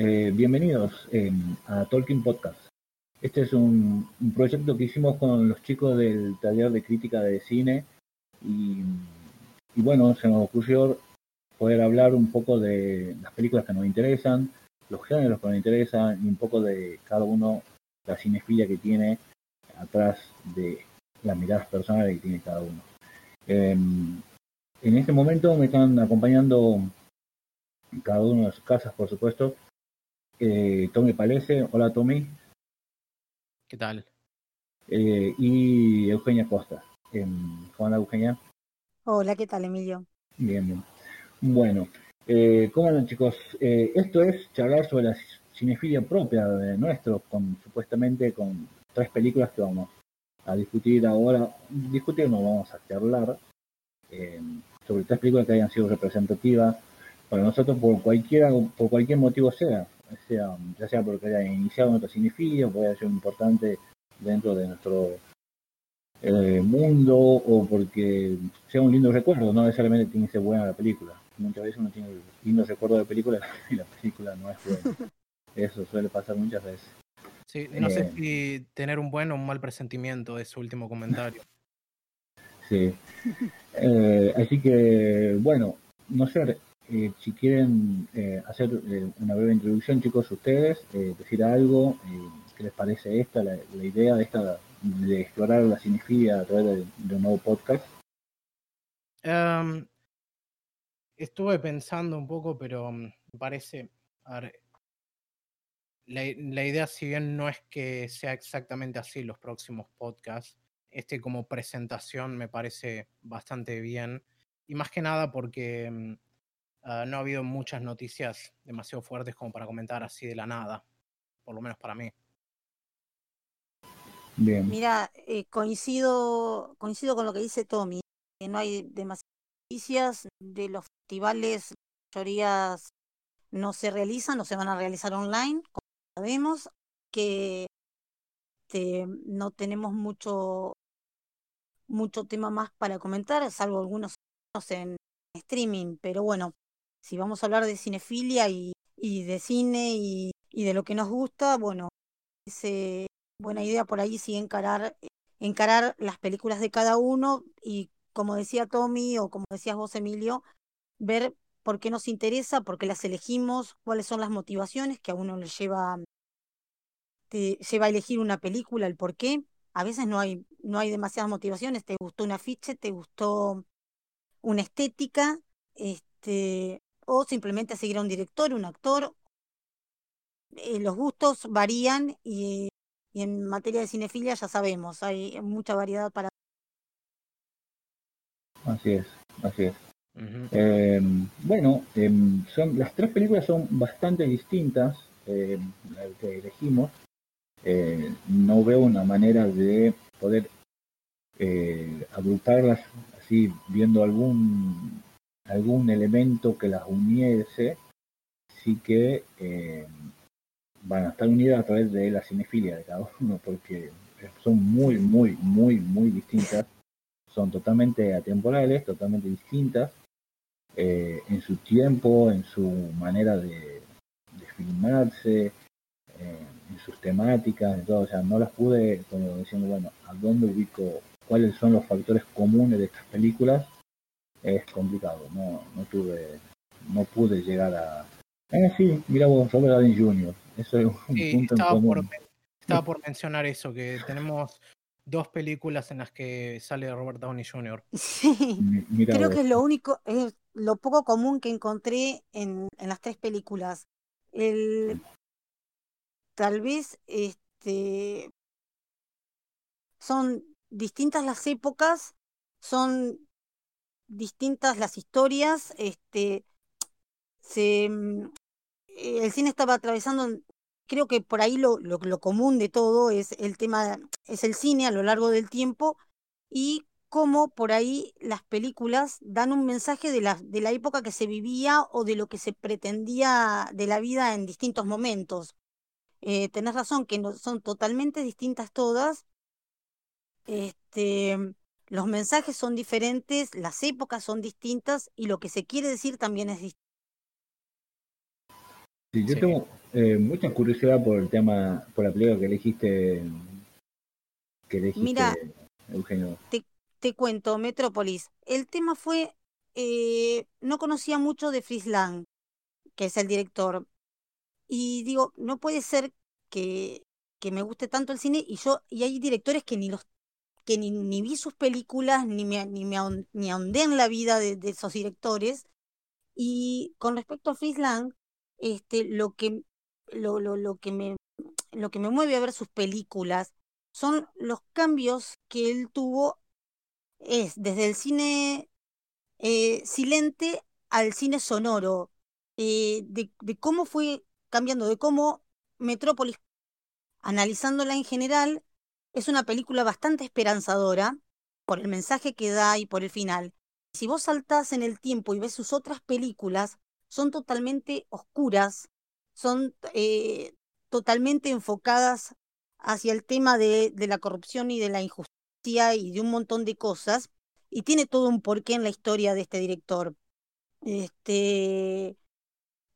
Eh, bienvenidos eh, a Talking Podcast. Este es un, proyecto que hicimos con los chicos del taller de crítica de cine y, bueno, se nos ocurrió poder hablar un poco de las películas que nos interesan, los géneros que nos interesan y un poco de cada uno, la cinefilia que tiene atrás de las miradas personales que tiene cada uno. Em, en este momento me están acompañando cada uno de sus casas, por supuesto. Eh, Tommy Palese, hola Tommy. ¿Qué tal? Eh, y Eugenia Costa. Eh, ¿Cómo anda Eugenia? Hola, ¿qué tal Emilio? Bien, bien. Bueno, eh, ¿cómo andan chicos? Eh, esto es charlar sobre la cinefilia propia de nuestro, con supuestamente con tres películas que vamos a discutir ahora. Discutir no vamos a charlar sobre tres películas que hayan sido representativas para nosotros por cualquiera, por cualquier motivo sea, sea ya sea porque haya iniciado nuestra cinefilia, o puede ser importante dentro de nuestro eh, mundo, o porque sea un lindo recuerdo, no necesariamente tiene que ser buena la película. Muchas veces uno tiene lindo recuerdo de película y la película no es buena. Eso suele pasar muchas veces. Sí, no sé eh, si tener un buen o un mal presentimiento de su último comentario. Sí. Eh, así que, bueno, no sé, eh, si quieren eh, hacer eh, una breve introducción, chicos, ustedes, decir algo, ¿qué les parece esta, la, idea de esta de explorar la cinefilia a través de, un nuevo podcast? Em, estuve pensando un poco, pero mm, me parece, la, la idea, si bien no es que sea exactamente así los próximos podcasts, este como presentación me parece bastante bien. Y más que nada porque Ah, no ha habido muchas noticias demasiado fuertes como para comentar así de la nada, por lo menos para mí. Bien. Mira, eh, coincido, coincido con lo que dice Tommy, que no hay demasiadas noticias de los festivales, mayorías no se realizan, no se van a realizar online, como sabemos, que este, no tenemos mucho mucho tema más para comentar, salvo algunos en streaming, pero bueno, si vamos a hablar de cinefilia y, de cine y, de lo que nos gusta, bueno, es buena idea por ahí sí encarar, encarar las películas de cada uno y como decía Tommy o como decías vos Emilio, ver por qué nos interesa, por qué las elegimos, cuáles son las motivaciones que a uno le lleva, te lleva a elegir una película, el por qué. A veces no hay, no hay demasiadas motivaciones, te gustó un afiche, te gustó una estética, este, o simplemente seguir a un director, un actor. Eh, los gustos varían y, en materia de cinefilia ya sabemos, hay mucha variedad para... Así es, así es. Em, bueno, em, son, las tres películas son bastante distintas, eh, las que elegimos. Eh, no veo una manera de poder eh, agruparlas así viendo algún algún elemento que las uniese, sí que eh, van a estar unidas a través de la cinefilia de cada uno, porque son muy, muy, muy, muy distintas, son totalmente atemporales, totalmente distintas eh, en su tiempo, en su manera de, filmarse, eh, en sus temáticas, en todo, o sea, no las pude, como diciendo, bueno, ¿a dónde ubico? ¿Cuáles son los factores comunes de estas películas? Es complicado. No, no tuve, no pude llegar a. Eh, sí, mira vos, Robert Downey Jr. Eso es un punto estaba en común. Por, estaba por mencionar eso, que tenemos dos películas en las que sale Robert Downey Jr. Sí, creo que es lo único, es lo poco común que encontré en, en las tres películas. El, tal vez este son distintas las épocas, son distintas las historias, este, se, mm, el cine estaba atravesando, creo que por ahí lo, lo, común de todo es el tema, es el cine a lo largo del tiempo y cómo por ahí las películas dan un mensaje de la, de la época que se vivía o de lo que se pretendía de la vida en distintos momentos. Eh, tenés razón que no, son totalmente distintas todas. Este, los mensajes son diferentes, las épocas son distintas y lo que se quiere decir también es distinto. Sí, yo Tengo, Eh, mucha curiosidad por el tema, por la película que elegiste, que elegiste Mira, Eugenio. Te, te cuento, Metrópolis. El tema fue, eh, no conocía mucho de Fritz Lang, que es el director. Y digo, no puede ser que, que me guste tanto el cine y yo, y hay directores que ni los que ni, vi sus películas, ni me, ni me ni ahondé en la vida de, esos directores. Y con respecto a Fritz Lang, este, lo que lo, lo, lo, que me, lo que me mueve a ver sus películas son los cambios que él tuvo, es desde el cine eh, silente al cine sonoro, eh, de, de, cómo fue cambiando, de cómo Metrópolis, analizándola en general, es una película bastante esperanzadora por el mensaje que da y por el final. Si vos saltás en el tiempo y ves sus otras películas, son totalmente oscuras, son eh, totalmente enfocadas hacia el tema de, de, la corrupción y de la injusticia y de un montón de cosas, y tiene todo un porqué en la historia de este director. Este,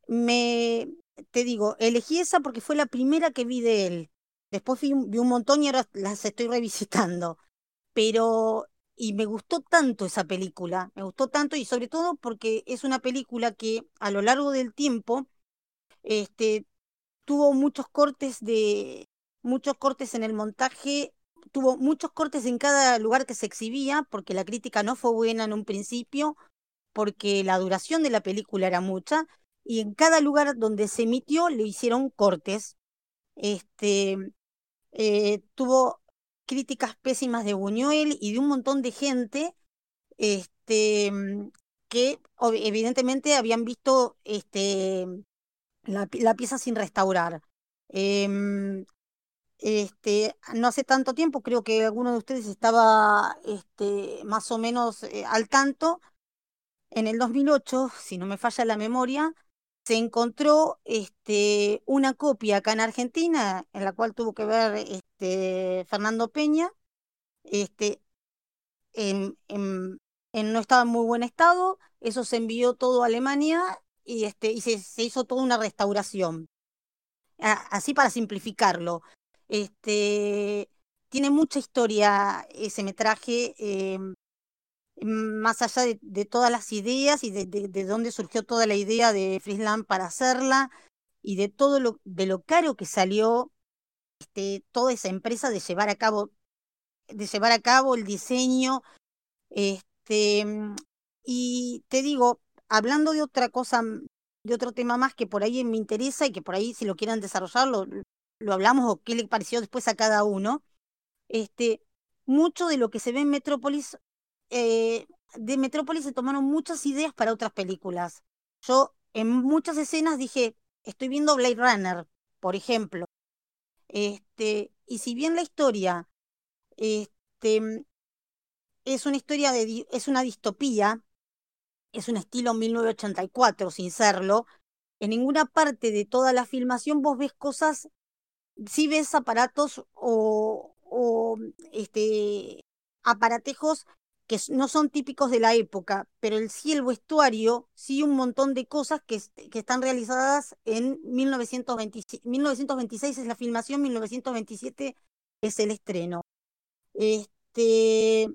me, te digo, elegí esa porque fue la primera que vi de él. Después vi, un montón y ahora las estoy revisitando. Pero, y me gustó tanto esa película, me gustó tanto y sobre todo porque es una película que a lo largo del tiempo este, tuvo muchos cortes de muchos cortes en el montaje, tuvo muchos cortes en cada lugar que se exhibía, porque la crítica no fue buena en un principio, porque la duración de la película era mucha, y en cada lugar donde se emitió le hicieron cortes. Este eh, tuvo críticas pésimas de Buñuel y de un montón de gente este, que evidentemente habían visto este, la, pieza sin restaurar. Em, este, no hace tanto tiempo, creo que alguno de ustedes estaba este, más o menos eh, al tanto. En el 2008, si no me falla la memoria, se encontró este, una copia acá en Argentina, en la cual tuvo que ver este, Fernando Peña. Este, en, en, no estaba en muy buen estado, eso se envió todo a Alemania y, este, se, hizo toda una restauración. Así para simplificarlo. Este, tiene mucha historia ese metraje, eh, más allá de, todas las ideas y de, de, dónde surgió toda la idea de Frisland para hacerla y de todo lo, de lo caro que salió este, toda esa empresa de llevar a cabo, de llevar a cabo el diseño. Este, y te digo, hablando de otra cosa, de otro tema más que por ahí me interesa y que por ahí si lo quieran desarrollar lo, lo hablamos o qué le pareció después a cada uno. Este, mucho de lo que se ve en Metrópolis, eh, de Metrópolis se tomaron muchas ideas para otras películas. Yo en muchas escenas dije, estoy viendo Blade Runner, por ejemplo. Este, y si bien la historia este, es una historia de es una distopía, es un estilo 1984 sin serlo, en ninguna parte de toda la filmación vos ves cosas, si ves aparatos o, o este, aparatejos que no son típicos de la época, pero el sí el vestuario, sí un montón de cosas que, están realizadas en 1926, 1926 es la filmación, 1927 es el estreno. Este,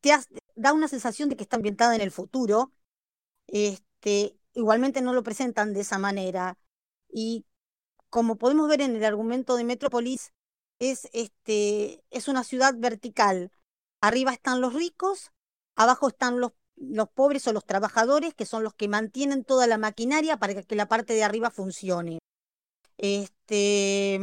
te da una sensación de que está ambientada en el futuro. Este, igualmente no lo presentan de esa manera. Y como podemos ver en el argumento de Metrópolis, es, este, es una ciudad vertical. Arriba están los ricos, abajo están los, los pobres o los trabajadores, que son los que mantienen toda la maquinaria para que la parte de arriba funcione. Este,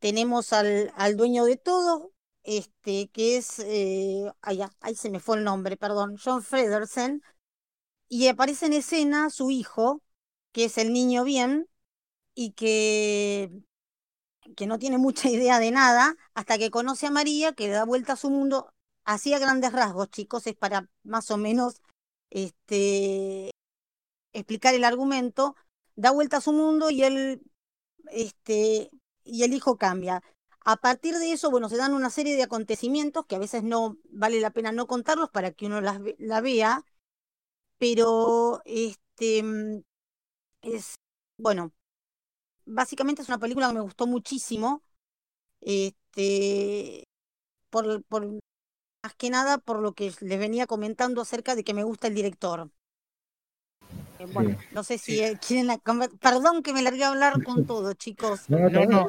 tenemos al, al dueño de todo, este, que es, eh, ahí, ahí se me fue el nombre, perdón, John Fredersen, y aparece en escena su hijo, que es el niño bien, y que, que no tiene mucha idea de nada, hasta que conoce a María, que le da vuelta a su mundo, así a grandes rasgos, chicos, es para más o menos este, explicar el argumento, da vuelta a su mundo y él, este, y el hijo cambia. A partir de eso, bueno, se dan una serie de acontecimientos que a veces no vale la pena no contarlos para que uno las, la vea, pero este, mm, es, bueno, básicamente es una película que me gustó muchísimo. Este, por, por más que nada por lo que les venía comentando acerca de que me gusta el director. Eh, bueno, no sé si eh, quieren... Perdón que me largué a hablar con todo, chicos. No, no, no.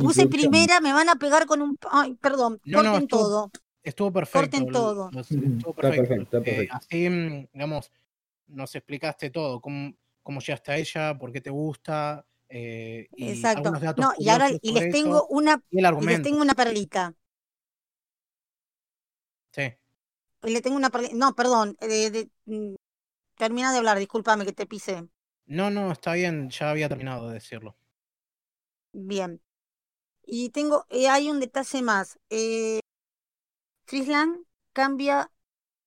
Puse primera, me van a pegar con un... Ay, perdón, corten todo. Estuvo perfecto. Corten todo. Estuvo perfecto. Eh, así, mm, digamos, nos explicaste todo, cómo, cómo llegaste a ella, por qué te gusta. Y Exacto. No, y ahora y les tengo una y les tengo una perlita. Sí. Le tengo una perlita. No, perdón. de, mm, Termina de hablar, discúlpame que te pise. No, no, está bien, ya había terminado de decirlo. Bien. Y tengo, eh, hay un detalle más. Eh, Friesland cambia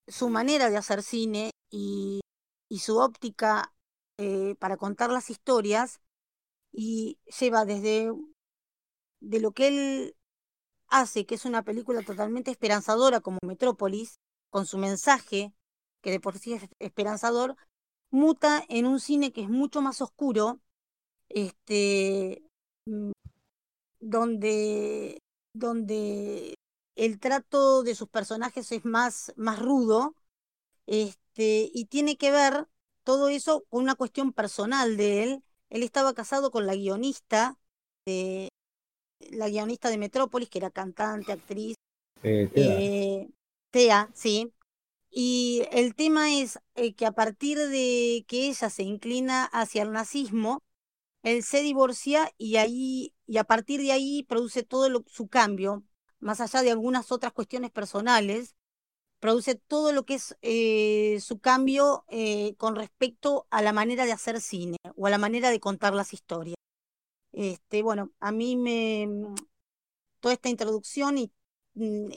su manera de hacer cine y, y su óptica eh, para contar las historias y lleva desde de lo que él hace, que es una película totalmente esperanzadora como Metrópolis, con su mensaje que de por sí es esperanzador, muta en un cine que es mucho más oscuro, este, mm, donde, donde el trato de sus personajes es más, más rudo, este, y tiene que ver todo eso con una cuestión personal de él. Él estaba casado con la guionista de la guionista de Metrópolis, que era cantante, actriz. Eh, eh, Tea, sí. Y el tema es eh, que a partir de que ella se inclina hacia el nazismo, él se divorcia y ahí y a partir de ahí produce todo su cambio, más allá de algunas otras cuestiones personales, produce todo lo que es eh, su cambio eh, con respecto a la manera de hacer cine o a la manera de contar las historias. Este, bueno, a mí me toda esta introducción y, mm,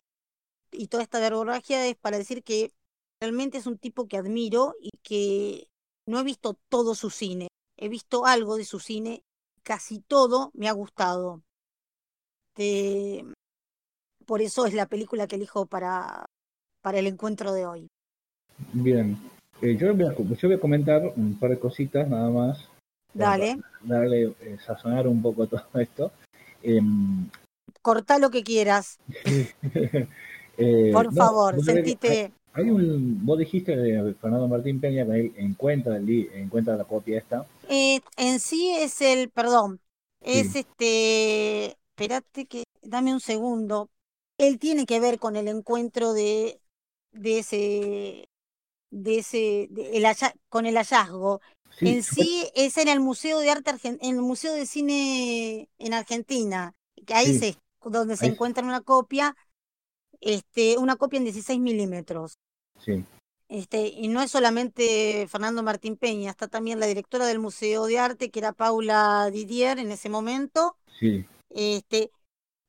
y toda esta verborragia es para decir que realmente es un tipo que admiro y que no he visto todo su cine, he visto algo de su cine, casi todo me ha gustado. Por eso es la película que elijo para, para el encuentro de hoy. Bien, eh, yo, voy a, yo, voy a, comentar un par de cositas nada más. Dale. Darle, eh, sazonar un poco todo esto. Eh, Corta lo que quieras. Eh, Por favor, sentite hay un, vos dijiste de Fernando Martín Peña que él encuentra, el, encuentra la copia esta. En sí es el, perdón, es este, espérate que, dame un segundo. Él tiene que ver con el encuentro de, de ese, de ese, el, con el hallazgo. en sí es en el Museo de Arte, en el Museo de Cine en Argentina, que ahí se, donde se encuentra una copia, este, una copia en 16 milímetros. Sí. Este, y no es solamente Fernando Martín Peña, está también la directora del Museo de Arte, que era Paula Didier en ese momento. Sí. Este,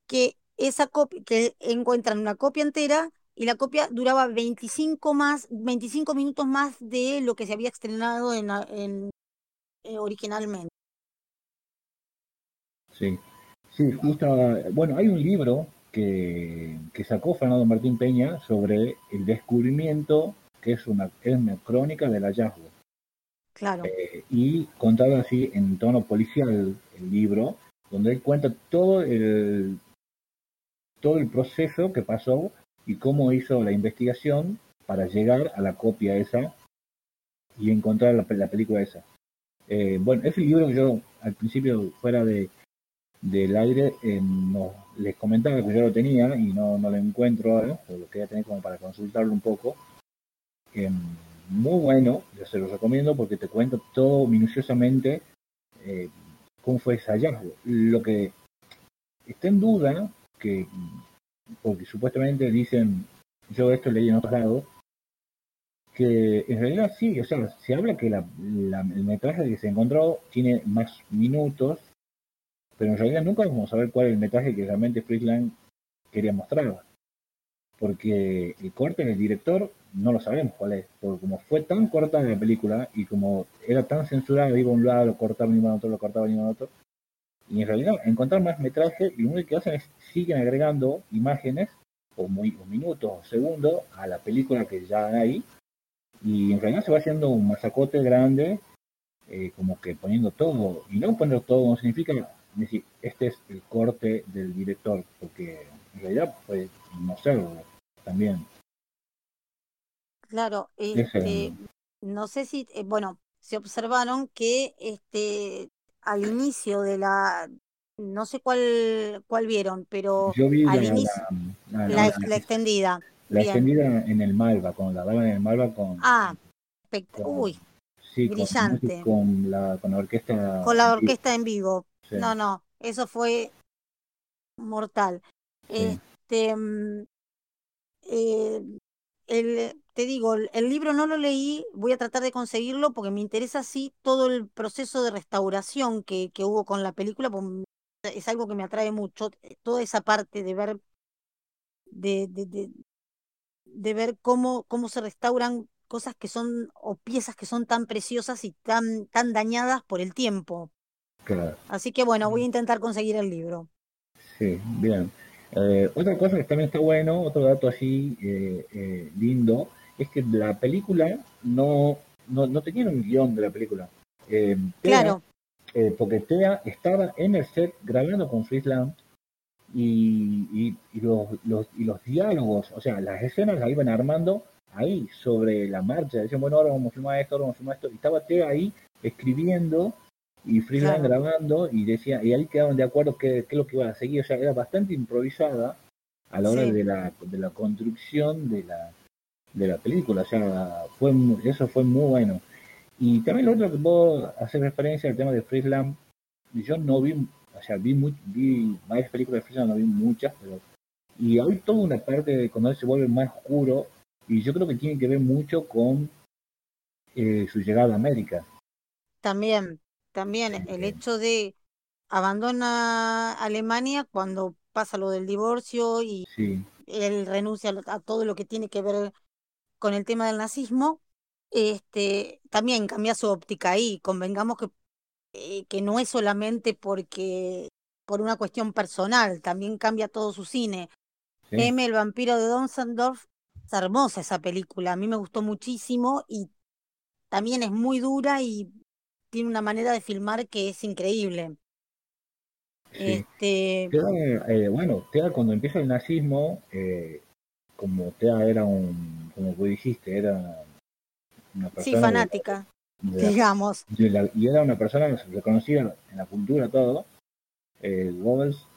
que esa copia, que encuentran una copia entera y la copia duraba 25 más, 25 minutos más de lo que se había estrenado en, en eh, originalmente. Sí, sí, justo, bueno, hay un libro que, sacó Fernando Martín Peña sobre el descubrimiento, que es una, es una crónica del hallazgo. Claro. Eh, y contado así en tono policial el libro, donde él cuenta todo el, todo el proceso que pasó y cómo hizo la investigación para llegar a la copia esa y encontrar la, la película esa. Eh, bueno, ese libro que yo al principio fuera de, del aire, eh, no, les comentaba que yo lo tenía y no, no lo encuentro ahora, pero lo quería tener como para consultarlo un poco. Eh, muy bueno, yo se lo recomiendo porque te cuento todo minuciosamente eh, cómo fue ese hallazgo. Lo que está en duda, que porque supuestamente dicen, yo esto leí en otro lado, que en realidad sí, o sea, se habla que la, el metraje que se encontró tiene más minutos pero en realidad nunca vamos a saber cuál es el metraje que realmente Friedland quería mostrar. Porque el corte del director no lo sabemos cuál es, porque como fue tan corta la película y como era tan censurada, iba a un lado, lo cortaba, iba a otro, lo cortaba, iba a otro, y en realidad encontrar más metraje y lo único que hacen es siguen agregando imágenes o, muy, o minutos o segundos a la película que ya hay y en realidad se va haciendo un masacote grande eh, como que poniendo todo, y no poner todo no significa decir, este es el corte del director, porque en realidad puede no serlo también. Claro, este, no sé si, eh, bueno, se observaron que este al inicio de la no sé cuál cuál vieron, pero al inicio la, extendida. La extendida en el Malva, con la daban en el Malva con Ah, uy. Sí, brillante. Con, la con la orquesta con la orquesta en vivo. No, no, eso fue mortal. Este mm, eh, el, te digo, el, libro no lo leí, voy a tratar de conseguirlo porque me interesa sí todo el proceso de restauración que, que hubo con la película, es algo que me atrae mucho, eh, toda esa parte de ver de, de, de, ver cómo, cómo se restauran cosas que son, o piezas que son tan preciosas y tan, tan dañadas por el tiempo. Así que bueno, voy a intentar conseguir el libro. Sí, bien. Eh, otra cosa que también está bueno, otro dato así eh, eh, lindo, es que la película no, no, no tenía un guion de la película. claro. porque Tea estaba en el set grabando con Friesland y, y, los, los, y los diálogos, o sea, las escenas las iban armando ahí, sobre la marcha. Decían, bueno, ahora vamos a filmar esto, ahora vamos a filmar esto. Y estaba Tea ahí escribiendo y Freeland grabando y decía, y ahí quedaban de acuerdo qué, qué, es lo que iba a seguir, o sea, era bastante improvisada a la hora de la de la construcción de la de la película, o sea, fue eso fue muy bueno. Y también lo otro que puedo hacer referencia al tema de Freeland, yo no vi, o sea, vi muy, vi varias películas de Freeland, no vi muchas, pero y hay toda una parte de cuando él se vuelve más oscuro y yo creo que tiene que ver mucho con eh, su llegada a América. También, también el hecho de abandona Alemania cuando pasa lo del divorcio y él renuncia a todo lo que tiene que ver con el tema del nazismo, este, también cambia su óptica ahí. Convengamos que, eh, que no es solamente porque por una cuestión personal, también cambia todo su cine. M, el vampiro de Donsendorf, es hermosa esa película, a mí me gustó muchísimo y también es muy dura y tiene una manera de filmar que es increíble. Este... Eh, bueno, Tea cuando empieza el nazismo, eh, como Tea era un, como vos dijiste, era una persona... Sí, fanática, digamos. y era una persona reconocida en la cultura, todo. Eh, Goebbels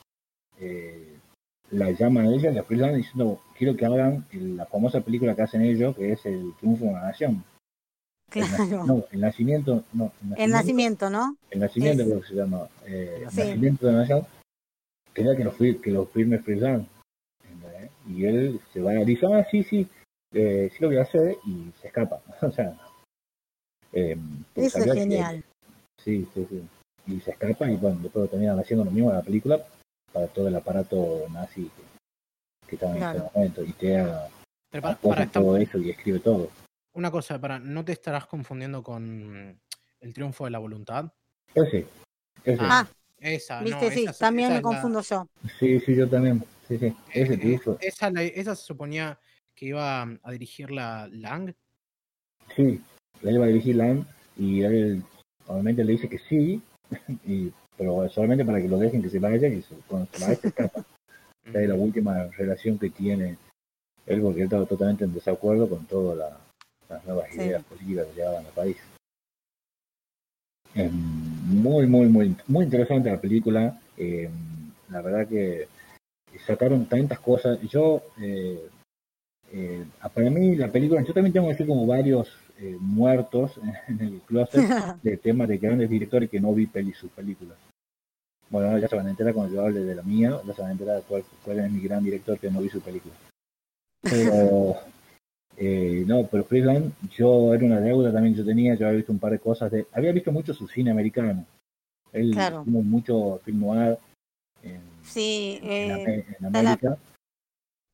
eh, la llama a ella y a Freeland diciendo, quiero que hagan la famosa película que hacen ellos, que es El triunfo de la nación. Claro. no, el nacimiento, no. El nacimiento, ¿no? El nacimiento, creo que se llama. Eh, El nacimiento de la nación. Quería que lo, que lo firme Freeland. Y él se va a decir, ah, sí, sí, eh, sí lo voy a hacer, y se escapa. o sea. Eh, Eso es genial. sí, sí, sí. Y se escapa, y bueno, después terminan haciendo lo mismo en la película para todo el aparato nazi que, estaba en ese momento. Y te para, para todo eso y escribe todo. Una cosa, para, ¿no te estarás confundiendo con El triunfo de la voluntad? Ese. ese. Ah, esa. Viste, sí, también me confundo yo. Sí, sí, yo también. Sí, sí. Ese eh, esa, esa se suponía que iba a dirigir la Lang. Sí, la iba a dirigir Lang y él obviamente le dice que sí, y, pero solamente para que lo dejen que se vaya y se, cuando se vaya se escapa. es la última relación que tiene él porque él estaba totalmente en desacuerdo con toda la, las nuevas ideas políticas que llevaban al país. muy, muy, muy, muy interesante la película. Eh, la verdad que sacaron tantas cosas. Yo, eh, eh, para mí, la película, yo también tengo así como varios muertos en el closet de temas de grandes directores que no vi peli, sus películas. Bueno, ya se van a enterar cuando yo hable de la mía, ya se van a enterar cuál, cuál es mi gran director que no vi su película. Pero eh, no, pero Freeland, yo era una deuda también yo tenía, yo había visto un par de cosas, de, había visto mucho su cine americano. Él claro. mucho film noir en, sí, eh, América.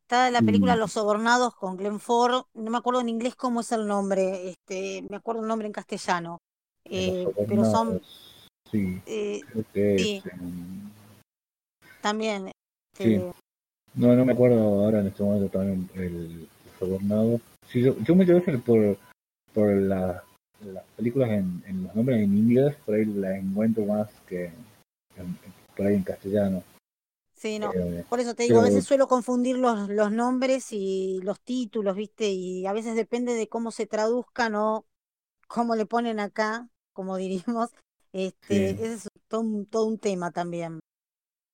Está la, película Los Sobornados con Glenn Ford, no me acuerdo en inglés cómo es el nombre, este, me acuerdo el nombre en castellano, eh, pero son... Sí, eh, sí. También. Este, no, no me acuerdo ahora en este momento también el, sobornado. Sí, yo, yo me quedé por, por la las películas en, los nombres en inglés, por ahí las encuentro más que por ahí en castellano. Sí, no. Eh, por eso te digo, a veces suelo confundir los, los nombres y los títulos, ¿viste? Y a veces depende de cómo se traduzcan o cómo le ponen acá, como diríamos. Este, Ese es todo un, todo un tema también.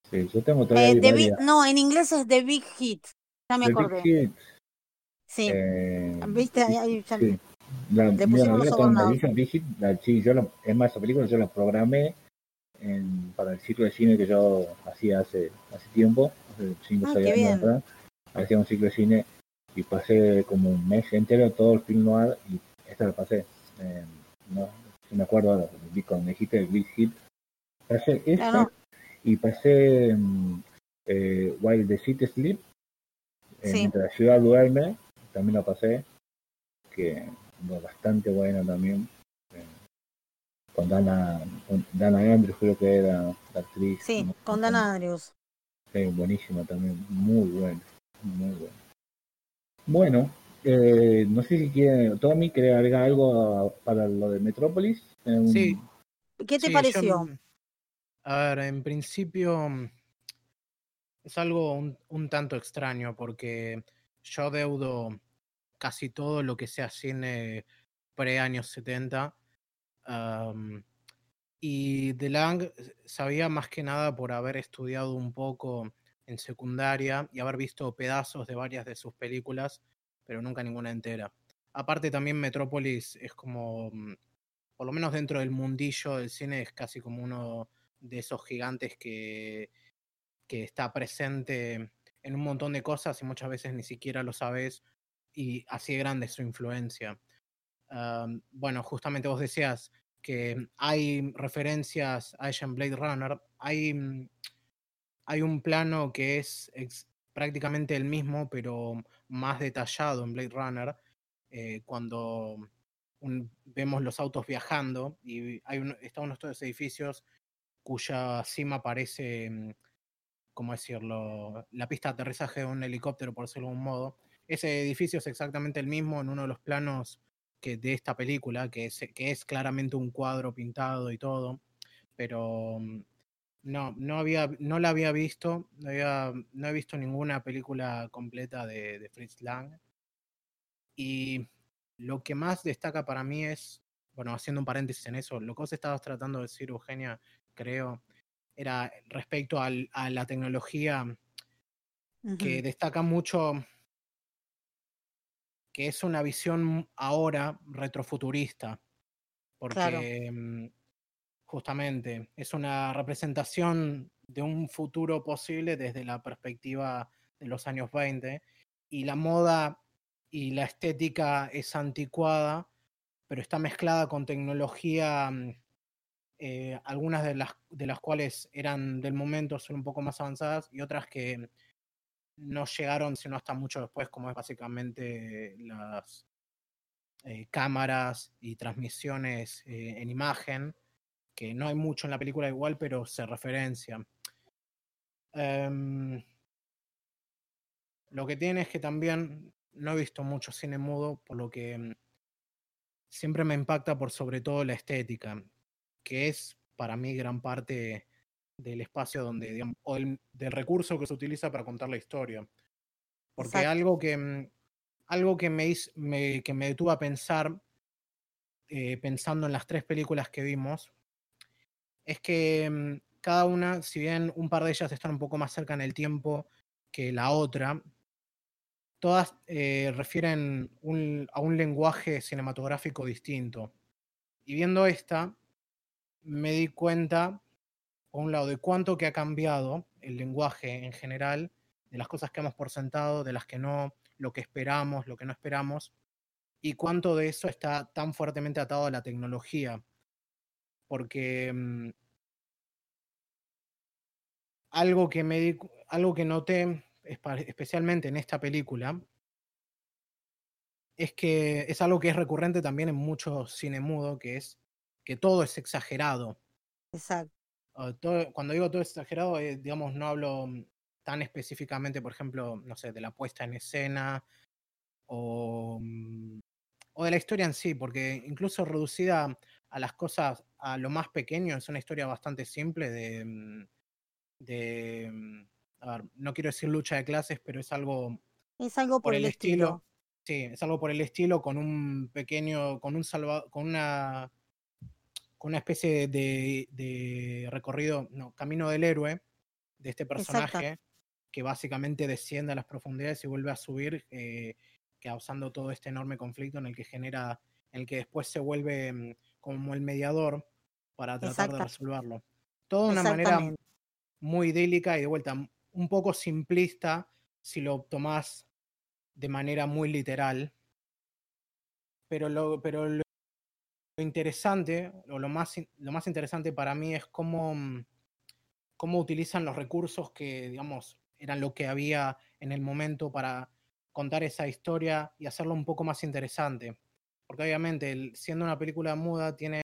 Sí, yo tengo eh, No, en inglés es The Big Hit. Ya me acordé. Big Hit. Sí. Eh, ¿Viste? Ahí, sí. La, le pusimos la, Big Hit, la, sí, yo lo, es más, esa película yo la programé en, para el ciclo de cine que yo hacía hace, hace tiempo, hace 5 o 6 años atrás. Hacía un ciclo de cine y pasé como un mes entero todo el film noir y esta la pasé. Eh, no, si me acuerdo ahora, cuando me dijiste el Big Hit. Pasé esta y pasé mm, eh, While the City Sleep, eh, mientras la ciudad duerme, también la pasé, que bastante buena también con Dana, con Dana Andrews creo que era la actriz. Sí, con Dana Andrews. Sí, buenísima también, muy buena, muy buena. Bueno, eh, no sé si quiere, Tommy, ¿quiere agregar algo para lo de Metrópolis? Sí. ¿Qué te pareció? a ver, en principio es algo un, un, tanto extraño porque yo deudo casi todo lo que sea cine pre años 70 y De Lang sabía más que nada por haber estudiado un poco en secundaria y haber visto pedazos de varias de sus películas, pero nunca ninguna entera. Aparte también Metrópolis es como, mm, por lo menos dentro del mundillo del cine, es casi como uno de esos gigantes que, que está presente en un montón de cosas y muchas veces ni siquiera lo sabes y así grande es su influencia bueno, justamente vos decías que hay referencias a ella en Blade Runner. Hay, mm, hay un plano que es, prácticamente el mismo, pero más detallado en Blade Runner, eh, cuando vemos los autos viajando y hay un, está uno de estos edificios cuya cima parece, mm, ¿cómo decirlo?, la pista de aterrizaje de un helicóptero, por decirlo de algún modo. Ese edificio es exactamente el mismo en uno de los planos de esta película, que es, que es claramente un cuadro pintado y todo, pero mm, no, no, había, no la había visto, no, había, no he visto ninguna película completa de, Fritz Lang. Y lo que más destaca para mí es, bueno, haciendo un paréntesis en eso, lo que vos estabas tratando de decir, Eugenia, creo, era respecto al, a la tecnología que destaca mucho que es una visión ahora retrofuturista, porque mm, justamente es una representación de un futuro posible desde la perspectiva de los años 20 y la moda y la estética es anticuada, pero está mezclada con tecnología, mm, eh, algunas de las, de las cuales eran del momento, son un poco más avanzadas y otras que no llegaron sino hasta mucho después, como es básicamente las eh, cámaras y transmisiones eh, en imagen, que no hay mucho en la película igual, pero se referencia. Em, lo que tiene es que también no he visto mucho cine mudo, por lo que mm, siempre me impacta por sobre todo la estética, que es para mí gran parte del espacio donde, digamos, o del recurso que se utiliza para contar la historia. Porque algo que, mm, algo que me, me, que me detuvo a pensar, eh, pensando en las tres películas que vimos, es que mm, cada una, si bien un par de ellas están un poco más cerca en el tiempo que la otra, todas eh, refieren a un lenguaje cinematográfico distinto. Y viendo esta, me di cuenta por un lado, de cuánto que ha cambiado el lenguaje en general, de las cosas que hemos por sentado, de las que no, lo que esperamos, lo que no esperamos, y cuánto de eso está tan fuertemente atado a la tecnología. Porque mm, algo, que me, algo que noté, especialmente en esta película, es que es algo que es recurrente también en mucho cine mudo, que es que todo es exagerado. Exacto. Ah, cuando digo todo exagerado, eh, digamos, no hablo tan específicamente, por ejemplo, no sé, de la puesta en escena o mm, o de la historia en sí, porque incluso reducida a las cosas, a lo más pequeño, es una historia bastante simple de, mm, de mm, a ver, no quiero decir lucha de clases, pero es algo... Es algo por, el estilo. Sí, es algo por el estilo, con un pequeño, con un salva, con una con una especie de, recorrido, no, camino del héroe de este personaje que básicamente desciende a las profundidades y vuelve a subir, eh, causando todo este enorme conflicto en el que genera, en el que después se vuelve mm, como el mediador para tratar de resolverlo. Todo de una manera muy idílica y de vuelta un poco simplista si lo tomás de manera muy literal. Pero lo, pero lo interesante, lo más, lo más interesante para mí es cómo, mm, cómo utilizan los recursos que, digamos, eran lo que había en el momento para contar esa historia y hacerlo un poco más interesante. Porque obviamente, siendo una película muda, tiene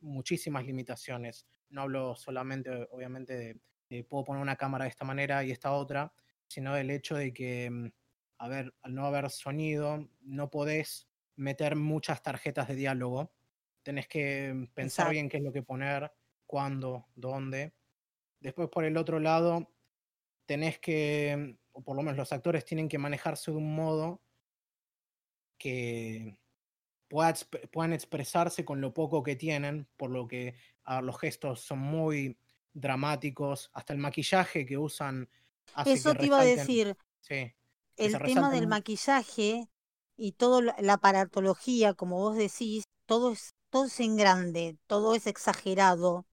muchísimas limitaciones. No hablo solamente, obviamente, de, puedo poner una cámara de esta manera y esta otra, sino del hecho de que, mm, a ver, al no haber sonido, no podés meter muchas tarjetas de diálogo. Tenés que pensar bien qué es lo que poner, cuándo, dónde. Después, por el otro lado, tenés que, o por lo menos los actores tienen que manejarse de un modo que puedan expresarse con lo poco que tienen, por lo que los gestos son muy dramáticos, hasta el maquillaje que usan. Eso te iba a decir. Sí, el tema del maquillaje y toda la aparatología, como vos decís, todo es, todo es en grande, todo es exagerado.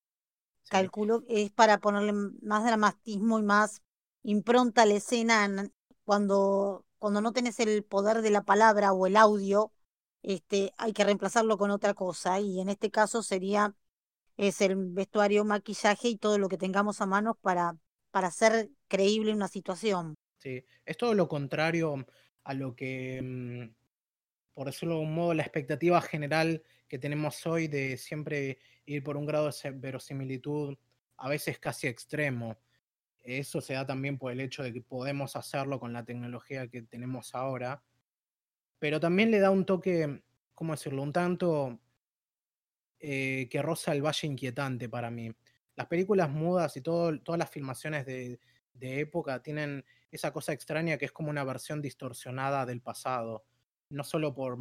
Calculo que es para ponerle más dramatismo y más impronta a la escena cuando, cuando no tenés el poder de la palabra o el audio, este, hay que reemplazarlo con otra cosa. Y en este caso sería es el vestuario, maquillaje y todo lo que tengamos a mano para, para hacer creíble una situación. Sí, es todo lo contrario a lo que, mm, por decirlo de un modo, la expectativa general que tenemos hoy de siempre ir por un grado de verosimilitud a veces casi extremo. Eso se da también por el hecho de que podemos hacerlo con la tecnología que tenemos ahora, pero también le da un toque, ¿cómo decirlo?, un tanto eh, que roza el valle inquietante para mí. Las películas mudas y todo, todas las filmaciones de, de época tienen esa cosa extraña que es como una versión distorsionada del pasado. No solo por,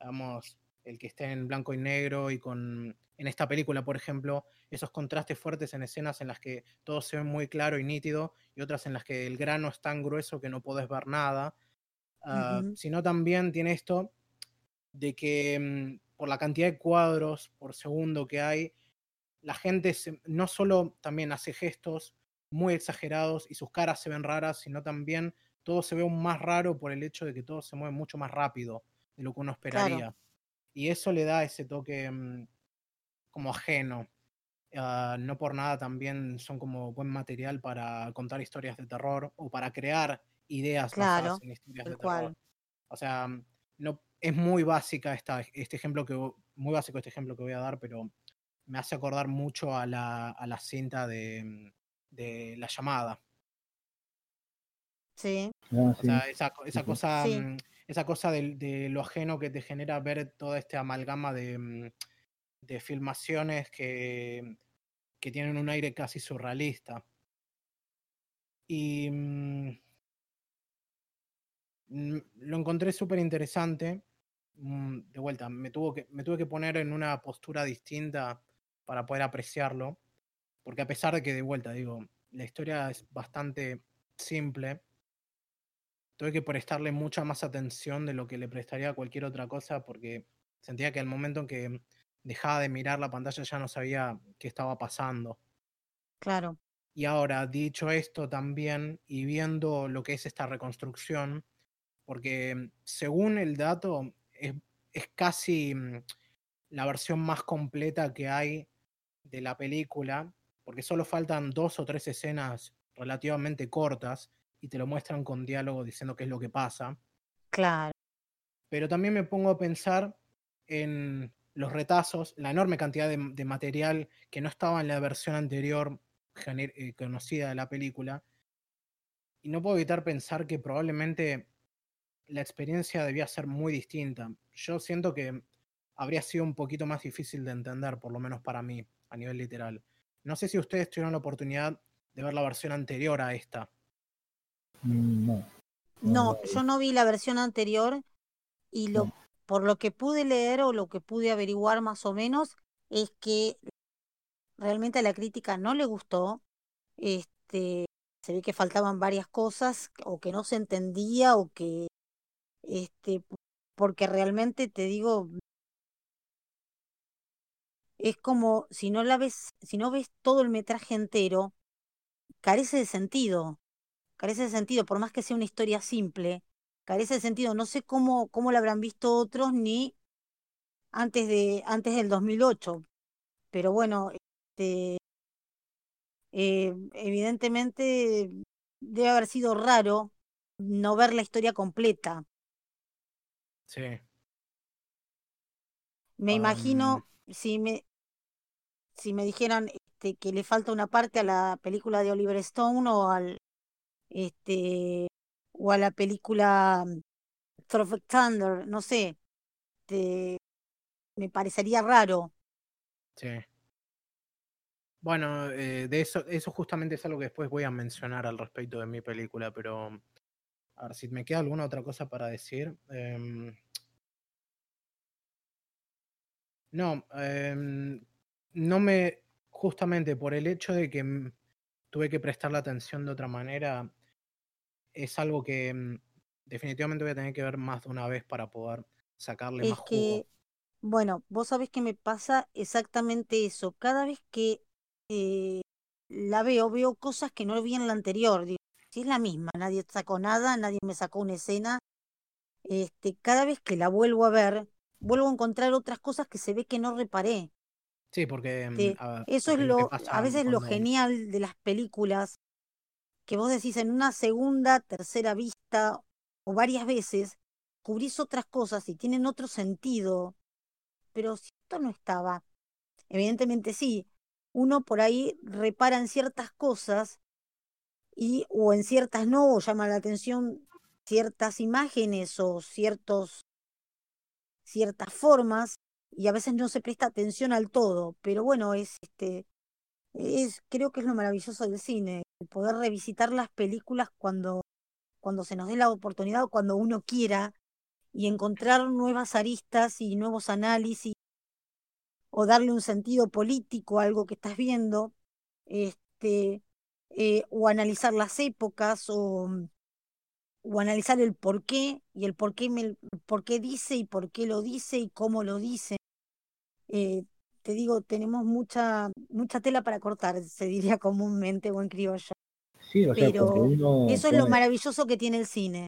digamos, el que esté en blanco y negro y con, en esta película, por ejemplo, esos contrastes fuertes en escenas en las que todo se ve muy claro y nítido y otras en las que el grano es tan grueso que no puedes ver nada, ah, sino también tiene esto de que mm, por la cantidad de cuadros por segundo que hay, la gente no solo también hace gestos muy exagerados y sus caras se ven raras, sino también todo se ve aún más raro por el hecho de que todo se mueve mucho más rápido de lo que uno esperaría. Y eso le da ese toque mm, como ajeno. Ah, no por nada también son como buen material para contar historias de terror o para crear ideas claro, en historias de terror. O sea, no, es muy básica esta, este ejemplo que muy básico este ejemplo que voy a dar, pero me hace acordar mucho a la, a la cinta de, mm, de la llamada. Sí. Ah, o sea, esa, esa cosa, mm, esa cosa de, lo ajeno que te genera ver toda esta amalgama de, mm, de filmaciones que, que, tienen un aire casi surrealista. Y mm, lo encontré súper interesante. De vuelta, me, tuvo que, me tuve que poner en una postura distinta para poder apreciarlo porque a pesar de que de vuelta, digo, la historia es bastante simple, tuve que prestarle mucha más atención de lo que le prestaría a cualquier otra cosa porque sentía que al momento en que dejaba de mirar la pantalla ya no sabía qué estaba pasando. Claro. Y ahora, dicho esto también, y viendo lo que es esta reconstrucción, porque según el dato, es, es casi mm, la versión más completa que hay de la película, porque solo faltan dos o tres escenas relativamente cortas y te lo muestran con diálogo diciendo qué es lo que pasa. Claro. Pero también me pongo a pensar en los retazos, la enorme cantidad de, material que no estaba en la versión anterior eh, conocida de la película. Y no puedo evitar pensar que probablemente la experiencia debía ser muy distinta. yo siento que habría sido un poquito más difícil de entender, por lo menos para mí, a nivel literal. No sé si ustedes tuvieron la oportunidad de ver la versión anterior a esta. Mm, no. No, yo no vi la versión anterior y lo por lo que pude leer o lo que pude averiguar más o menos es que realmente a la crítica no le gustó. Este, se ve que faltaban varias cosas o que no se entendía o que este porque realmente te digo es como si no la ves, si no ves todo el metraje entero, carece de sentido. Carece de sentido, por más que sea una historia simple, carece de sentido. No sé cómo, cómo la habrán visto otros ni antes, de, antes del 2008. Pero bueno, este, eh, evidentemente debe haber sido raro no ver la historia completa. Sí. Me imagino, si me, si me dijeran este, que le falta una parte a la película de Oliver Stone o al este o a la película mm, Trophy Thunder, no sé, este, me parecería raro. Sí. Bueno, eh, de eso, eso justamente es algo que después voy a mencionar al respecto de mi película, pero a ver si me queda alguna otra cosa para decir. Em, no, eh, no me, justamente por el hecho de que mm, tuve que prestar la atención de otra manera, es algo que mm, definitivamente voy a tener que ver más de una vez para poder sacarle más jugo. bueno, vos sabés que me pasa exactamente eso. Cada vez que eh, la veo, veo cosas que no vi en la anterior. si es la misma, nadie sacó nada, nadie me sacó una escena. Este, cada vez que la vuelvo a ver, vuelvo a encontrar otras cosas que se ve que no reparé. Sí, porque mm, eso es lo, a veces lo genial de las películas, que vos decís en una segunda, tercera vista o varias veces, cubrís otras cosas y tienen otro sentido, pero si esto no estaba, evidentemente sí, uno por ahí repara en ciertas cosas y o en ciertas no, o llama la atención ciertas imágenes o ciertos ciertas formas y a veces no se presta atención al todo, pero bueno, es este es creo que es lo maravilloso del cine, poder revisitar las películas cuando cuando se nos dé la oportunidad o cuando uno quiera y encontrar nuevas aristas y nuevos análisis o darle un sentido político a algo que estás viendo, este eh, o analizar las épocas o, o analizar el por qué y el por qué, me, por qué dice y por qué lo dice y cómo lo dice. Eh, te digo, tenemos mucha, mucha tela para cortar, se diría comúnmente o en criollo. Sí, o sea, Pero eso es lo maravilloso que tiene el cine.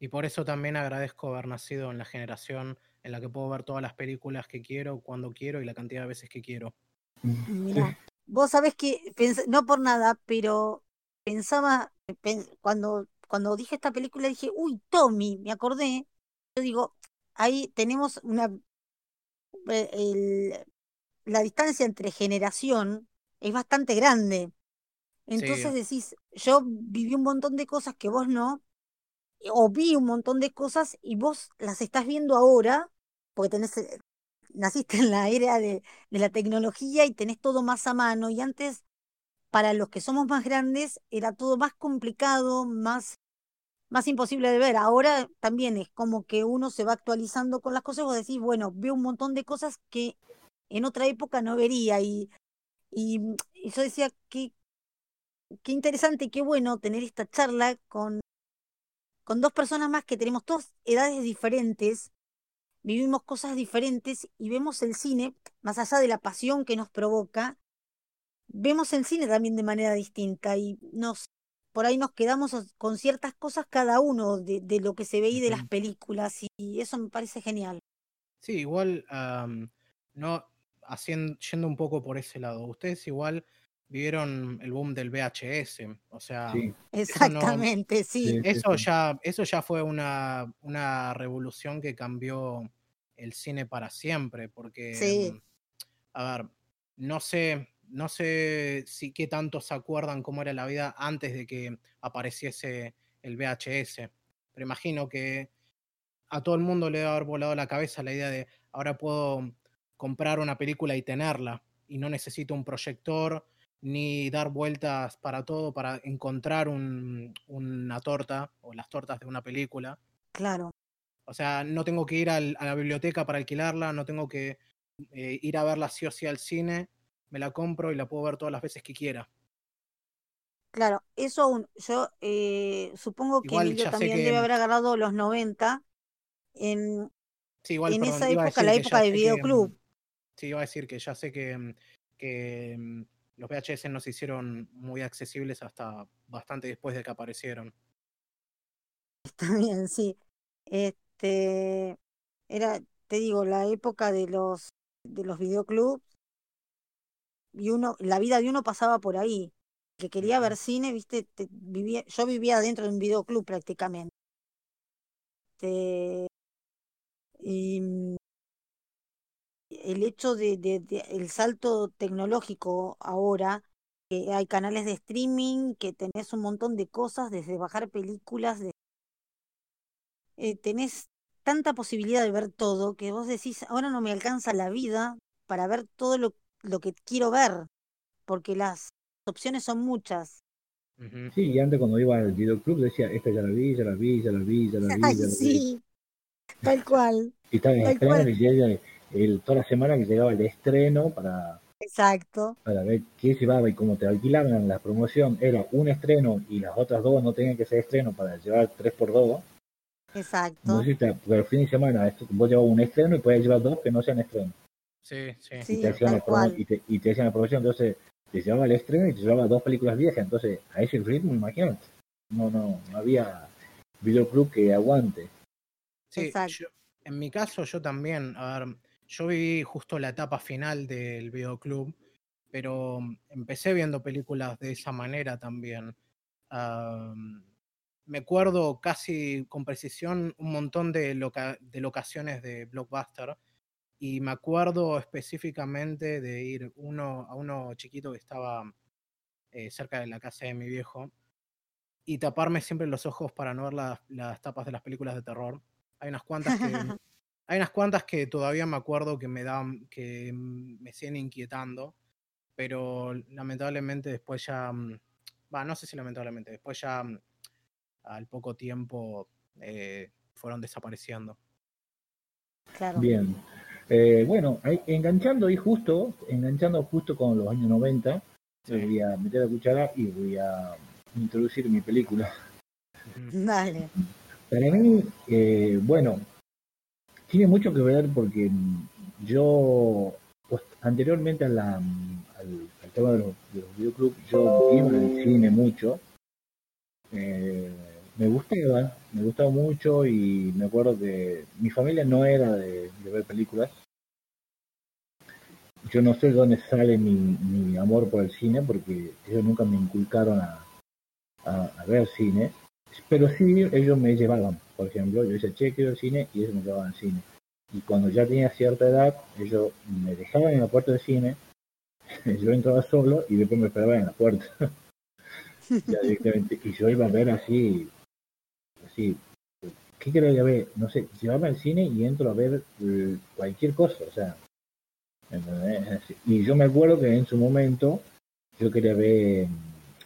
Y por eso también agradezco haber nacido en la generación en la que puedo ver todas las películas que quiero, cuando quiero y la cantidad de veces que quiero. Mm, Mira, vos sabés que, no por nada, pero pensaba, cuando, cuando dije esta película dije, uy, Tommy, me acordé. Yo digo, ahí tenemos una el, la distancia entre generación es bastante grande. Entonces decís, yo viví un montón de cosas que vos no, o vi un montón de cosas y vos las estás viendo ahora, porque tenés, eh, naciste en la era de, de la tecnología y tenés todo más a mano, y antes, para los que somos más grandes, era todo más complicado, más más imposible de ver. Ahora también es como que uno se va actualizando con las cosas y vos decís, bueno, veo un montón de cosas que en otra época no vería y, y, yo decía, qué, qué interesante y qué bueno tener esta charla con, con dos personas más que tenemos todas edades diferentes, vivimos cosas diferentes y vemos el cine, más allá de la pasión que nos provoca, vemos el cine también de manera distinta y nos por ahí nos quedamos con ciertas cosas cada uno de, lo que se ve y de las películas y eso me parece genial. Sí, igual, no haciendo, yendo un poco por ese lado, ustedes igual vivieron el boom del VHS, o sea, exactamente, sí. Eso ya, eso ya fue una, una revolución que cambió el cine para siempre, porque, mm, a ver, no sé, no sé si qué tanto se acuerdan cómo era la vida antes de que apareciese el VHS, pero imagino que a todo el mundo le debe haber volado la cabeza la idea de ahora puedo comprar una película y tenerla y no necesito un proyector ni dar vueltas para todo para encontrar una torta o las tortas de una película. Claro. O sea, no tengo que ir a la biblioteca para alquilarla, no tengo que eh, ir a verla sí o sí al cine, me la compro y la puedo ver todas las veces que quiera. Claro, eso yo eh, supongo que Emilio también debe haber agarrado los 90 en, en esa época, la época del videoclub. Sí, iba a decir que ya sé que, mm, que mm, los VHS no se hicieron muy accesibles hasta bastante después de que aparecieron. Está bien, sí. Este era, te digo, la época de los de los videoclubs y uno, la vida de uno pasaba por ahí. Que quería ver cine, viste, vivía, yo vivía dentro de un videoclub prácticamente. Este, y mm, el hecho de, el salto tecnológico ahora, que hay canales de streaming, que tenés un montón de cosas, desde bajar películas, de, eh, tenés tanta posibilidad de ver todo que vos decís, ahora no me alcanza la vida para ver todo lo, lo que quiero ver, porque las opciones son muchas. Sí, y antes cuando iba al videoclub decía, esta ya la vi, ya la vi, ya la vi, ya la vi. Ya la sí, tal cual. Y estaba en estreno y el, toda la semana que llegaba el estreno para, Exacto. para ver qué llevaba y cómo te alquilaban la promoción. Era un estreno y las otras dos no tenían que ser estreno para llevar tres por dos. Exacto. No sé porque el fin de semana esto, vos llevabas un estreno y podías llevar dos que no sean estreno. Sí, sí. y, te hacían la y, te, y te hacían la promoción. Entonces, te llevaba el estreno y te llevaba dos películas viejas. Entonces, a ese ritmo, imagínate. No, no, no había videoclub que aguante. Sí, en mi caso yo también, a ver, yo viví justo la etapa final del videoclub, pero empecé viendo películas de esa manera también. me acuerdo casi con precisión un montón de, de locaciones de Blockbuster y me acuerdo específicamente de ir uno, a uno chiquito que estaba eh, cerca de la casa de mi viejo y taparme siempre los ojos para no ver las, las tapas de las películas de terror. Hay unas cuantas que hay unas cuantas que todavía me acuerdo que me dan que me siguen inquietando, pero lamentablemente después ya mm, va, no sé si lamentablemente, después ya mm, al poco tiempo eh, fueron desapareciendo. Claro. Bien. Eh, bueno, enganchando ahí justo, enganchando justo con los años 90, voy a meter la cuchara y voy a introducir mi película. Vale. Para mí, eh, bueno, tiene mucho que ver porque yo, pues, anteriormente a la, al, tema de los, videoclubs, yo iba al cine mucho. Eh, me gustaba, me gustaba mucho y me acuerdo que mi familia no era de, ver películas. Yo no sé dónde sale mi, amor por el cine porque ellos nunca me inculcaron a, a, ver cine, pero sí ellos me llevaban, por ejemplo, yo decía, che, quiero el cine y ellos me llevaban al cine. Y cuando ya tenía cierta edad, ellos me dejaban en la puerta del cine, yo entraba solo y después me esperaban en la puerta. ya directamente. Y yo iba a ver así sí. ¿Qué quería ver? No sé, llevarme al cine y entro a ver eh, cualquier cosa, o sea. Y yo me acuerdo que en su momento yo quería ver mm,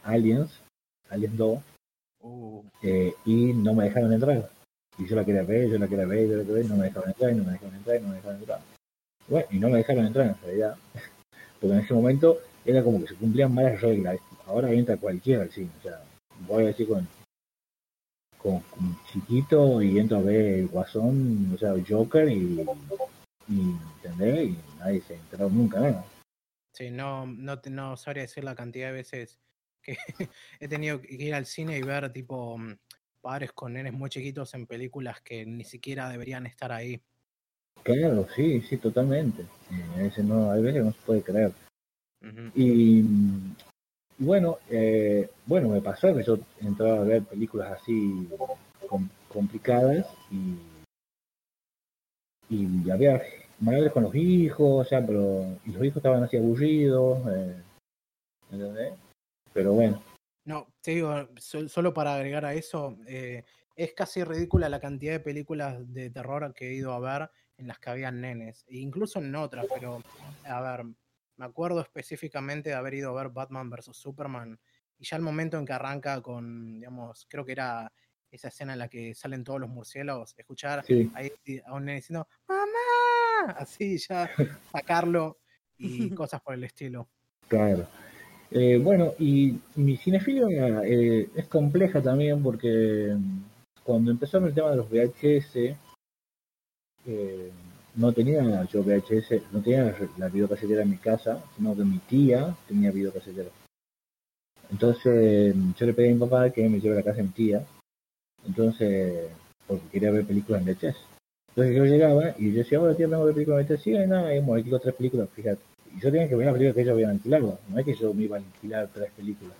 Aliens, Aliens 2, uh. eh, y no me dejaron entrar. Y yo la quería ver, yo la quería ver, yo la quería ver, no me dejaron entrar, y no me dejaron entrar, y no me dejaron entrar. Bueno, y no me dejaron entrar en realidad. Porque en ese momento era como que se cumplían malas reglas. Ahora entra cualquiera al cine, o sea, voy a decir con con, chiquito y entro a ver el Guasón, o sea, el Joker y, y, y nadie se enteró nunca, ¿no? Sí, no, no, no sabría decir la cantidad de veces que he tenido que ir al cine y ver tipo mm, padres con nenes muy chiquitos en películas que ni siquiera deberían estar ahí. Claro, sí, sí, totalmente. A veces no, hay veces no se puede creer. Y bueno, eh, bueno, me pasó que yo entraba a ver películas así complicadas y, y había madres con los hijos, o sea, pero y los hijos estaban así aburridos, eh, ¿entendés? Pero bueno. No, te digo, solo para agregar a eso, eh, es casi ridícula la cantidad de películas de terror que he ido a ver en las que había nenes, e incluso en otras, pero a ver, me acuerdo específicamente de haber ido a ver Batman vs. Superman y ya el momento en que arranca con, digamos, creo que era esa escena en la que salen todos los murciélagos, escuchar ahí a un nene diciendo, ¡Mamá! Así ya sacarlo y cosas por el estilo. Claro. Eh, bueno, y mi cinefilia eh, es compleja también porque cuando empezaron el tema de los VHS, eh, no tenía yo VHS, no tenía la videocasetera en mi casa, sino que mi tía tenía videocasetera. Entonces yo le pedí a mi papá que me lleve a la casa de mi tía, entonces, porque quería ver películas en VHS. Entonces yo llegaba y yo decía, hola tía, vengo a ver películas en VHS, sí, nada, hemos alquilado tres películas, fíjate. Y yo tenía que ver las películas que ellos habían alquilado, no es que yo me iba a alquilar tres películas.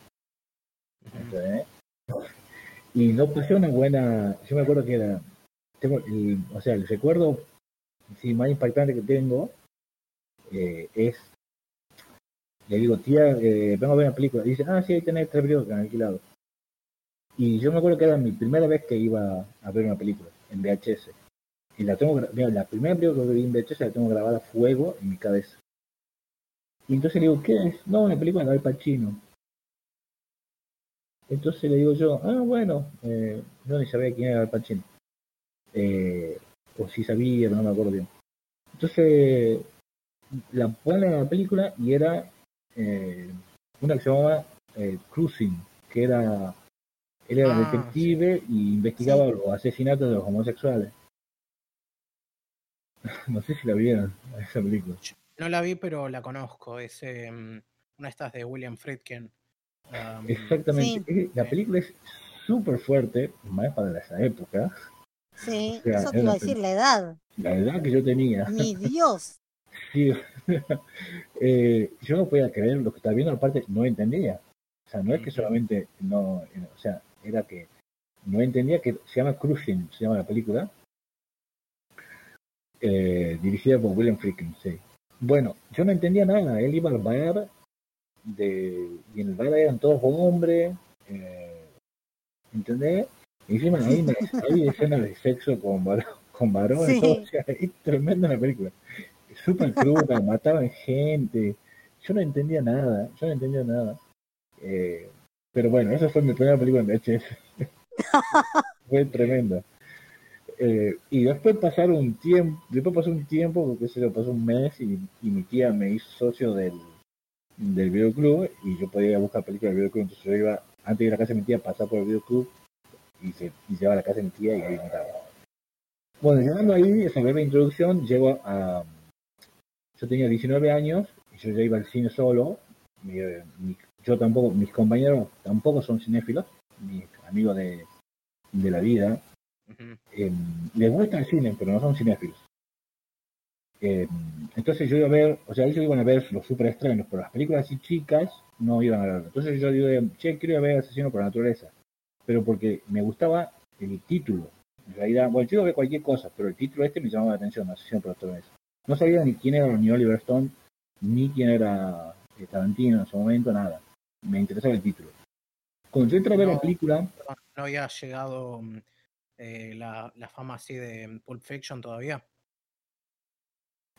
Y no pasé una buena, yo me acuerdo que era, tengo, o sea, el recuerdo sí, más impactante que tengo eh, es, le digo, tía, eh, vengo a ver una película, dice, ah, sí, ahí tenés tres películas que han alquilado. Y yo me acuerdo que era mi primera vez que iba a ver una película en VHS. Y la tengo, mira, la primera película que vi en VHS la tengo grabada a fuego en mi cabeza. Y entonces le digo, ¿qué es? No, una película de Al Pacino. Entonces le digo yo, ah, bueno, eh, yo ni sabía quién era Al Pacino. Eh, o si sabía, no me acuerdo bien. Entonces, la pone en la película y era eh, una que se llamaba eh, Cruising, que era, él era ah, detective y investigaba los asesinatos de los homosexuales. no sé si la vieron, esa película. No la vi, pero la conozco. Es una de estas de William Friedkin. Exactamente. La película es súper fuerte, más para esa época. Sí, eso te iba a decir, la edad. La edad que yo tenía. Mi Dios. sí. eh, yo no podía creer lo que estaba viendo, aparte no entendía. O sea, no es que solamente no, o sea, era que no entendía que se llama Cruising, se llama la película. Eh, dirigida por William Friedkin, sí. Bueno, yo no entendía nada. Él iba al bar de, y en el bar eran todos hombres, eh, ¿entendés? Encima hay, hay escenas de sexo con, con varones, o sea, es tremenda la película. Súper cruda, mataban gente. Yo no entendía nada, yo no entendía nada. Eh, pero bueno, esa fue mi primera película en VHS. fue tremenda. Eh, y después pasar un tiempo, después pasó un tiempo, porque se lo pasó un mes y, y mi tía me hizo socio del, del videoclub y yo podía ir a buscar películas del videoclub, entonces yo iba, antes de ir a la casa de mi tía, pasar por el videoclub y se, y se a la casa de mi tía y ahí miraba. Bueno, llegando ahí, esa breve introducción, llego a... Yo tenía 19 años y yo ya iba al cine solo. yo tampoco, mis compañeros tampoco son cinéfilos, mis amigos de, de la vida. Em, les gusta el cine, pero no son cinéfilos. Eh, entonces yo iba a ver, o sea, ellos iban a ver los super estrenos, pero las películas así chicas no iban a ver. Entonces yo digo, che, quiero ir a ver Asesino por la Naturaleza. Pero porque me gustaba el título. En realidad, bueno, yo iba a ver cualquier cosa, pero el título este me llamaba la atención, la Naturaleza. No sabía ni quién era ni Oliver Stone, ni quién era eh, Tarantino en ese momento, nada. Me interesaba el título. Cuando yo entré a ver la película... No había llegado mm, eh, la, la fama así de Pulp Fiction todavía.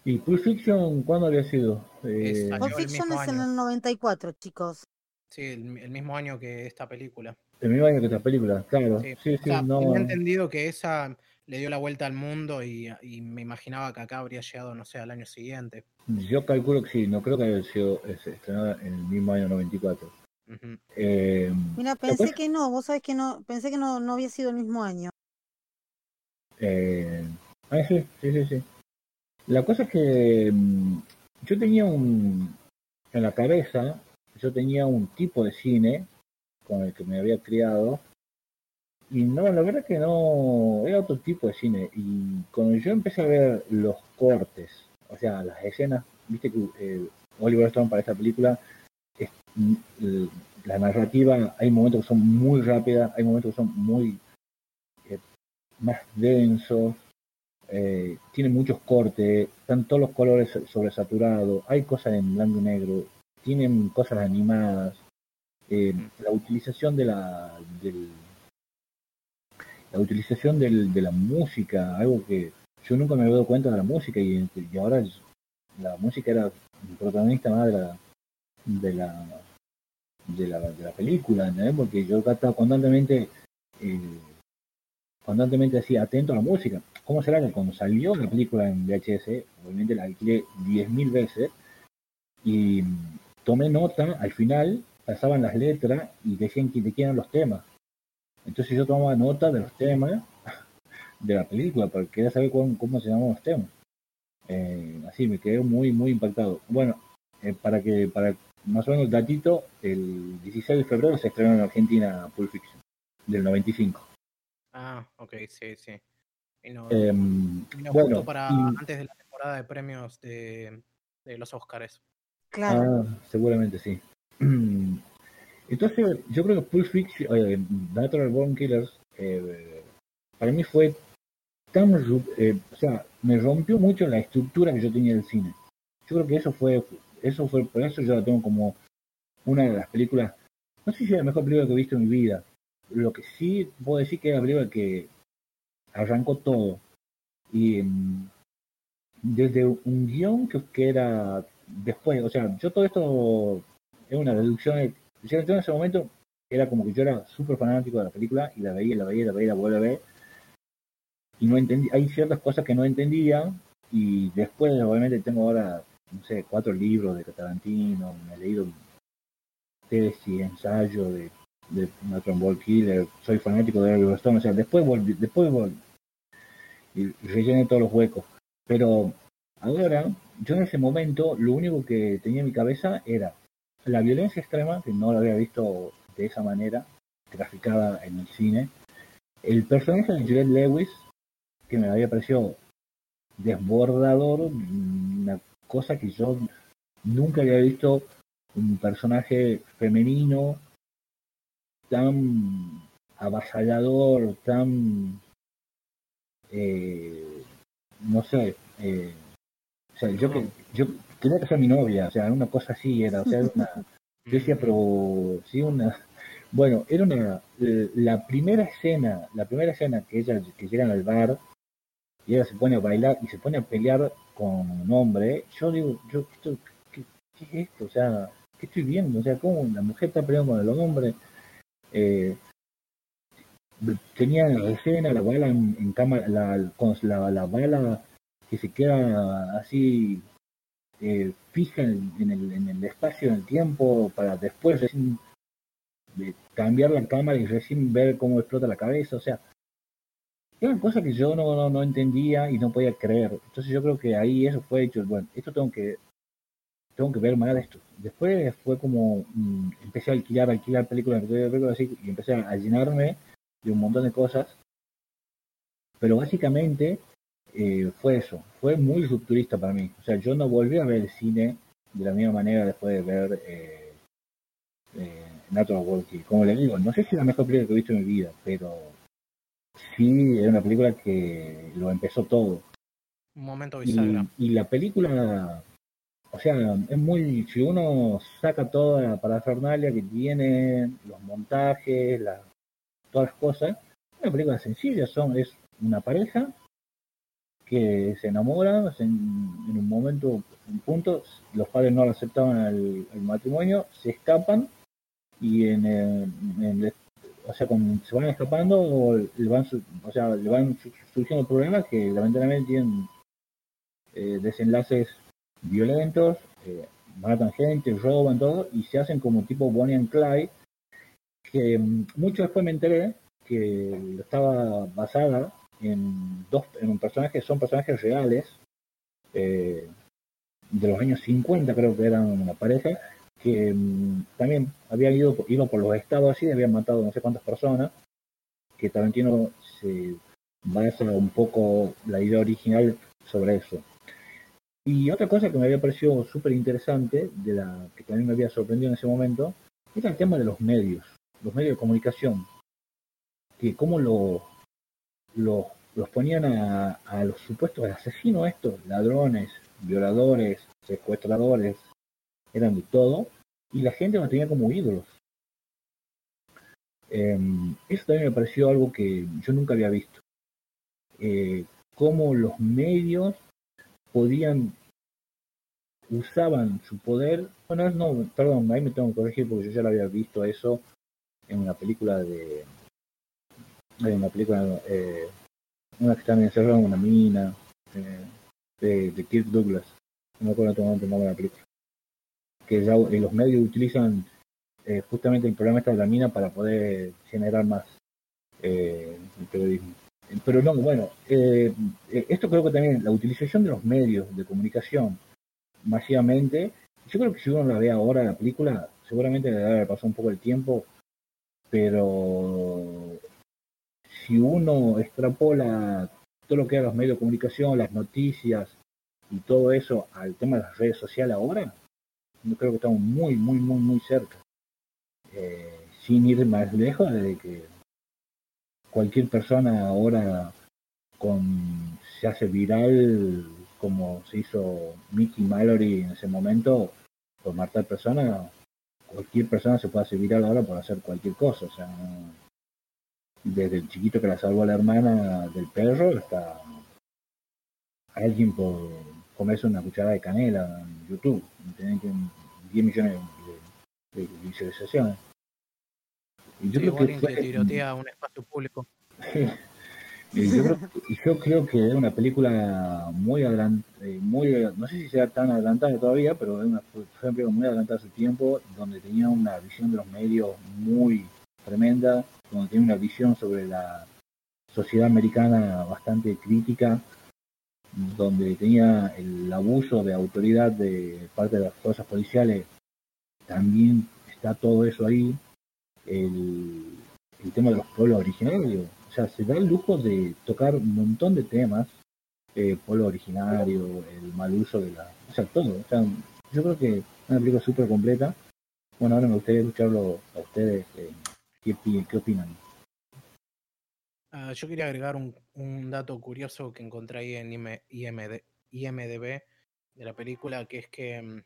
¿Y Pulp Fiction cuándo había sido? Eh... Pulp Fiction es en el 94, chicos. Sí, el, mismo año que esta película. El mismo año que esta película, claro. Sí, sí, sí no... entendido que esa le dio la vuelta al mundo y, me imaginaba que acá habría llegado, no sé, al año siguiente. Yo calculo que sí, no creo que haya sido estrenada en el mismo año 94. eh, Mira, pensé que no, vos sabés que no, pensé que no, no había sido el mismo año. Eh, ah, sí, sí, sí, sí. La cosa es que mm, yo tenía un, en la cabeza, yo tenía un tipo de cine con el que me había criado. Y no, la verdad que no, era otro tipo de cine. Y cuando yo empecé a ver los cortes, o sea, las escenas, viste que eh, Oliver Stone para esta película, es, mm, la narrativa, hay momentos que son muy rápidas, hay momentos que son muy eh, más densos, eh, tiene muchos cortes, están todos los colores sobresaturados, hay cosas en blanco y negro, tienen cosas animadas, la utilización de la del la utilización del, de la música, algo que yo nunca me había dado cuenta de la música y, ahora la música era el protagonista más de la de la de la, de la película, porque yo estaba constantemente eh, constantemente así atento a la música. ¿Cómo será que cuando salió la película en VHS, obviamente la alquilé 10.000 veces y tomé nota, al final pasaban las letras y decían que de quién eran los temas. Entonces yo tomaba nota de los temas de la película porque quería saber cómo, se llamaban los temas. Eh, así me quedé muy, muy impactado. Bueno, eh, para que, para más o menos el datito, el 16 de febrero se estrenó en Argentina Pulp Fiction, del 95. Ah, ok, sí, sí. Y no, em, bueno, para antes de la temporada de premios de, de los Oscars. Claro. Ah, seguramente sí. Entonces, yo creo que Pulp Fiction, eh, Natural Born Killers, eh, para mí fue tan, eh, o sea, me rompió mucho la estructura que yo tenía del cine. Yo creo que eso fue, eso fue, por eso yo la tengo como una de las películas, no sé si es la mejor película que he visto en mi vida, lo que sí puedo decir que es la película que arrancó todo. Y mm, desde un guion que, que, era después, o sea, yo todo esto es una deducción. Yo en ese momento era como que yo era súper fanático de la película y la veía, la veía, la veía, la vuelvo a ver. Y no entendí, hay ciertas cosas que no entendía y después obviamente tengo ahora, no sé, cuatro libros de Tarantino, me he leído tesis ensayo de de Nathan Ball Killer, soy fanático de Oliver Stone, o sea, después volví, después volví y rellené todos los huecos. Pero ahora, yo en ese momento, lo único que tenía en mi cabeza era la violencia extrema, que no lo había visto de esa manera, graficada en el cine. El personaje de Juliette Lewis, que me había parecido desbordador, una cosa que yo nunca había visto un personaje femenino tan avasallador, tan, eh, no sé, eh, o sea, yo, yo quería que sea mi novia, o sea, una cosa así era, o sea, una, yo decía, pero sí, una, bueno, era una, la primera escena, la primera escena que ella, que llegan al bar, y ella se pone a bailar y se pone a pelear con un hombre, yo digo, yo, ¿qué, qué es esto? O sea, ¿qué estoy viendo? O sea, ¿cómo la mujer está peleando con el hombre? eh, tenía la escena, la bala en, cámara, la, con la, la, bala que se queda así eh, fija en, el, en el espacio, en el tiempo, para después recién de cambiar la cámara y recién ver cómo explota la cabeza, o sea, eran cosas que yo no, no, entendía y no podía creer. Entonces yo creo que ahí eso fue hecho, bueno, esto tengo que tengo que ver más esto. Después fue como, mm, empecé a alquilar, alquilar películas, películas así, y empecé a llenarme de un montón de cosas. Pero básicamente eh, fue eso, fue muy rupturista para mí. O sea, yo no volví a ver el cine de la misma manera después de ver eh, eh, Natural Walking. Como le digo, no sé si es la mejor película que he visto en mi vida, pero sí es una película que lo empezó todo. Un momento bisagra. y la película o sea, es muy, si uno saca toda la parafernalia que tiene, los montajes, la, todas las cosas, una película sencilla, son, es una pareja que se enamora en, un momento, un punto, los padres no lo aceptaban el, matrimonio, se escapan y en, el, o sea, cuando se van escapando, le van, o sea, le van surgiendo problemas que lamentablemente tienen eh, desenlaces violentos, eh, matan gente, roban todo y se hacen como tipo Bonnie and Clyde, que mm, mucho después me enteré que estaba basada en dos en un personaje, son personajes reales eh, de los años 50 creo que eran una pareja que mm, también habían ido, ido por los estados así, habían matado no sé cuántas personas, que Tarantino se basa un poco la idea original sobre eso. Y otra cosa que me había parecido súper interesante, de la que también me había sorprendido en ese momento, era el tema de los medios, los medios de comunicación, que cómo lo, los ponían a, a, los supuestos asesinos estos, ladrones, violadores, secuestradores, eran de todo, y la gente los tenía como ídolos. Em, eso también me pareció algo que yo nunca había visto. Eh, cómo los medios podían, usaban su poder. Bueno, no, perdón, ahí me tengo que corregir porque yo ya lo había visto eso en una película de. En una película. Eh, una que están encerrada en una mina. Eh, de, de Kirk Douglas. No me acuerdo el nombre de la película. Que ya los medios utilizan eh, justamente el programa está de la mina para poder generar más eh, el periodismo. Pero no, bueno, eh, esto creo que también la utilización de los medios de comunicación masivamente, yo creo que si uno la ve ahora la película, seguramente le debe pasar un poco el tiempo, pero si uno extrapola todo lo que es los medios de comunicación, las noticias y todo eso al tema de las redes sociales ahora, yo creo que estamos muy, muy, muy, muy cerca. Eh, sin ir más lejos, de que cualquier persona ahora se hace viral como se hizo Mickey Mallory en ese momento por matar personas, cualquier persona se puede hacer viral ahora por hacer cualquier cosa, desde el chiquito que la salvó a la hermana del perro hasta alguien por comerse una cucharada de canela en YouTube, tienen 10 millones de, visualizaciones. Y yo creo que, que tirotea un espacio público. yo, creo, que es una película muy adelantada, eh, muy, no sé si sea tan adelantada todavía, pero es una, fue una película muy adelantada a su tiempo, donde tenía una visión de los medios muy tremenda, donde tenía una visión sobre la sociedad americana bastante crítica, donde tenía el abuso de autoridad de parte de las fuerzas policiales, también está todo eso ahí, el, tema de los pueblos originarios, o sea, se da el lujo de tocar un montón de temas, eh, pueblo originario, el mal uso de la, o sea, todo, o sea, yo creo que una película súper completa. Bueno, ahora me gustaría escucharlo a ustedes, eh, ¿qué, ¿qué opinan? Ah, yo quería agregar un, dato curioso que encontré ahí en IMD, IMDB de la película, que es que mm,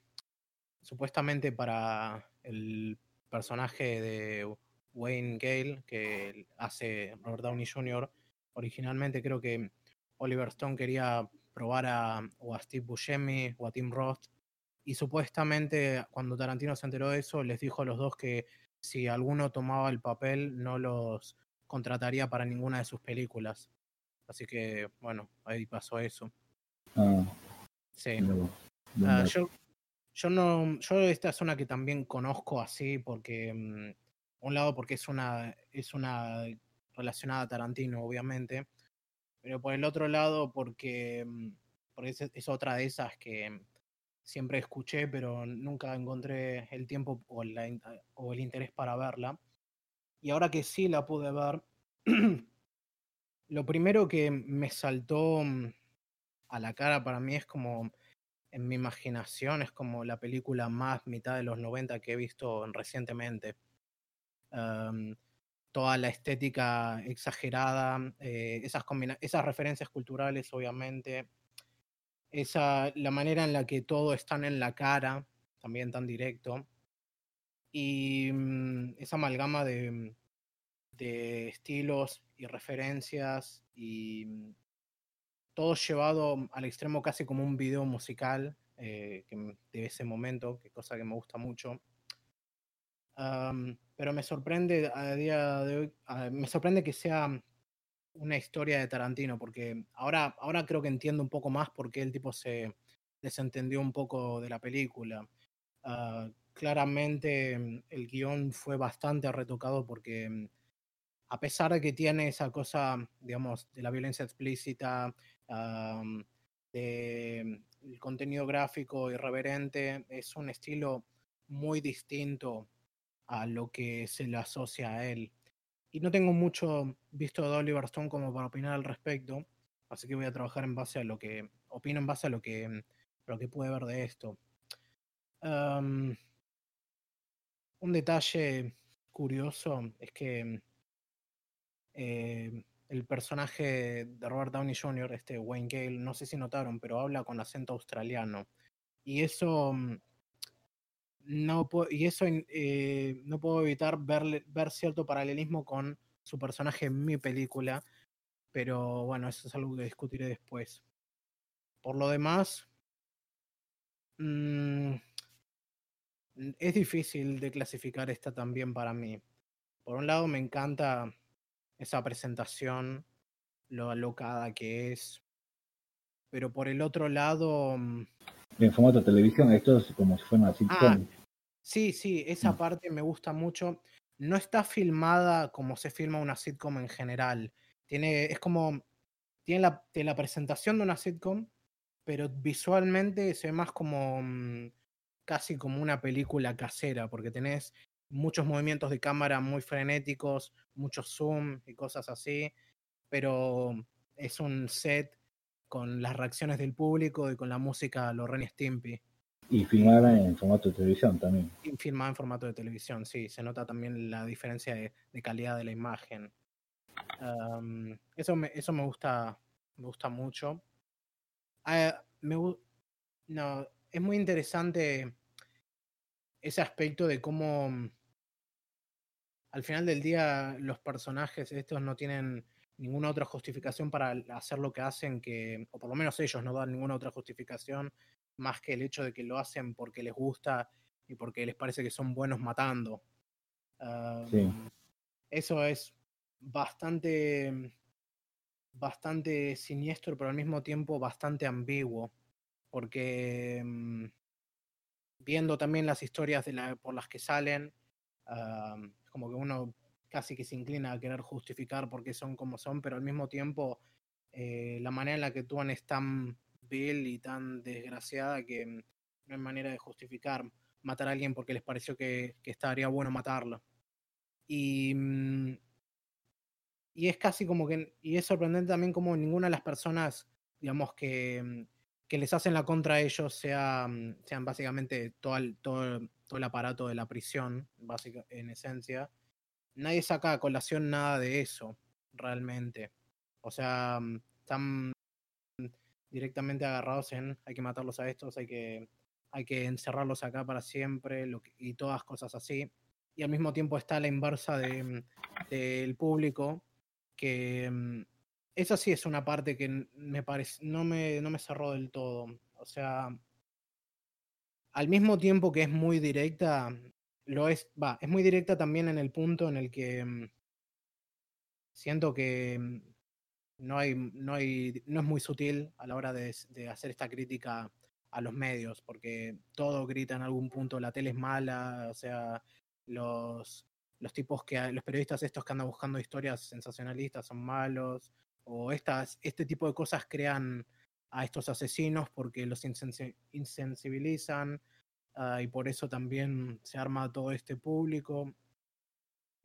supuestamente para el personaje de Wayne Gale, que hace Robert Downey Jr., originalmente creo que Oliver Stone quería probar a, o a Steve Buscemi o a Tim Roth, y supuestamente cuando Tarantino se enteró de eso, les dijo a los dos que si alguno tomaba el papel no los contrataría para ninguna de sus películas. Así que, bueno, ahí pasó eso. Ah, sí. Ah, yo, yo no, yo esta es una que también conozco así porque, mm, un lado porque es una, es una relacionada a Tarantino, obviamente, pero por el otro lado porque, mm, porque es, es otra de esas que siempre escuché, pero nunca encontré el tiempo o, la, o el interés para verla. Y ahora que sí la pude ver, lo primero que me saltó mm, a la cara para mí es como, en mi imaginación, es como la película más mitad de los 90 que he visto recientemente. toda la estética exagerada, eh, esas referencias culturales, obviamente, esa, la manera en la que todo está en la cara, también tan directo, y mm, esa amalgama de, de estilos y referencias y mm, todo llevado al extremo casi como un video musical eh, de ese momento, que cosa que me gusta mucho. pero me sorprende a día de hoy, me sorprende que sea una historia de Tarantino, porque ahora, ahora creo que entiendo un poco más por qué el tipo se desentendió un poco de la película. Ah, claramente mm, el guion fue bastante retocado porque mm, a pesar de que tiene esa cosa, digamos, de la violencia explícita, del contenido gráfico irreverente, es un estilo muy distinto a lo que se le asocia a él. Y no tengo mucho visto de Oliver Stone como para opinar al respecto, así que voy a trabajar en base a lo que, opino en base a lo que, lo que pude ver de esto. un detalle curioso es que eh, el personaje de Robert Downey Jr., este Wayne Gale, no sé si notaron, pero habla con acento australiano. Y eso no y eso eh, no puedo evitar ver, ver cierto paralelismo con su personaje en mi película, pero bueno, eso es algo que discutiré después. Por lo demás, mm, es difícil de clasificar esta también para mí. Por un lado me encanta esa presentación, lo alocada que es, pero por el otro lado... Mm, en formato de televisión, esto es como si fuera una sitcom. Ah, sí, sí, esa mm. parte me gusta mucho. No está filmada como se filma una sitcom en general. Tiene, es como, tiene la, la presentación de una sitcom, pero visualmente se ve más como mm, casi como una película casera, porque tenés muchos movimientos de cámara muy frenéticos, muchos zoom y cosas así, pero es un set con las reacciones del público y con la música Lorraine Stimpy. Y filmada en formato de televisión también. Y filmada en formato de televisión, sí. Se nota también la diferencia de, calidad de la imagen. eso, me, eso me gusta, me gusta mucho. Ah, no, es muy interesante ese aspecto de cómo al final del día los personajes estos no tienen ninguna otra justificación para hacer lo que hacen, que, o por lo menos ellos no dan ninguna otra justificación más que el hecho de que lo hacen porque les gusta y porque les parece que son buenos matando. Eso es bastante, bastante siniestro, pero al mismo tiempo bastante ambiguo, porque mm, viendo también las historias de la, por las que salen, como que uno casi que se inclina a querer justificar por qué son como son, pero al mismo tiempo eh, la manera en la que actúan es tan vil y tan desgraciada que mm, no hay manera de justificar matar a alguien porque les pareció que, estaría bueno matarlo. Y, mm, y es casi como que, y es sorprendente también como ninguna de las personas, digamos, que, mm, que les hacen la contra a ellos sea, sean básicamente todo el, todo, todo el aparato de la prisión, básica, en esencia, nadie saca a colación nada de eso, realmente. O sea, están directamente agarrados en hay que matarlos a estos, hay que, hay que encerrarlos acá para siempre y todas cosas así. Y al mismo tiempo está la inversa del público, que mm, esa sí es una parte que me parece, no me, no me cerró del todo. O sea, al mismo tiempo que es muy directa, lo es, va, es muy directa también en el punto en el que mm, siento que mm, no hay, no es muy sutil a la hora de, hacer esta crítica a los medios, porque todo grita en algún punto, la tele es mala, o sea, los, tipos que, los periodistas estos que andan buscando historias sensacionalistas son malos, o este tipo de cosas crean a estos asesinos porque los insensibilizan, Ah, y por eso también se arma todo este público.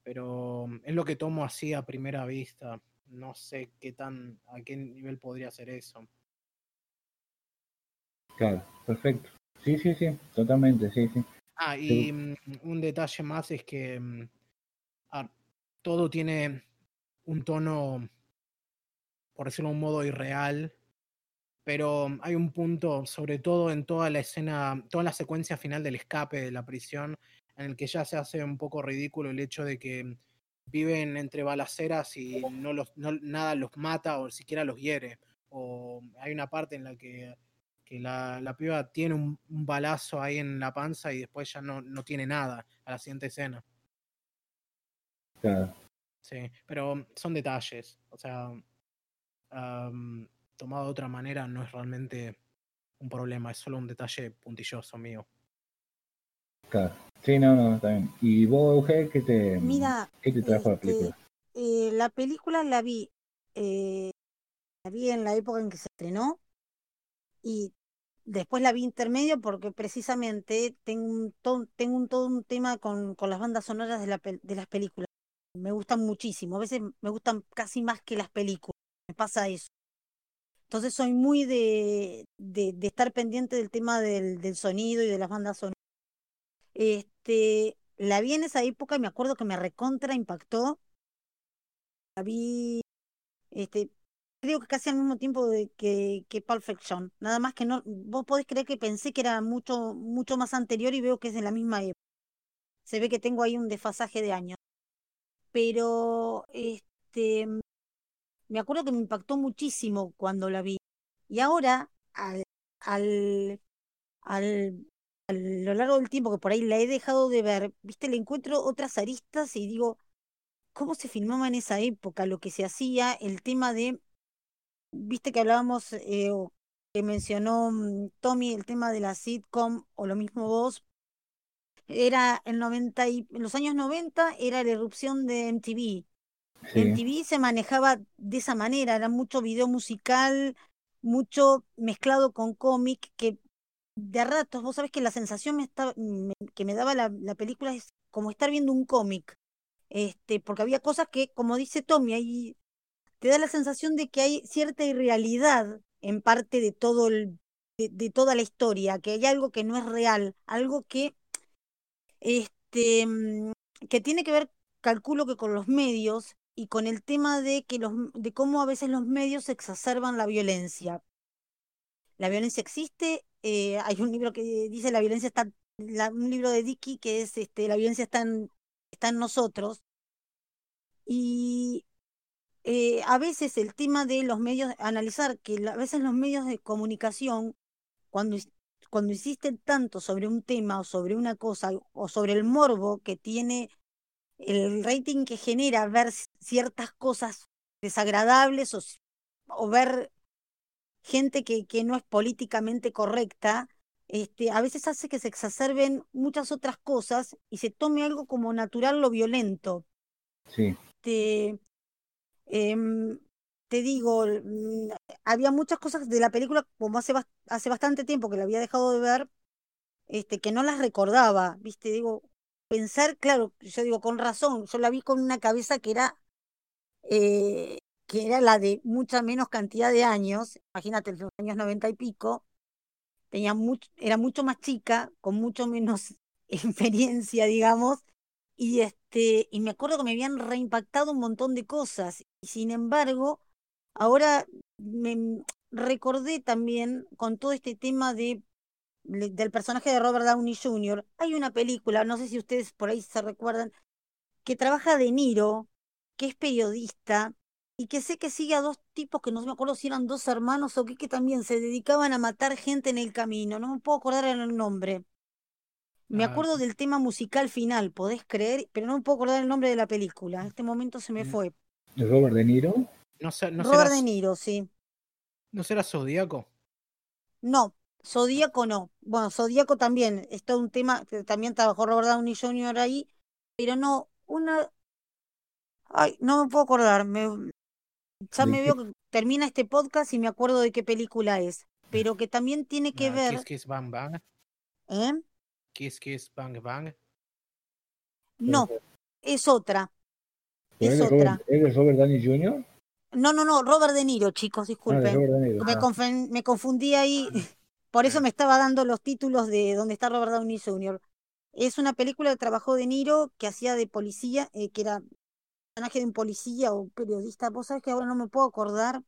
Pero es lo que tomo así a primera vista. No sé qué tan, a qué nivel podría ser eso. Claro, perfecto. Sí, sí, sí, totalmente, sí, sí. Ah, y mm, un detalle más es que mm, ah, todo tiene un tono, por decirlo de un modo irreal, pero hay un punto, sobre todo en toda la escena, toda la secuencia final del escape de la prisión, en el que ya se hace un poco ridículo el hecho de que viven entre balaceras y no los, nada los mata o siquiera los hiere. O hay una parte en la que, que la, la, piba tiene un, balazo ahí en la panza y después ya no, no tiene nada a la siguiente escena. Claro. Sí, pero son detalles. O sea, tomado de otra manera no es realmente un problema, es solo un detalle puntilloso mío. Claro. Sí, no, no, está bien. ¿Y vos, Euge, qué te, Mira, ¿qué te trajo la este, película? Eh, la película la vi, eh, la vi en la época en que se estrenó y después la vi intermedio porque precisamente tengo un, tengo un, todo un tema con, con las bandas sonoras de, la, de las películas. Me gustan muchísimo, a veces me gustan casi más que las películas, me pasa eso. Entonces soy muy de, de, estar pendiente del tema del, del, sonido y de las bandas sonoras. Este, la vi en esa época y me acuerdo que me recontra impactó. La vi, este, creo que casi al mismo tiempo que, que Pulp. Nada más que no, vos podés creer que pensé que era mucho, mucho más anterior y veo que es de la misma época. Se ve que tengo ahí un desfasaje de años. Pero este me acuerdo que me impactó muchísimo cuando la vi. Y ahora, al, al, al, a lo largo del tiempo que por ahí la he dejado de ver, viste, le encuentro otras aristas y digo, ¿cómo se filmaba en esa época? Lo que se hacía, el tema de, viste que hablábamos, eh, o que mencionó mm, Tommy, el tema de la sitcom, o lo mismo vos, era el 90 y, en los años 90 era la erupción de MTV. MTV se manejaba de esa manera, era mucho video musical, mucho mezclado con cómic, que de ratos, vos sabés que la sensación me estaba, que me daba la, la, película es como estar viendo un cómic, este, porque había cosas que, como dice Tommy, ahí te da la sensación de que hay cierta irrealidad en parte de todo el, de, de toda la historia, que hay algo que no es real, algo que, este, mm, que tiene que ver, calculo que con los medios y con el tema de que los, de cómo a veces los medios exacerban la violencia. La violencia existe, eh, hay un libro que dice la violencia está, un libro de Dickey que es este, la violencia está en, está en nosotros. Y eh, a veces el tema de los medios, analizar que a veces los medios de comunicación, cuando, cuando insisten tanto sobre un tema o sobre una cosa o sobre el morbo que tiene el rating que genera ver ciertas cosas desagradables o, o ver gente que, que no es políticamente correcta, este, a veces hace que se exacerben muchas otras cosas y se tome algo como natural lo violento. Sí. Este, em, te digo, mm, había muchas cosas de la película, como hace, hace bastante tiempo que la había dejado de ver, este, que no las recordaba, ¿viste? Digo, pensar, claro, yo digo, con razón, yo la vi con una cabeza que era eh, que era la de mucha menos cantidad de años, imagínate, en los años noventa y pico, tenía era mucho más chica, con mucho menos experiencia, digamos, y este, y me acuerdo que me habían reimpactado un montón de cosas, y sin embargo, ahora me recordé también con todo este tema de del personaje de Robert Downey Jr. Hay una película, no sé si ustedes por ahí se recuerdan, que trabaja De Niro, que es periodista, y que sé que sigue a dos tipos que no me acuerdo si eran dos hermanos o qué, que también se dedicaban a matar gente en el camino. No me puedo acordar el nombre. Me ah, acuerdo del tema musical final, podés creer, pero no me puedo acordar el nombre de la película. En este momento se me mm. fue. ¿Robert De Niro? No, no Robert De Niro, sí. ¿No será Zodíaco? No, Zodíaco no. Bueno, Zodíaco también. Es todo un tema que también trabajó Robert Downey Jr. ahí, pero no, una. Ay, no me puedo acordar. Me, ya me veo que termina este podcast y me acuerdo de qué película es, pero que también tiene que ver... Kiss Kiss Bang Bang. ¿Eh? Kiss Kiss Bang Bang. No, es otra. Es otra. ¿Es Robert Downey Jr.? No, no, no, Robert De Niro, chicos, ah, disculpen. me, ah. me, confundí ahí, por eso me estaba dando los títulos de donde está Robert Downey Jr. Es una película que trabajó De Niro, que hacía de policía, eh, que era personaje de un policía o periodista, vos sabés que ahora no me puedo acordar,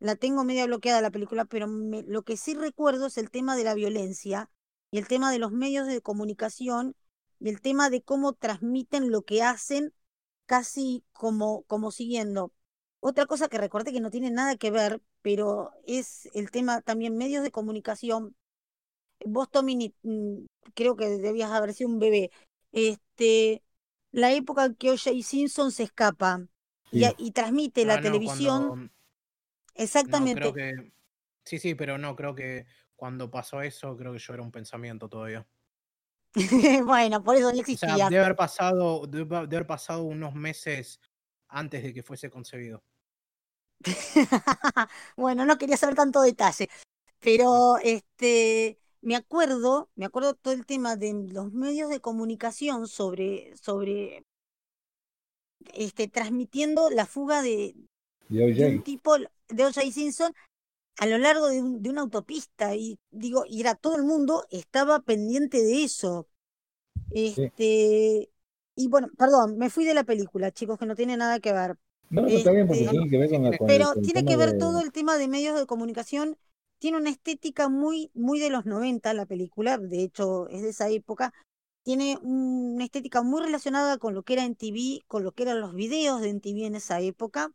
la tengo media bloqueada la película, pero lo que sí recuerdo es el tema de la violencia y el tema de los medios de comunicación y el tema de cómo transmiten lo que hacen casi como, como siguiendo. Otra cosa que recordé que no tiene nada que ver, pero es el tema también medios de comunicación. Vos, Tommy, mm, creo que debías haber sido un bebé. Este, la época en que O.J. Simpson se escapa y, transmite la ah, televisión. Exactamente. Sí, sí, pero no, creo que cuando pasó eso, creo que yo era un pensamiento todavía. bueno, por eso no existía. O debe haber pasado, debe haber pasado unos meses antes de que fuese concebido. bueno, no quería saber tanto detalle, pero este me acuerdo, me acuerdo todo el tema de los medios de comunicación sobre, sobre este, transmitiendo la fuga de, un tipo de O.J. Simpson a lo largo de, una autopista y digo, y era todo el mundo estaba pendiente de eso. Este, y bueno, perdón, me fui de la película, chicos, que no tiene nada que ver. No, está bien porque este, tiene que ver con la Pero tiene que ver todo el tema de medios de comunicación. Tiene una estética muy, muy de los 90 la película, de hecho es de esa época. Tiene una estética muy relacionada con lo que era en TV, con lo que eran los videos de TV en esa época.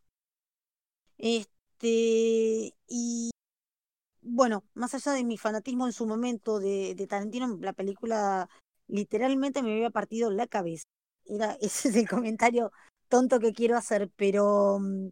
Este, y bueno, más allá de mi fanatismo en su momento de, de Tarantino, la película literalmente me había partido la cabeza. Era, ese es el comentario tonto que quiero hacer, pero mm,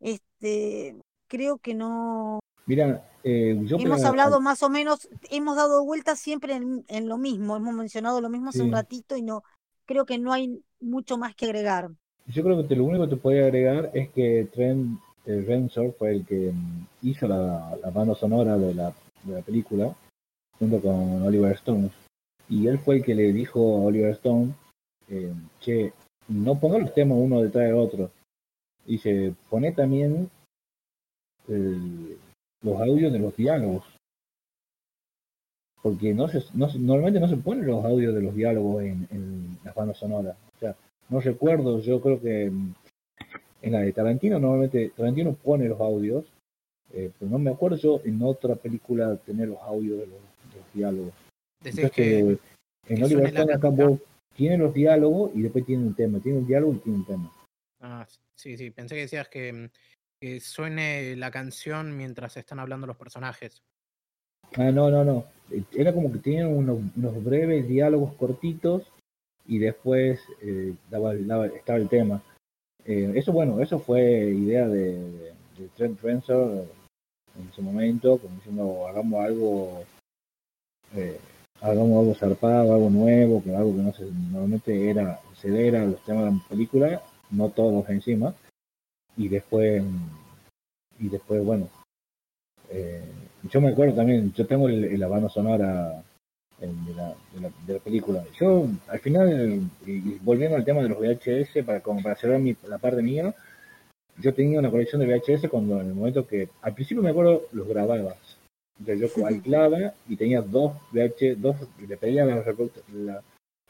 este creo que no. Mira, eh, yo hemos hablado más o menos, hemos dado vueltas siempre en, lo mismo, hemos mencionado lo mismo hace un ratito y no creo que no hay mucho más que agregar. Yo creo que lo único que te podía agregar es que Trent eh, Reznor fue el que mm, hizo la, la banda sonora de la, de la película junto con Oliver Stone y él fue el que le dijo a Oliver Stone eh, que no ponga los temas uno detrás del otro. Dice, pone también los audios de los diálogos. Porque no se, no, normalmente no se ponen los audios de los diálogos en, en las bandas sonoras. O sea, no recuerdo, yo creo que en la de Tarantino normalmente Tarantino pone los audios, eh, pero no me acuerdo yo en otra película tener los audios de los, diálogos. Entonces, que, en Oliver Stone acá tiene los diálogos y después tiene un tema, tiene un diálogo y tiene un tema. Ah, sí, sí, pensé que decías que, mm, que suene la canción mientras están hablando los personajes. Ah, no, no, no. Era como que tienen unos, breves diálogos cortitos y después eh, estaba el tema. Eh, eso, bueno, eso fue idea de, Trent Reznor en su momento, como diciendo, hagamos algo eh, hagamos algo zarpado, algo nuevo, que algo que no se, normalmente era, ceder a los temas de la película, no todos encima, y después, y después, bueno, eh, yo me acuerdo también, yo tengo el, el banda sonora de la, de, la, película. Yo, al final, volviendo al tema de los VHS, para, como para cerrar mi, la parte mía, yo tenía una colección de VHS cuando en el momento que, al principio me acuerdo, los grababa entonces yo aislaba y tenía dos VH, dos, le pedía la, la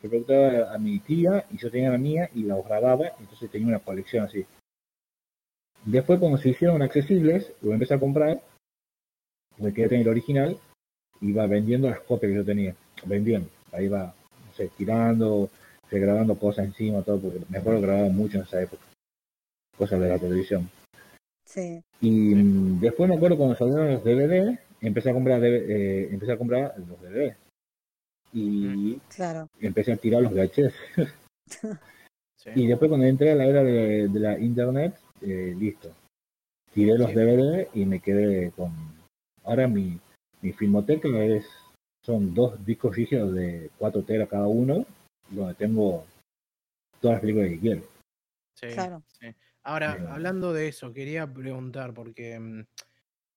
reproductora a mi tía y yo tenía la mía y la grababa, entonces tenía una colección así. Después cuando se hicieron accesibles, lo empecé a comprar, me quedé tener el original, iba vendiendo las copias que yo tenía, vendiendo, ahí iba, no sé, tirando, grabando cosas encima, todo, porque me acuerdo grababa mucho en esa época, cosas de la televisión. Sí. Y después me acuerdo cuando salieron los DVD, empecé a comprar eh, empecé a comprar los DVD y claro. empecé a tirar los VHS y después cuando entré a la era de, la internet eh, listo tiré los DVD y me quedé con ahora mi, mi filmoteca es son dos discos rígidos de 4 teras cada uno donde tengo todas las películas que quiero sí, claro. ahora hablando de eso quería preguntar porque mm,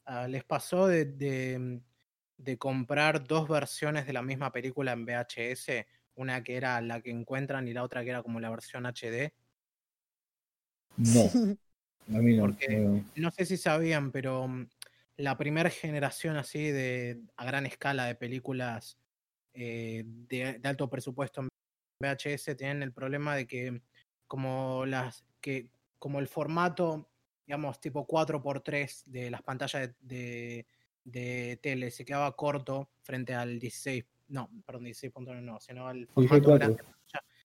Ah, ¿Les pasó de, mm, de, comprar dos versiones de la misma película en VHS? Una que era la que encuentran y la otra que era como la versión HD. No, no. Porque no, sé si sabían, pero mm, la primera generación así de a gran escala de películas eh, de, de, alto presupuesto en VHS tienen el problema de que como las que como el formato digamos, tipo 4x3 de las pantallas de, de, tele se quedaba corto frente al 16, no, perdón, 16.1 no, sino al formato grande.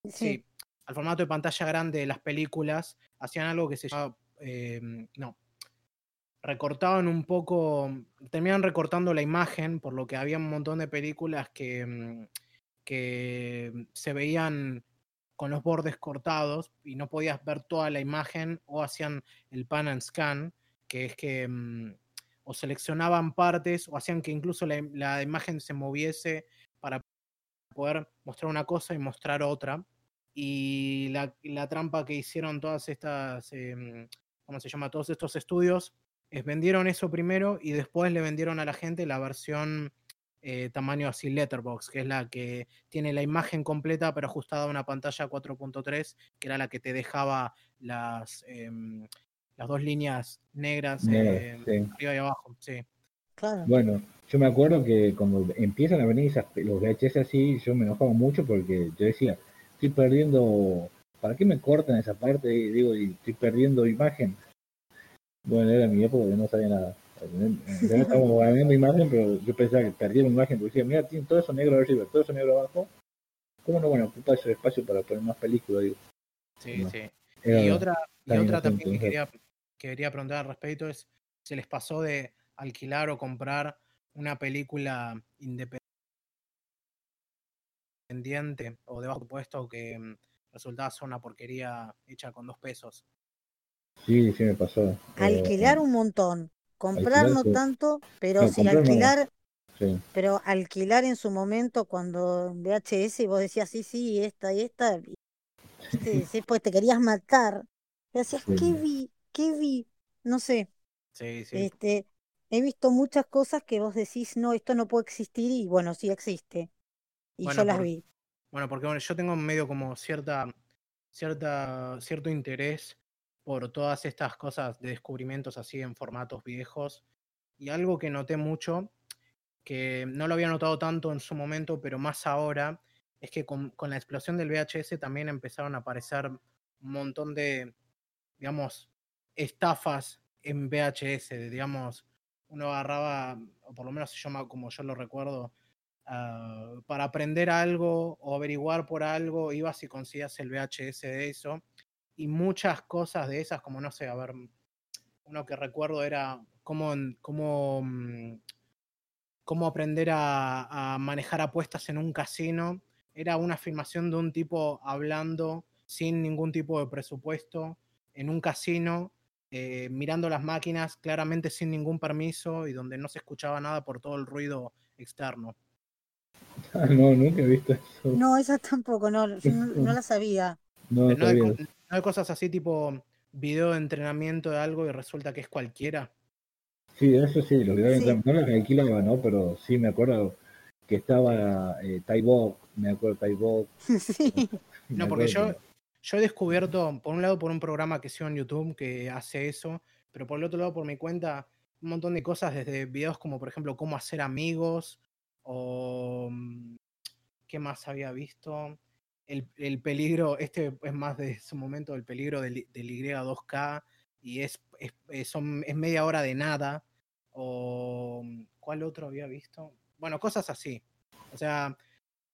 Sí. al formato de pantalla grande de las películas, hacían algo que se llamaba, eh, no, recortaban un poco, terminaban recortando la imagen, por lo que había un montón de películas que, mm, que se veían con los bordes cortados y no podías ver toda la imagen o hacían el pan and scan, que es que mm, o seleccionaban partes o hacían que incluso la, imagen se moviese para poder mostrar una cosa y mostrar otra. Y la, trampa que hicieron todas estas, em, ¿cómo se llama? Todos estos estudios, es vendieron eso primero y después le vendieron a la gente la versión eh, tamaño así letterbox, que es la que tiene la imagen completa pero ajustada a una pantalla 4.3, que era la que te dejaba las, em, las dos líneas negras eh, arriba y abajo. Sí. Bueno, yo me acuerdo que cuando empiezan a venir esas, los VHS así, yo me enojaba mucho porque yo decía, estoy perdiendo ¿para qué me cortan esa parte? Y digo, y estoy perdiendo imagen. Bueno, era mi época que no sabía nada. Ya estamos ganando imagen, pero yo pensaba que perdía mi imagen, porque decía, mira, tiene todo eso negro arriba, todo eso negro abajo. ¿Cómo no van a ocupar ese espacio para poner más películas? Digo. Sí, sí. y otra, y otra también que quería, que quería preguntar al respecto es, ¿se les pasó de alquilar o comprar una película independiente o de bajo puesto que mm, resultaba ser una porquería hecha con dos pesos? Sí, sí me pasó. Eh, alquilar un montón. Comprar no tanto, pero si alquilar, pero alquilar en su momento cuando en VHS vos decías sí, sí, esta y esta, sí, pues te querías matar. Y decías, ¿qué vi? ¿Qué vi? No sé. Sí, sí. Este, he visto muchas cosas que vos decís, no, esto no puede existir y bueno, sí existe. Y yo las vi. Bueno, porque bueno, yo tengo medio como cierta, cierta, cierto interés por todas estas cosas de descubrimientos así en formatos viejos. Y algo que noté mucho, que no lo había notado tanto en su momento, pero más ahora, es que con, la explosión del VHS también empezaron a aparecer un montón de, digamos, estafas en VHS, digamos, uno agarraba, o por lo menos se llama como yo lo recuerdo, ah, para aprender algo o averiguar por algo, ibas y conseguías el VHS de eso y muchas cosas de esas, como no sé, a ver, uno que recuerdo era cómo, cómo, mm, cómo aprender a, manejar apuestas en un casino. Era una filmación de un tipo hablando sin ningún tipo de presupuesto en un casino, eh, mirando las máquinas claramente sin ningún permiso y donde no se escuchaba nada por todo el ruido externo. Ah, no, nunca he visto eso. No, esa tampoco, no, no, la sabía. No, no, ¿No hay cosas así tipo video de entrenamiento de algo y resulta que es cualquiera? Sí, eso sí, los videos de entrenamiento no los alquilaba, ¿no? Pero sí me acuerdo que estaba eh, me acuerdo Taibok. Sí. No, porque yo, yo he descubierto, por un lado, por un programa que sigo en YouTube que hace eso, pero por el otro lado, por mi cuenta, un montón de cosas, desde videos como, por ejemplo, cómo hacer amigos, o... mm, ¿Qué más había visto? el, peligro, este es más de su momento, el peligro del, Y2K y es, es, son, es media hora de nada. O mm, ¿cuál otro había visto? Bueno, cosas así. O sea,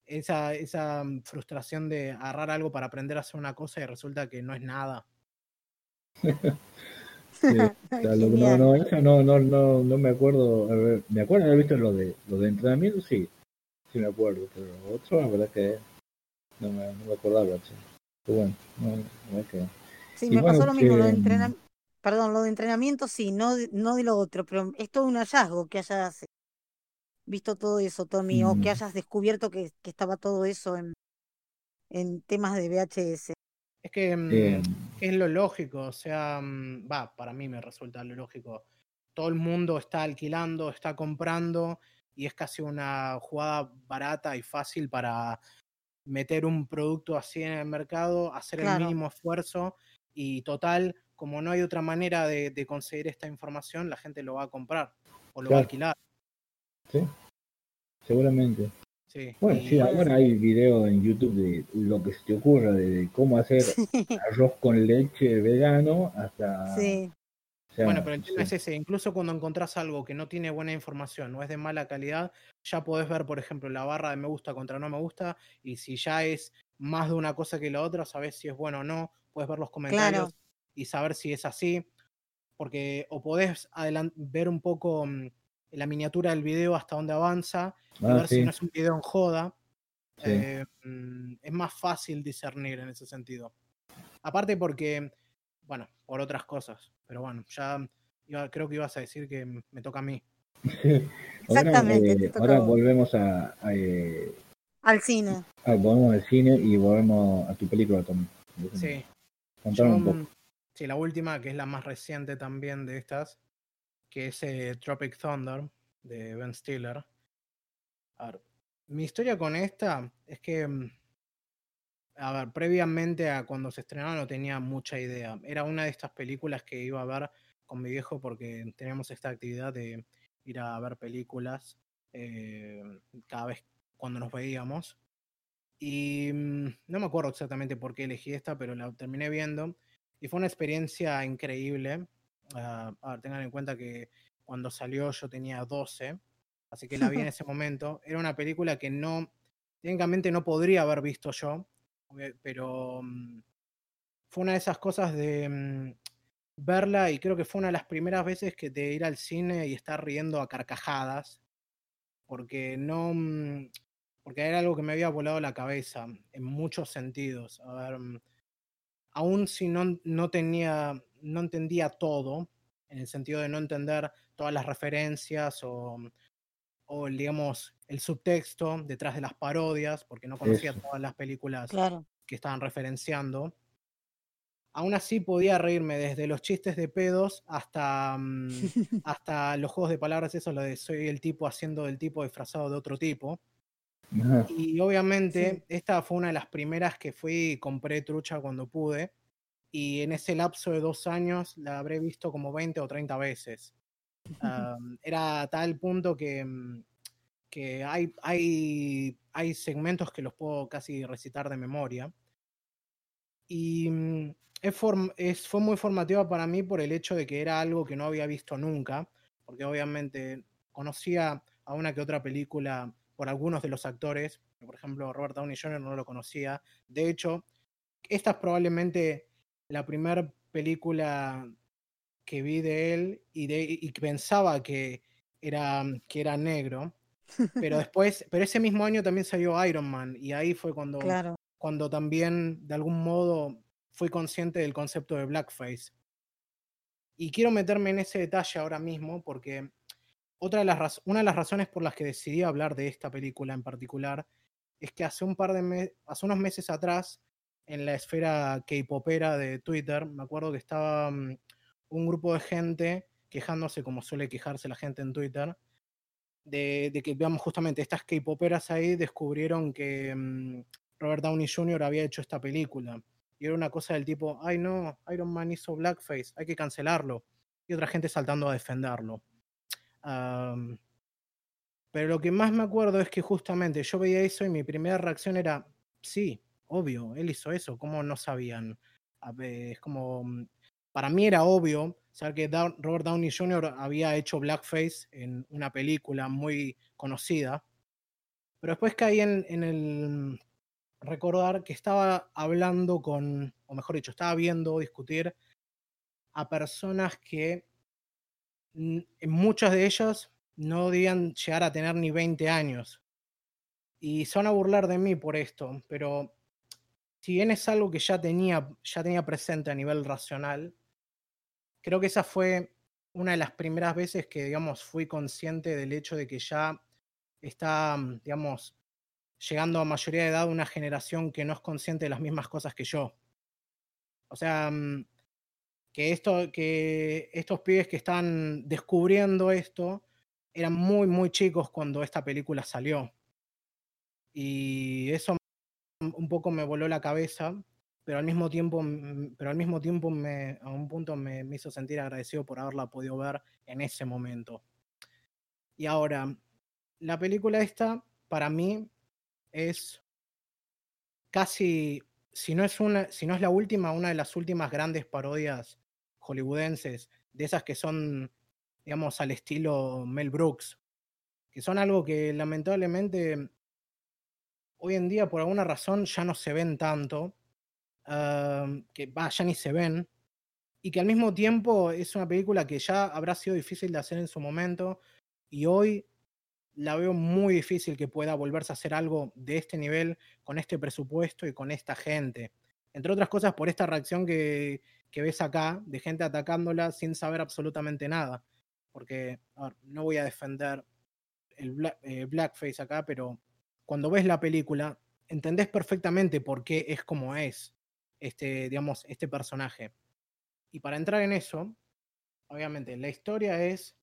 esa, esa mm, frustración de agarrar algo para aprender a hacer una cosa y resulta que no es nada. no, no, eso no, no, no, no me acuerdo. A ver, me acuerdo haber visto lo de, lo de entrenamiento, sí, sí me acuerdo, pero otro, la verdad que no me, no me acordaba, Pero bueno, no, es que... Sí, me pasó lo mismo, lo de entrenamiento. Perdón, lo de entrenamiento sí, no, no de lo otro, pero es todo un hallazgo que hayas visto todo eso, Tommy, o que mm. hayas descubierto que, que, estaba todo eso en, en temas de VHS. Es que mm, es lo lógico, o sea, mm, va, para mí me resulta lo lógico. Todo el mundo está alquilando, está comprando y es casi una jugada barata y fácil para meter un producto así en el mercado, hacer el mínimo esfuerzo y total, como no hay otra manera de, conseguir esta información, la gente lo va a comprar o lo va a alquilar. Sí, seguramente. Sí. Bueno, sí, ahora hay videos en YouTube de lo que se te ocurra, de, cómo hacer arroz con leche vegano hasta sí. bueno, pero el tema es ese, incluso cuando encontrás algo que no tiene buena información o es de mala calidad, ya podés ver, por ejemplo, la barra de me gusta contra no me gusta, y si ya es más de una cosa que la otra, sabes si es bueno o no, puedes ver los comentarios y saber si es así, porque o podés ver un poco mm, la miniatura del video hasta dónde avanza, y ah, ver si no es un video en joda. Eh, mm, es más fácil discernir en ese sentido. Aparte porque bueno, por otras cosas. Pero bueno, ya creo que ibas a decir que me toca a mí. Exactamente. ahora, eh, volvemos a, eh, al cine. Ah, volvemos al cine y volvemos a tu película, Tom. Sí. un poco. Sí, la última, que es la más reciente también de estas, que es eh, Tropic Thunder, de Ben Stiller. A ver, mi historia con esta es que mm, a ver, previamente a cuando se estrenaba no tenía mucha idea. Era una de estas películas que iba a ver con mi viejo porque teníamos esta actividad de ir a ver películas eh, cada vez cuando nos veíamos. Y mm, no me acuerdo exactamente por qué elegí esta, pero la terminé viendo. Y fue una experiencia increíble. Ah, a ver, tengan en cuenta que cuando salió yo tenía 12, así que la vi en ese momento. Era una película que no, técnicamente no podría haber visto yo, pero mm, fue una de esas cosas de mm, verla y creo que fue una de las primeras veces que de ir al cine y estar riendo a carcajadas, porque no, mm, porque era algo que me había volado la cabeza en muchos sentidos. A ver, aún si no, no tenía, no entendía todo, en el sentido de no entender todas las referencias o, o digamos, el subtexto detrás de las parodias, porque no conocía todas las películas que estaban referenciando. Aún así podía reírme desde los chistes de pedos hasta, mm, hasta los juegos de palabras, eso lo de soy el tipo haciendo del tipo disfrazado de otro tipo. Y obviamente esta fue una de las primeras que fui y compré trucha cuando pude. Y en ese lapso de dos años la habré visto como 20 o 30 veces. era a tal punto que, mm, que hay, hay, hay segmentos que los puedo casi recitar de memoria. Y mm, es, es fue muy formativa para mí por el hecho de que era algo que no había visto nunca, porque obviamente conocía a una que otra película por algunos de los actores, por ejemplo Robert Downey Jr. no lo conocía, de hecho, esta es probablemente la primera película que vi de él y, de, y pensaba que era, que era negro, pero después, pero ese mismo año también salió Iron Man y ahí fue cuando, cuando también de algún modo fui consciente del concepto de blackface. Y quiero meterme en ese detalle ahora mismo porque otra de las una de las razones por las que decidí hablar de esta película en particular es que hace un par de hace unos meses atrás, en la esfera K-popera de Twitter, me acuerdo que estaba mm, un grupo de gente quejándose, como suele quejarse la gente en Twitter, de, que, veamos, justamente estas K-poperas ahí descubrieron que mm, Robert Downey Jr. había hecho esta película. Y era una cosa del tipo, ay no, Iron Man hizo blackface, hay que cancelarlo. Y otra gente saltando a defenderlo pero lo que más me acuerdo es que justamente yo veía eso y mi primera reacción era, sí, obvio, él hizo eso, ¿cómo no sabían? Es como, para mí era obvio saber que Robert Downey Jr. había hecho blackface en una película muy conocida, pero después caí en, en el recordar que estaba hablando con, o mejor dicho, estaba viendo, discutir a personas que muchas de ellas no debían llegar a tener ni 20 años. Y van a burlar de mí por esto, pero si bien es algo que ya tenía, ya tenía presente a nivel racional, creo que esa fue una de las primeras veces que, digamos, fui consciente del hecho de que ya está, digamos, llegando a mayoría de edad una generación que no es consciente de las mismas cosas que yo. O sea, mm, que, esto, que estos pibes que están descubriendo esto eran muy, muy chicos cuando esta película salió. Y eso un poco me voló la cabeza, pero al mismo tiempo, pero al mismo tiempo me, a un punto me, me hizo sentir agradecido por haberla podido ver en ese momento. Y ahora, la película esta, para mí, es casi, si no es, una, si no es la última, una de las últimas grandes parodias hollywoodenses, de esas que son, digamos, al estilo Mel Brooks, que son algo que lamentablemente hoy en día por alguna razón ya no se ven tanto, que ya ni se ven, y que al mismo tiempo es una película que ya habrá sido difícil de hacer en su momento, y hoy la veo muy difícil que pueda volverse a hacer algo de este nivel, con este presupuesto y con esta gente. Entre otras cosas por esta reacción que, que ves acá de gente atacándola sin saber absolutamente nada. Porque no voy a defender el eh, blackface acá, pero cuando ves la película entendés perfectamente por qué es como es este, digamos, este personaje. Y para entrar en eso, obviamente, la historia es,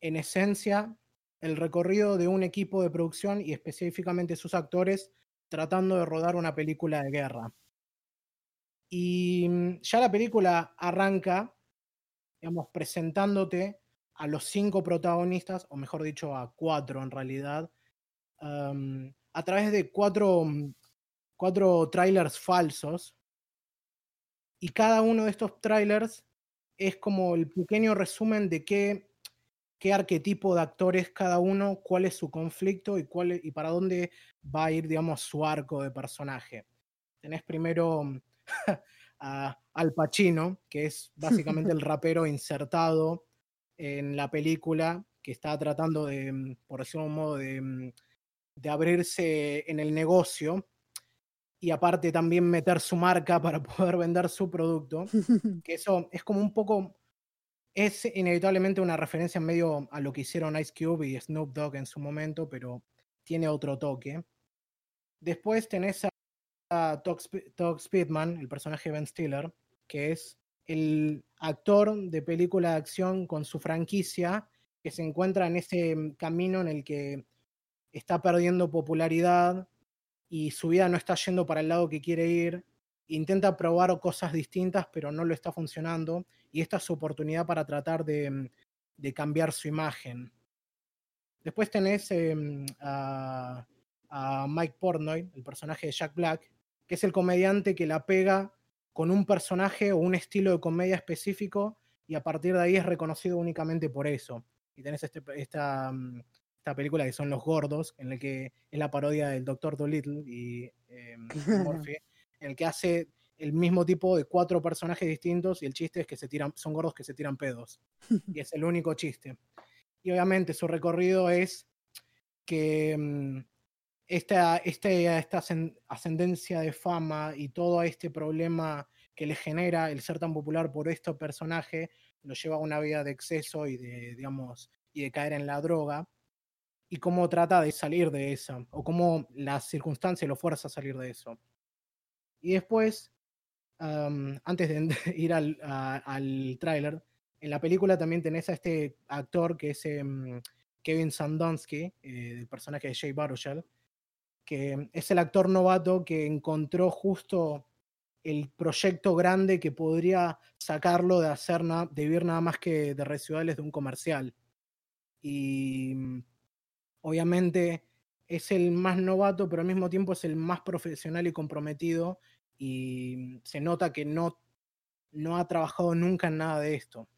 en esencia, el recorrido de un equipo de producción y específicamente sus actores tratando de rodar una película de guerra. Y mm, ya la película arranca, digamos, presentándote a los cinco protagonistas, o mejor dicho, a cuatro en realidad, a través de cuatro, mm, cuatro trailers falsos. Y cada uno de estos trailers es como el pequeño resumen de qué, qué arquetipo de actores cada uno, cuál es su conflicto y, cuál, y para dónde va a ir, digamos, su arco de personaje. Tenés primero mm, a Al Pacino, que es básicamente el rapero insertado en la película que está tratando de, mm, por decirlo de un modo, de, de abrirse en el negocio y aparte también meter su marca para poder vender su producto, que eso es como un poco, es inevitablemente una referencia medio a lo que hicieron Ice Cube y Snoop Dogg en su momento, pero tiene otro toque. Después tenés a Speedman, el personaje de Ben Stiller, que es el actor de película de acción con su franquicia que se encuentra en ese camino en el que está perdiendo popularidad y su vida no está yendo para el lado que quiere ir, intenta probar cosas distintas, pero no lo está funcionando, y esta es su oportunidad para tratar de, mm, cambiar su imagen. Después tenés em, a, Mike Portnoy, el personaje de Jack Black, que es el comediante que la pega con un personaje o un estilo de comedia específico y a partir de ahí es reconocido únicamente por eso. Y tenés este, esta, mm, esta película que son Los Gordos, en la que es la parodia del Doctor Dolittle y eh, Morphy, en el que hace el mismo tipo de cuatro personajes distintos y el chiste es que se tiran, son gordos que se tiran pedos. Y es el único chiste. Y obviamente su recorrido es que mm, esta, este, esta ascendencia de fama y todo este problema que le genera el ser tan popular por este personaje lo lleva a una vida de exceso y de, digamos, y de caer en la droga y cómo trata de salir de eso, o cómo las circunstancias lo fuerza a salir de eso. Y después, antes de ir al, al tráiler, en la película también tenés a este actor que es em, Kevin Sandonsky, eh, el personaje de Jay Baruchel, es el actor novato que encontró justo el proyecto grande que podría sacarlo de hacer de vivir nada más que de residuales de un comercial. Y obviamente es el más novato, pero al mismo tiempo es el más profesional y comprometido y se nota que no, no ha trabajado nunca en nada de esto.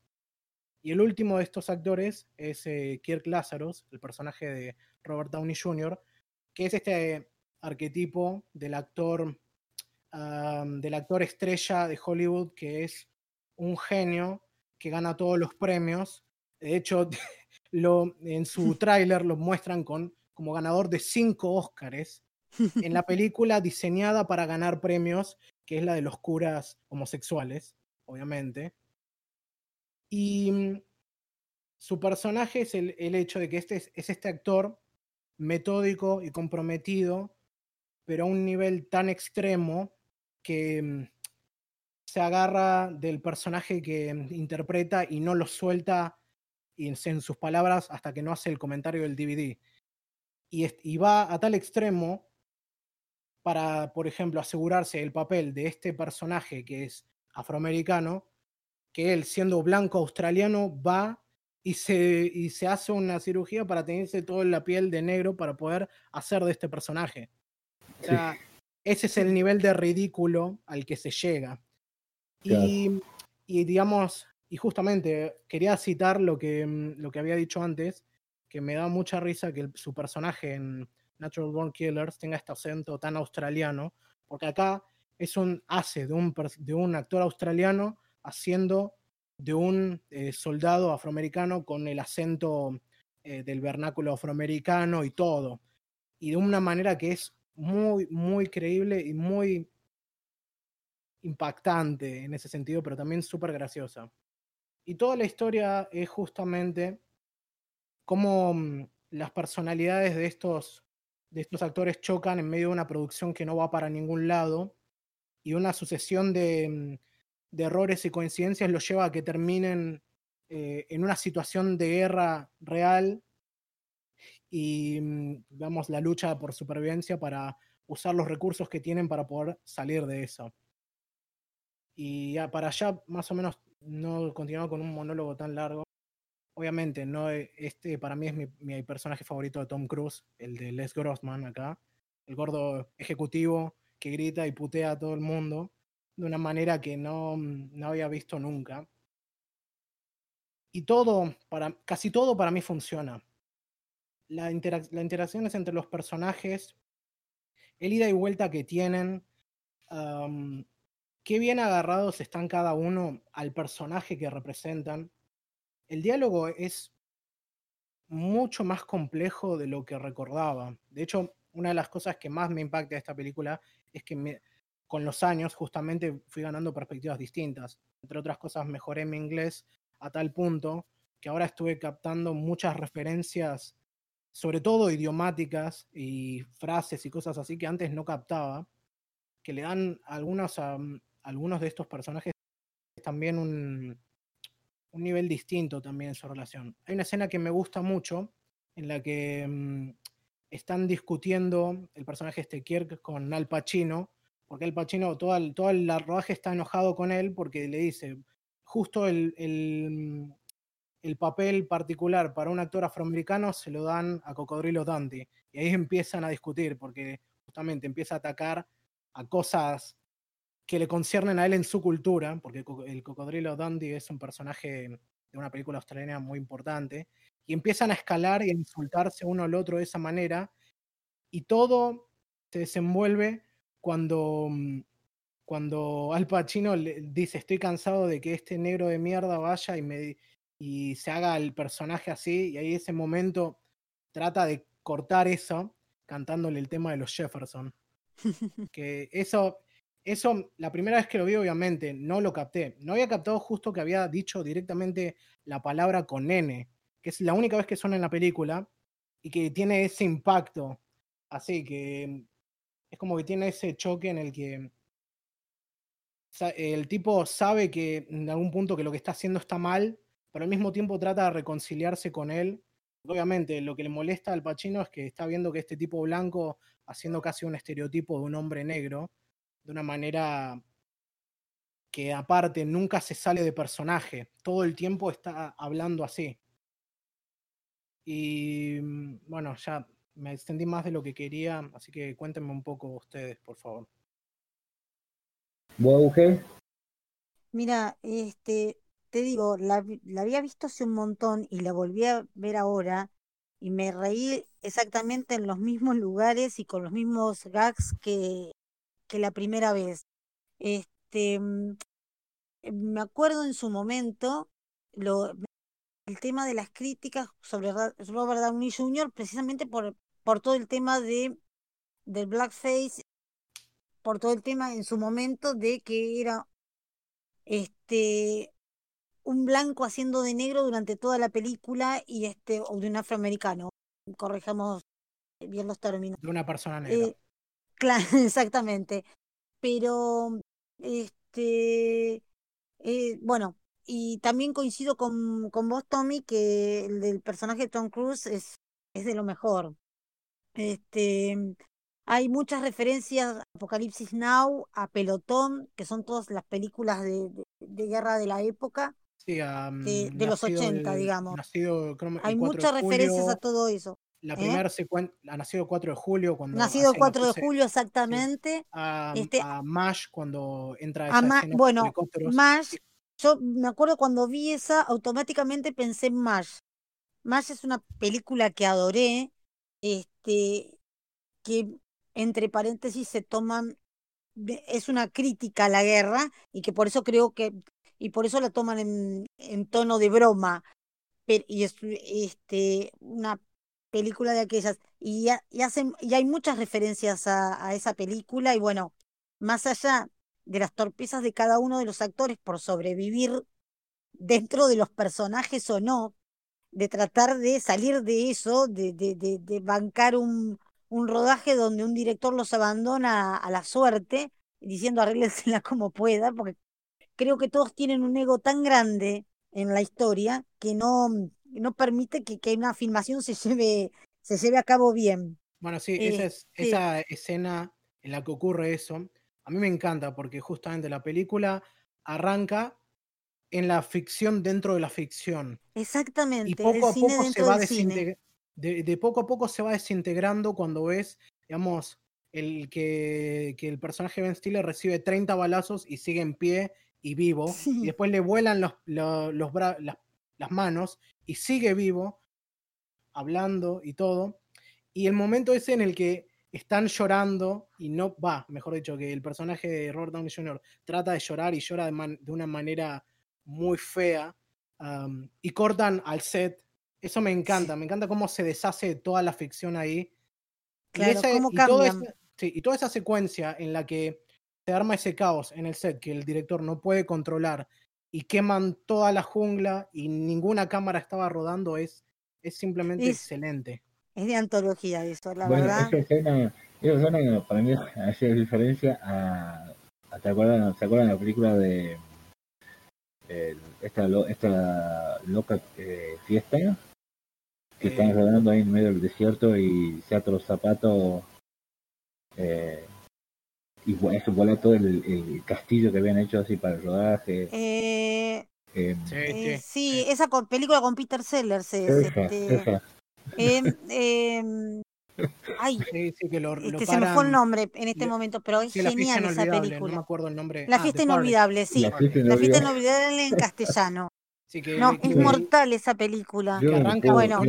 Y el último de estos actores es eh, Kirk Lazarus, el personaje de Robert Downey Jr., que es este arquetipo del actor, del actor estrella de Hollywood, que es un genio que gana todos los premios. De hecho, lo, en su tráiler lo muestran con, como ganador de cinco Óscares en la película diseñada para ganar premios, que es la de los curas homosexuales, obviamente. Y mm, su personaje es el, hecho de que este es, este actor metódico y comprometido, pero a un nivel tan extremo que mm, se agarra del personaje que mm, interpreta y no lo suelta en sus palabras hasta que no hace el comentario del DVD. Y, y va a tal extremo para, por ejemplo, asegurarse el papel de este personaje que es afroamericano, que él, siendo blanco australiano, va y se, y se hace una cirugía para tenerse toda la piel de negro para poder hacer de este personaje. O sea, ese es el nivel de ridículo al que se llega. Y, y, digamos, y justamente quería citar lo que, mm, lo que había dicho antes, que me da mucha risa que su personaje en Natural Born Killers tenga este acento tan australiano, porque acá es un hace de un, de un actor australiano haciendo de un eh, soldado afroamericano con el acento eh, del vernáculo afroamericano y todo. Y de una manera que es muy, muy creíble y muy impactante en ese sentido, pero también súper graciosa. Y toda la historia es justamente cómo mm, las personalidades de estos, de estos actores chocan en medio de una producción que no va para ningún lado y una sucesión de, mm, de errores y coincidencias los lleva a que terminen eh, en una situación de guerra real y, mm, la lucha por supervivencia para usar los recursos que tienen para poder salir de eso. Y para allá más o menos no continuaba con un monólogo tan largo. Obviamente, no, este para mí es mi, personaje favorito de Tom Cruise, el de Les Grossman acá. el gordo ejecutivo que grita y putea a todo el mundo de una manera que no, no había visto nunca. Y todo, para, casi todo para mí funciona. La, la interacciones entre los personajes, el ida y vuelta que tienen, qué bien agarrados están cada uno al personaje que representan. El diálogo es mucho más complejo de lo que recordaba. De hecho, una de las cosas que más me impacta de esta película es que con los años justamente fui ganando perspectivas distintas. Entre otras cosas, mejoré mi inglés a tal punto que ahora estuve captando muchas referencias, sobre todo idiomáticas y frases y cosas así que antes no captaba, que le dan a algunos, a, algunos de estos personajes también un, un, nivel distinto también en su relación. Hay una escena que me gusta mucho en la que mm, están discutiendo el personaje este Kirk con Al Pacino, porque Al Pacino, todo el, todo el está enojado con él porque le dice, justo el, el, papel particular para un actor afroamericano se lo dan a Cocodrilo Dundee. Y ahí empiezan a discutir, porque justamente empieza a atacar a cosas que le conciernen a él en su cultura, porque el Cocodrilo Dundee es un personaje de una película australiana muy importante, y empiezan a escalar y a insultarse uno al otro de esa manera, y todo se desenvuelve cuando mm, cuando Al Pacino le dice, estoy cansado de que este negro de mierda vaya y, me, y se haga el personaje así, y ahí ese momento trata de cortar eso cantándole el tema de los Jefferson. que eso, eso, la primera vez que lo vi, obviamente, no lo capté. No había captado justo que había dicho directamente la palabra con N, que es la única vez que suena en la película y que tiene ese impacto. Así que es como que tiene ese choque en el que el tipo sabe que en algún punto que lo que está haciendo está mal, pero al mismo tiempo trata de reconciliarse con él. Obviamente, lo que le molesta al Pacino es que está viendo que este tipo blanco haciendo casi un estereotipo de un hombre negro, de una manera que aparte nunca se sale de personaje, todo el tiempo está hablando así. Y mm, bueno, ya me extendí más de lo que quería, así que cuéntenme un poco ustedes, por favor. Mira, este, te digo, la, la, había visto hace un montón y la volví a ver ahora y me reí exactamente en los mismos lugares y con los mismos gags que, que la primera vez. Este, mm, me acuerdo en su momento lo, el tema de las críticas sobre Robert Downey Jr. precisamente por, por todo el tema de del blackface por todo el tema en su momento de que era este un blanco haciendo de negro durante toda la película y este o de un afroamericano corrijamos bien los términos de una persona negra eh, claro exactamente pero este eh, bueno y también coincido con, con vos Tommy que el del personaje de Tom Cruise es es de lo mejor este hay muchas referencias a Apocalipsis Now, a Pelotón, que son todas las películas de, guerra de la época. Sí, de, los 80, digamos. Hay muchas referencias a todo eso. La ¿eh? primera secuencia, ha nacido el 4 de julio. Cuando nacido el 4 de julio, exactamente. A, este, a, Mash cuando entra a esa Bueno, Mash, yo me acuerdo cuando vi esa, automáticamente pensé en Mash. Mash es una película que adoré, este, que entre paréntesis, se toman, es una crítica a la guerra y que por eso creo que, y por eso la toman en, en tono de broma. Y es este, una película de aquellas. Y, y, hacen, y hay muchas referencias a esa película y bueno, más allá de las torpezas de cada uno de los actores por sobrevivir dentro de los personajes o no, de tratar de salir de eso, de, de, de, de bancar un, un rodaje donde un director los abandona a la suerte, diciendo arréglensela como pueda, porque creo que todos tienen un ego tan grande en la historia que no, no permite que, que una filmación se lleve, se lleve a cabo bien. Bueno, sí, esa, es, este esa escena en la que ocurre eso, a mí me encanta porque justamente la película arranca en la ficción dentro de la ficción. Exactamente. Y poco a poco se va desintegrando de, poco a poco se va desintegrando cuando ves, digamos, el que, que el personaje Ben Stiller recibe 30 balazos y sigue en pie y vivo, y después le vuelan los, los, las, manos y sigue vivo, hablando y todo. Y el momento ese en el que están llorando y no va, mejor dicho, que el personaje de Robert Downey Jr. trata de llorar y llora de, de una manera muy fea y cortan al set. Eso me encanta, me encanta cómo se deshace toda la ficción ahí. Claro, y, cómo y toda esa secuencia en la que se arma ese caos en el set que el director no puede controlar y queman toda la jungla y ninguna cámara estaba rodando es, es simplemente excelente. Es de antología eso, la verdad. Esa escena, esa escena para mí hace diferencia a, ¿te acuerdan, ¿se acuerdan de la película de esta, esta loca eh, fiesta? Que están rodando ahí en medio del desierto y se ata los zapatos eh, y eso vuela todo el, castillo que habían hecho así para el rodaje. Eh, em, eh, sí, esa película con Peter Sellers este, ay, sí, sí, que, lo, que se me fue el nombre en este momento, pero es genial esa película. No me acuerdo el nombre. La ah, fiesta inolvidable, sí. La fiesta inolvidable, en castellano. no, es mortal esa película. que arranca, bueno,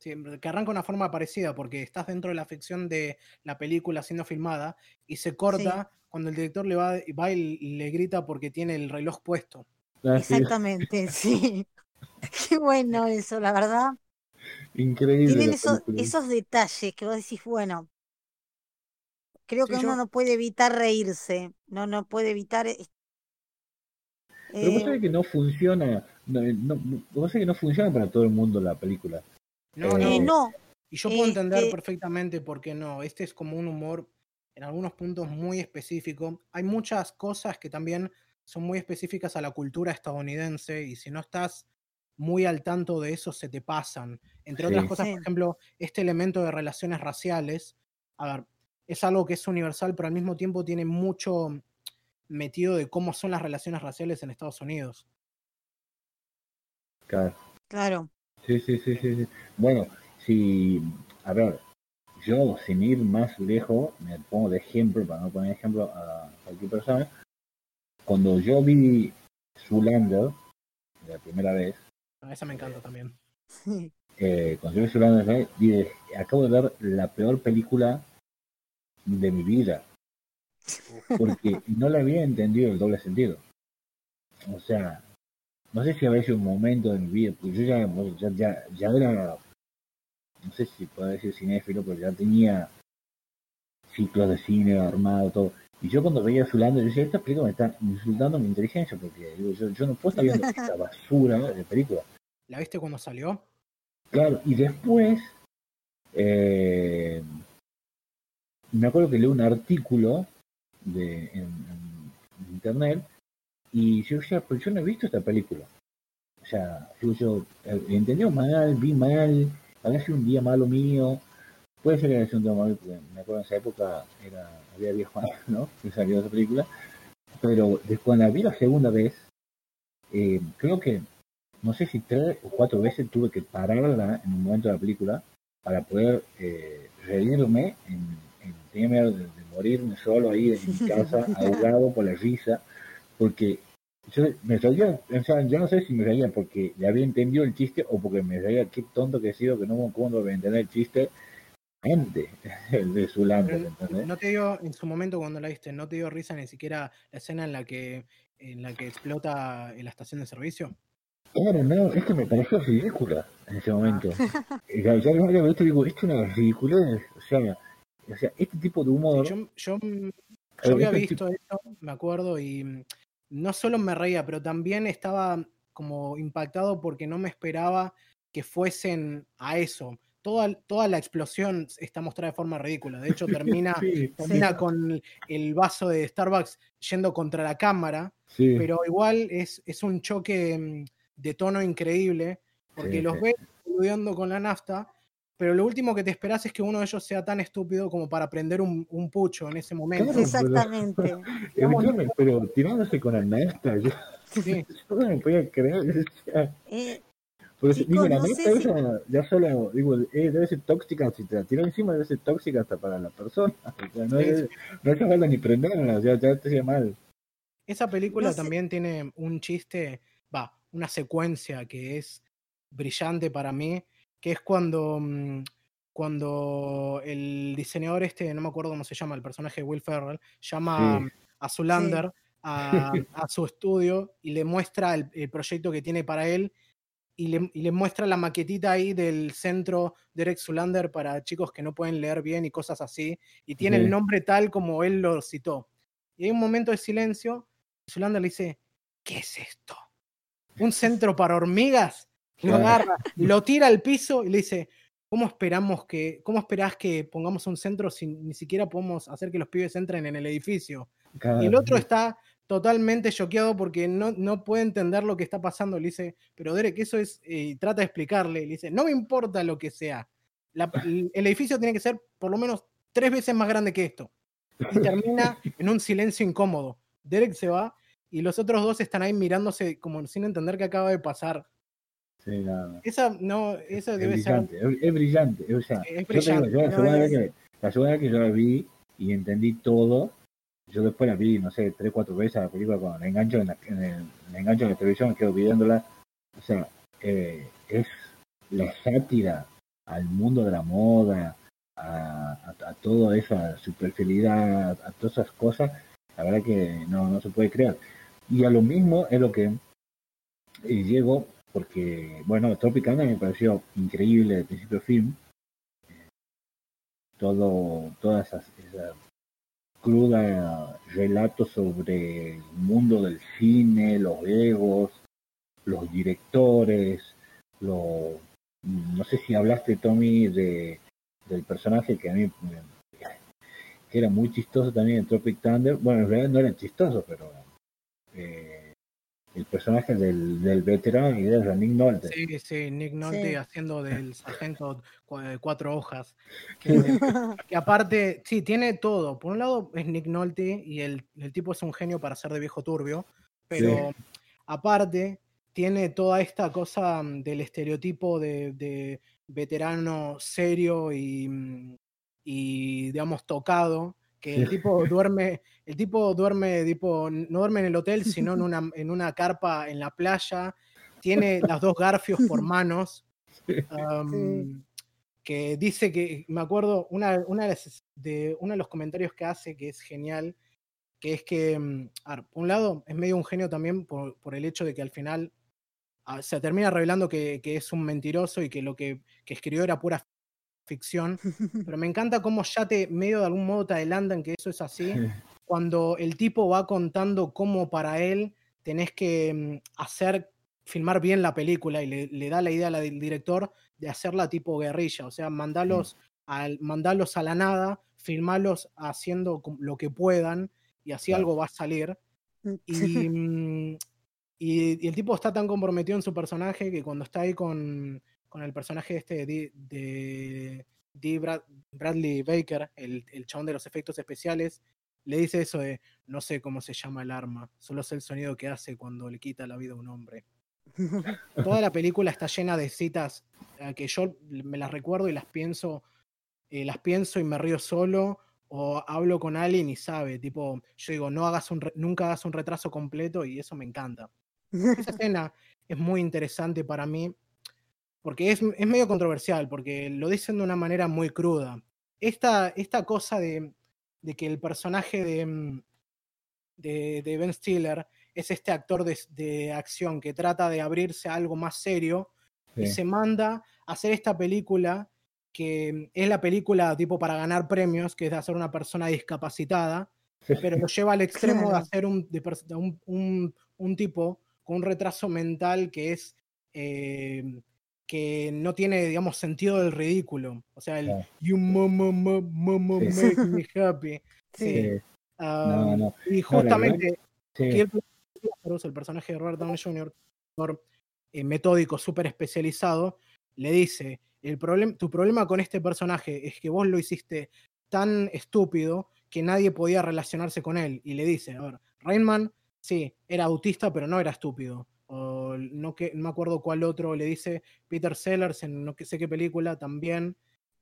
que arranca una forma parecida, porque estás dentro de la ficción de la película siendo filmada y se corta cuando el director le va, va y le grita porque tiene el reloj puesto. Ah, Exactamente, sí. Qué bueno eso, la verdad. Increíble. Tienen esos, esos detalles que vos decís, bueno, creo que uno no puede evitar reírse, no, no puede evitar... Pero vos sabés que no funciona, no, no, vos sabés que no funciona para todo el mundo la película. No, eh, no. Y yo puedo entender este perfectamente por qué no. Este es como un humor en algunos puntos muy específico. Hay muchas cosas que también son muy específicas a la cultura estadounidense y si no estás muy al tanto de eso se te pasan. Entre otras cosas, por ejemplo, este elemento de relaciones raciales, a ver, es algo que es universal, pero al mismo tiempo tiene mucho metido de cómo son las relaciones raciales en Estados Unidos. Claro. Claro. Sí, sí, sí, sí, Bueno, si, a ver, yo sin ir más lejos, me pongo de ejemplo, para no poner ejemplo a cualquier persona, cuando yo vi Zulander, la primera vez. Ah, esa me encanta también. Eh, cuando yo vi dije, acabo de ver la peor película de mi vida. Porque no le había entendido el doble sentido. O sea, no sé si había sido un momento de mi vida, porque yo ya, ya, ya, era, no sé si puedo decir cinéfilo, pero ya tenía ciclos de cine armado, todo. Y yo cuando veía Zulando, yo decía, esta película me está insultando mi inteligencia, porque yo, yo no puedo estar viendo esta basura de película. ¿La viste cuando salió? Claro, y después, eh, me acuerdo que leí un artículo de, en internet y yo decía, pues yo no he visto esta película. O sea, yo, yo eh, entendió mal, vi mal, había sido un día malo mío. Puede ser que haya sido un malo, porque me acuerdo en esa época era, había viejo ¿no? Que salió esa película. Pero cuando la vi la segunda vez, eh, creo que, no sé si tres o cuatro veces tuve que pararla en un momento de la película para poder eh, reírme en, en tenía miedo de, morirme solo ahí en mi casa, ahogado por la risa porque yo me reía, o sea, yo no sé si me reía porque le había entendido el chiste o porque me reía qué tonto que he sido que no me acuerdo de entender el chiste antes de su ¿entendés? No te dio, en su momento cuando la viste, no te dio risa ni siquiera la escena en la que en la que explota la estación de servicio. Claro, no, es que me pareció ridícula en ese momento. Ah. ya, ya lo visto digo, esto es una ridiculez, o sea, o sea, este tipo de humor. yo, yo, yo había este visto esto, me acuerdo, y no solo me reía, pero también estaba como impactado porque no me esperaba que fuesen a eso. Toda, toda la explosión está mostrada de forma ridícula. De hecho, termina, termina con el vaso de Starbucks yendo contra la cámara, pero igual es, es un choque mm, de tono increíble, porque los ves estudiando con la nafta, pero lo último que te esperas es que uno de ellos sea tan estúpido como para prender un, pucho en ese momento. Exactamente. Pero, tirándose con la yo, sí. yo no me podía creer. Eh, digo, la neta ya solo, digo, eh, debe ser tóxica, si te la tiran encima debe ser tóxica hasta para la persona. O sea, no, es, no hace falta ni prenderla, ya, ya te hacía mal. Esa película también tiene un chiste, va, una secuencia que es brillante para mí, que es cuando, mm, cuando el diseñador este, no me acuerdo cómo se llama, el personaje de Will Ferrell, llama a Zulander a, a, su estudio y le muestra el, proyecto que tiene para él y le, y le, muestra la maquetita ahí del centro Derek Zulander para chicos que no pueden leer bien y cosas así, y tiene el nombre tal como él lo citó. Y hay un momento de silencio, y Zulander le dice, ¿qué es esto? ¿Un centro para hormigas? Lo agarra, lo tira al piso y le dice, ¿cómo esperamos que, cómo esperás que pongamos un centro si ni siquiera podemos hacer que los pibes entren en el edificio? Y el otro está totalmente choqueado porque no, no puede entender lo que está pasando. Le dice, pero Derek, eso es, y trata de explicarle. Le dice, no me importa lo que sea. el edificio tiene que ser por lo menos tres veces más grande que esto. Y termina en un silencio incómodo. Derek se va y los otros dos están ahí mirándose como sin entender qué acaba de pasar. Sí, Esa, no, eso debe brillante, ser. Es, brillante. O sea, es brillante. la, segunda vez que, la segunda vez que yo la vi y entendí todo, yo después la vi, no sé, tres, cuatro veces a la película con engancho en, la, el, engancho en la televisión, quedo viéndola. O sea, eh, es la sátira al mundo de la moda, a, a, toda esa superficialidad, a, todas esas cosas, la verdad que no, no se puede creer. Y a lo mismo es lo que llego, porque, bueno, Tropicana me pareció increíble el principio del film. Todo, todas esas cruda relato sobre el mundo del cine, los egos, los directores, lo, no sé si hablaste, Tommy, de, del personaje que a mí que era muy chistoso también en Tropic Thunder. Bueno, en realidad no era chistoso, pero eh, el personaje del, del veterano y de Nick Nolte. Sí, sí, Nick Nolte haciendo del sargento de cuatro hojas. Que, aparte, sí, tiene todo. Por un lado es Nick Nolte y el, el tipo es un genio para ser de viejo turbio, pero aparte tiene toda esta cosa mm, del estereotipo de, de veterano serio y, mm, y, digamos, tocado que el tipo duerme, el tipo duerme, tipo, no duerme en el hotel, sino en una, en una carpa en la playa, tiene las dos garfios por manos, que dice que, me acuerdo, una, una de, uno de los comentarios que hace, que es genial, que es que, mm, por un lado, es medio un genio también por, por el hecho de que al final ah, se termina revelando que, que, es un mentiroso y que lo que, que escribió era pura ficción, pero me encanta cómo ya te medio de algún modo te adelantan que eso es así, cuando el tipo va contando cómo para él tenés que mm, hacer, filmar bien la película y le, da la idea al director de hacerla tipo guerrilla, o sea, mandarlos, al, mandarlos a la nada, filmarlos haciendo lo que puedan y así algo va a salir. Mm. Mm, y, y, el tipo está tan comprometido en su personaje que cuando está ahí con, con el personaje este de, de, Bradley Baker, el, el chabón de los efectos especiales, le dice eso de no sé cómo se llama el arma, solo sé el sonido que hace cuando le quita la vida a un hombre. Toda la película está llena de citas eh, que yo me las recuerdo y las pienso, eh, las pienso y me río solo o hablo con alguien y sabe, tipo, yo digo, no hagas un nunca hagas un retraso completo y eso me encanta. Esa escena es muy interesante para mí porque es, es, medio controversial, porque lo dicen de una manera muy cruda. Esta, esta cosa de, de que el personaje de, mm, de, de, Ben Stiller es este actor de, de, acción que trata de abrirse a algo más serio y se manda a hacer esta película que es la película tipo para ganar premios, que es de hacer una persona discapacitada, pero lo lleva al extremo de hacer un, un, un, un, tipo con un retraso mental que es eh, que no tiene, digamos, sentido del ridículo. O sea, el you mama, mama, make me happy. Sí. Y justamente, el personaje de Robert Downey Jr., eh, metódico, súper especializado, le dice, el problem tu problema con este personaje es que vos lo hiciste tan estúpido que nadie podía relacionarse con él. Y le dice, a ver, Rainman, sí, era autista, pero no era estúpido. O no, que, no me acuerdo cuál otro le dice Peter Sellers en no sé qué película también.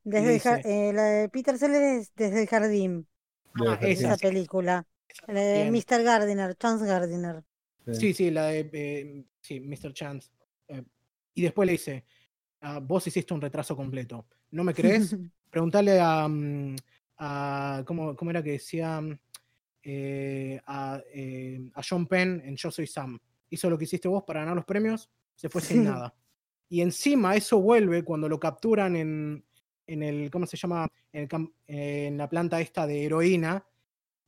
Desde eh, la de Peter Sellers desde el jardín. Ah, esa, película. La de Mr. Gardiner, Chance Gardiner. Sí, sí, la de eh, sí, Mr. Chance. Eh, y después le dice, ah, vos hiciste un retraso completo. ¿No me crees? Preguntale a, mm, a ¿cómo, ¿cómo, era que decía? Eh, a, a, John Penn en Yo Soy Sam. Hizo lo que hiciste vos para ganar los premios, se fue sin nada. Y encima eso vuelve cuando lo capturan en, en el, ¿cómo se llama? En, en la planta esta de heroína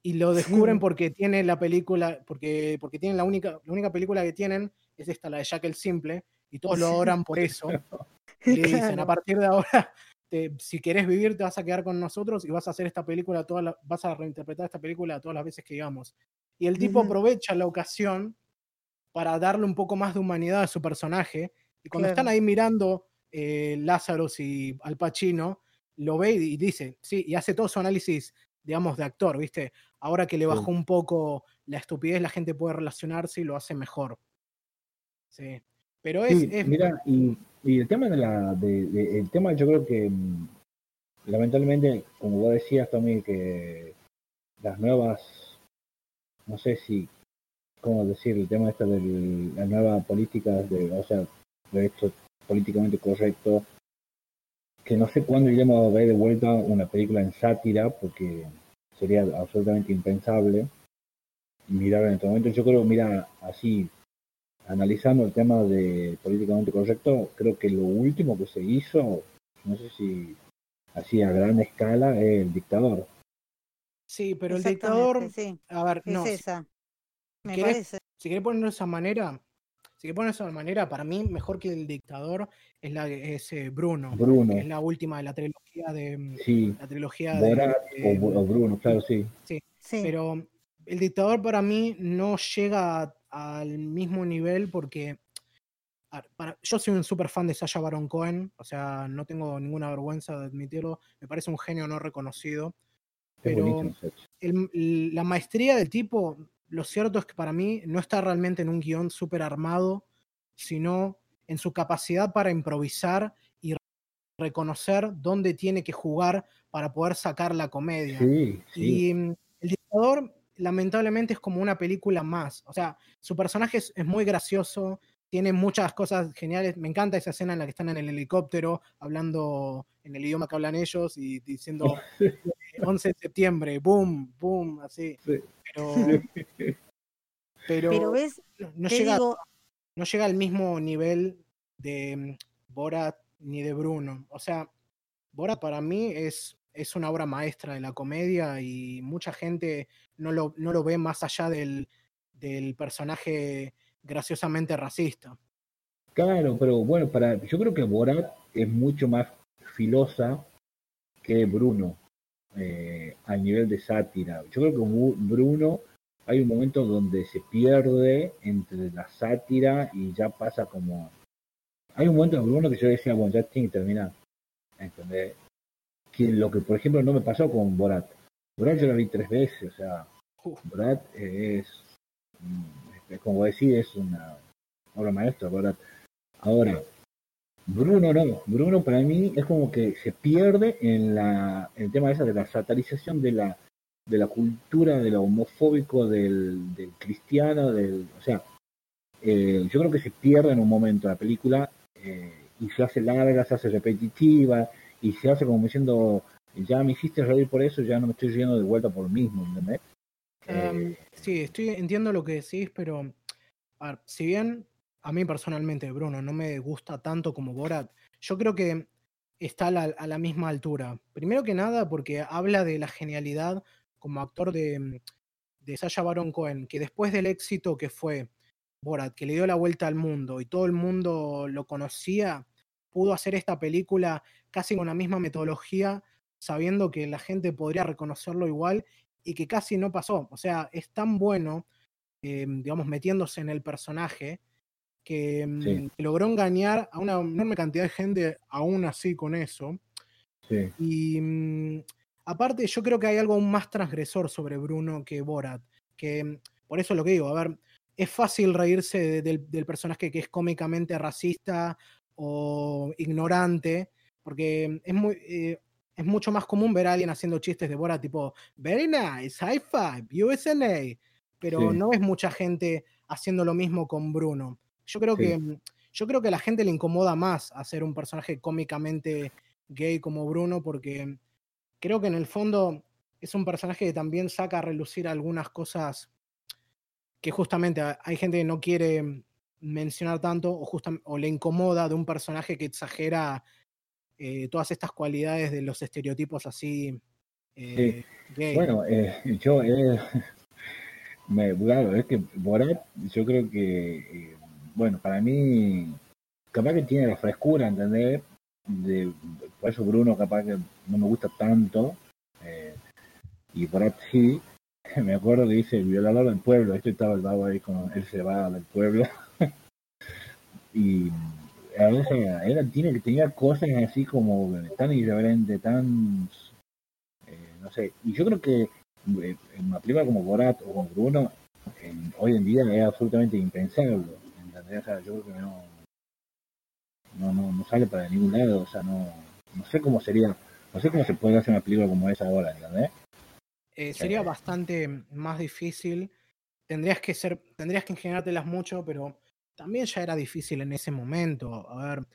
y lo descubren porque tiene la película, porque, porque tienen la única, la única película que tienen es esta, la de Jack el Simple, y todos lo adoran por eso. Y le dicen, a partir de ahora, si querés vivir, te vas a quedar con nosotros y vas a hacer esta película, toda vas a reinterpretar esta película todas las veces que digamos. Y el tipo aprovecha la ocasión para darle un poco más de humanidad a su personaje. Y cuando están ahí mirando eh, Lázaro y Al Pacino, lo ve y dice, sí, y hace todo su análisis digamos, de actor, ¿viste? Ahora que le bajó un poco la estupidez, la gente puede relacionarse y lo hace mejor. Sí. Pero es. Mira, y, el tema de la. De, el tema, yo creo que. Mm, lamentablemente, como vos decías, Tommy, que las nuevas. No sé si. ¿Cómo decir? El tema esta de la nueva política, de, o sea, de esto políticamente correcto, que no sé cuándo iremos a ver de vuelta una película en sátira, porque sería absolutamente impensable mirar en este momento. Yo creo, mira, así, analizando el tema de políticamente correcto, creo que lo último que se hizo, no sé si así a gran escala, es el dictador. Sí, pero el dictador, a ver, no. Esa. Me parece. Si querés ponerlo de esa manera, si que pones de esa manera, para mí, mejor que el dictador es la es eh, Bruno, Bruno. es la última de la trilogía de mm, sí. la trilogía de, o, Bruno, claro, sí. sí. Pero el dictador para mí no llega al mismo nivel porque yo soy un súper fan de Sasha Baron Cohen, o sea, no tengo ninguna vergüenza de admitirlo, me parece un genio no reconocido. Pero la maestría del tipo lo cierto es que para mí no está realmente en un guion súper armado, sino en su capacidad para improvisar y reconocer dónde tiene que jugar para poder sacar la comedia. Y mm, El dictador, lamentablemente, es como una película más. O sea, su personaje es, muy gracioso, tiene muchas cosas geniales. Me encanta esa escena en la que están en el helicóptero hablando en el idioma que hablan ellos y diciendo 11 de septiembre, boom, boom, así. Pero, ves, no, llega, no llega al mismo nivel de mm, Borat ni de Bruno. O sea, Borat para mí es, es una obra maestra de la comedia y mucha gente no lo, no lo ve más allá del, del personaje graciosamente racista. Claro, pero bueno, para, yo creo que Borat es mucho más filosa que Bruno eh, al nivel de sátira. Yo creo que Bruno hay un momento donde se pierde entre la sátira y ya pasa como... Hay un momento en Bruno que yo decía, bueno, ya tiene que terminar. ¿Entendés? Que lo que, por ejemplo, no me pasó con Borat. Borat yo la vi tres veces, o sea, Borat es, mm, como decir, es una obra maestra, Borat. Ahora, Bruno no, Bruno para mí es como que se pierde en la el tema esa de la satirización de la de la cultura de lo homofóbico del, del cristiano, del, o sea, eh, yo creo que se pierde en un momento la película eh, y se hace larga, se hace repetitiva y se hace como diciendo, ya me hiciste reír por eso, ya no me estoy riendo de vuelta por lo mismo, ¿entendés? Em, sí, estoy, entiendo lo que decís, pero si bien a mí personalmente, Bruno, no me gusta tanto como Borat. Yo creo que está a la, misma altura. Primero que nada, porque habla de la genialidad como actor de, de Sasha Baron Cohen, que después del éxito que fue Borat, que le dio la vuelta al mundo y todo el mundo lo conocía, pudo hacer esta película casi con la misma metodología, sabiendo que la gente podría reconocerlo igual y que casi no pasó. O sea, es tan bueno, eh, digamos, metiéndose en el personaje, Mm, que, logró engañar a una enorme cantidad de gente aún así con eso. Y mm, aparte yo creo que hay algo aún más transgresor sobre Bruno que Borat, que mm, por eso lo que digo, a ver, es fácil reírse del, personaje que es cómicamente racista o ignorante, porque es muy... Eh, es mucho más común ver a alguien haciendo chistes de Bora tipo, very nice, high five, USNA, pero no es mucha gente haciendo lo mismo con Bruno. Yo creo que yo creo que a la gente le incomoda más hacer un personaje cómicamente gay como Bruno porque creo que en el fondo es un personaje que también saca a relucir algunas cosas que justamente hay gente que no quiere mencionar tanto o, o le incomoda de un personaje que exagera eh, todas estas cualidades de los estereotipos así. Eh, bueno, eh, yo, me, claro, es que Borat, yo creo que, bueno, para mí, capaz que tiene la frescura, ¿entendés? De, por eso Bruno capaz que no me gusta tanto, y Borat sí, me acuerdo que dice el violador del pueblo, esto estaba el vago ahí con se va del pueblo, y a veces era, tiene que tenía cosas así como tan irreverente, tan eh, no sé, y yo creo que eh, en una película como Borat o como Bruno, hoy en día es absolutamente impensable. O sea, yo creo que no, no, no, no sale para ningún lado, o sea, no, no sé cómo sería, no sé cómo se puede hacer una película como esa ahora, ¿entendés? Eh, sería bastante más difícil. Tendrías que ser, tendrías que ingeniártelas mucho, pero también ya era difícil en ese momento. A ver,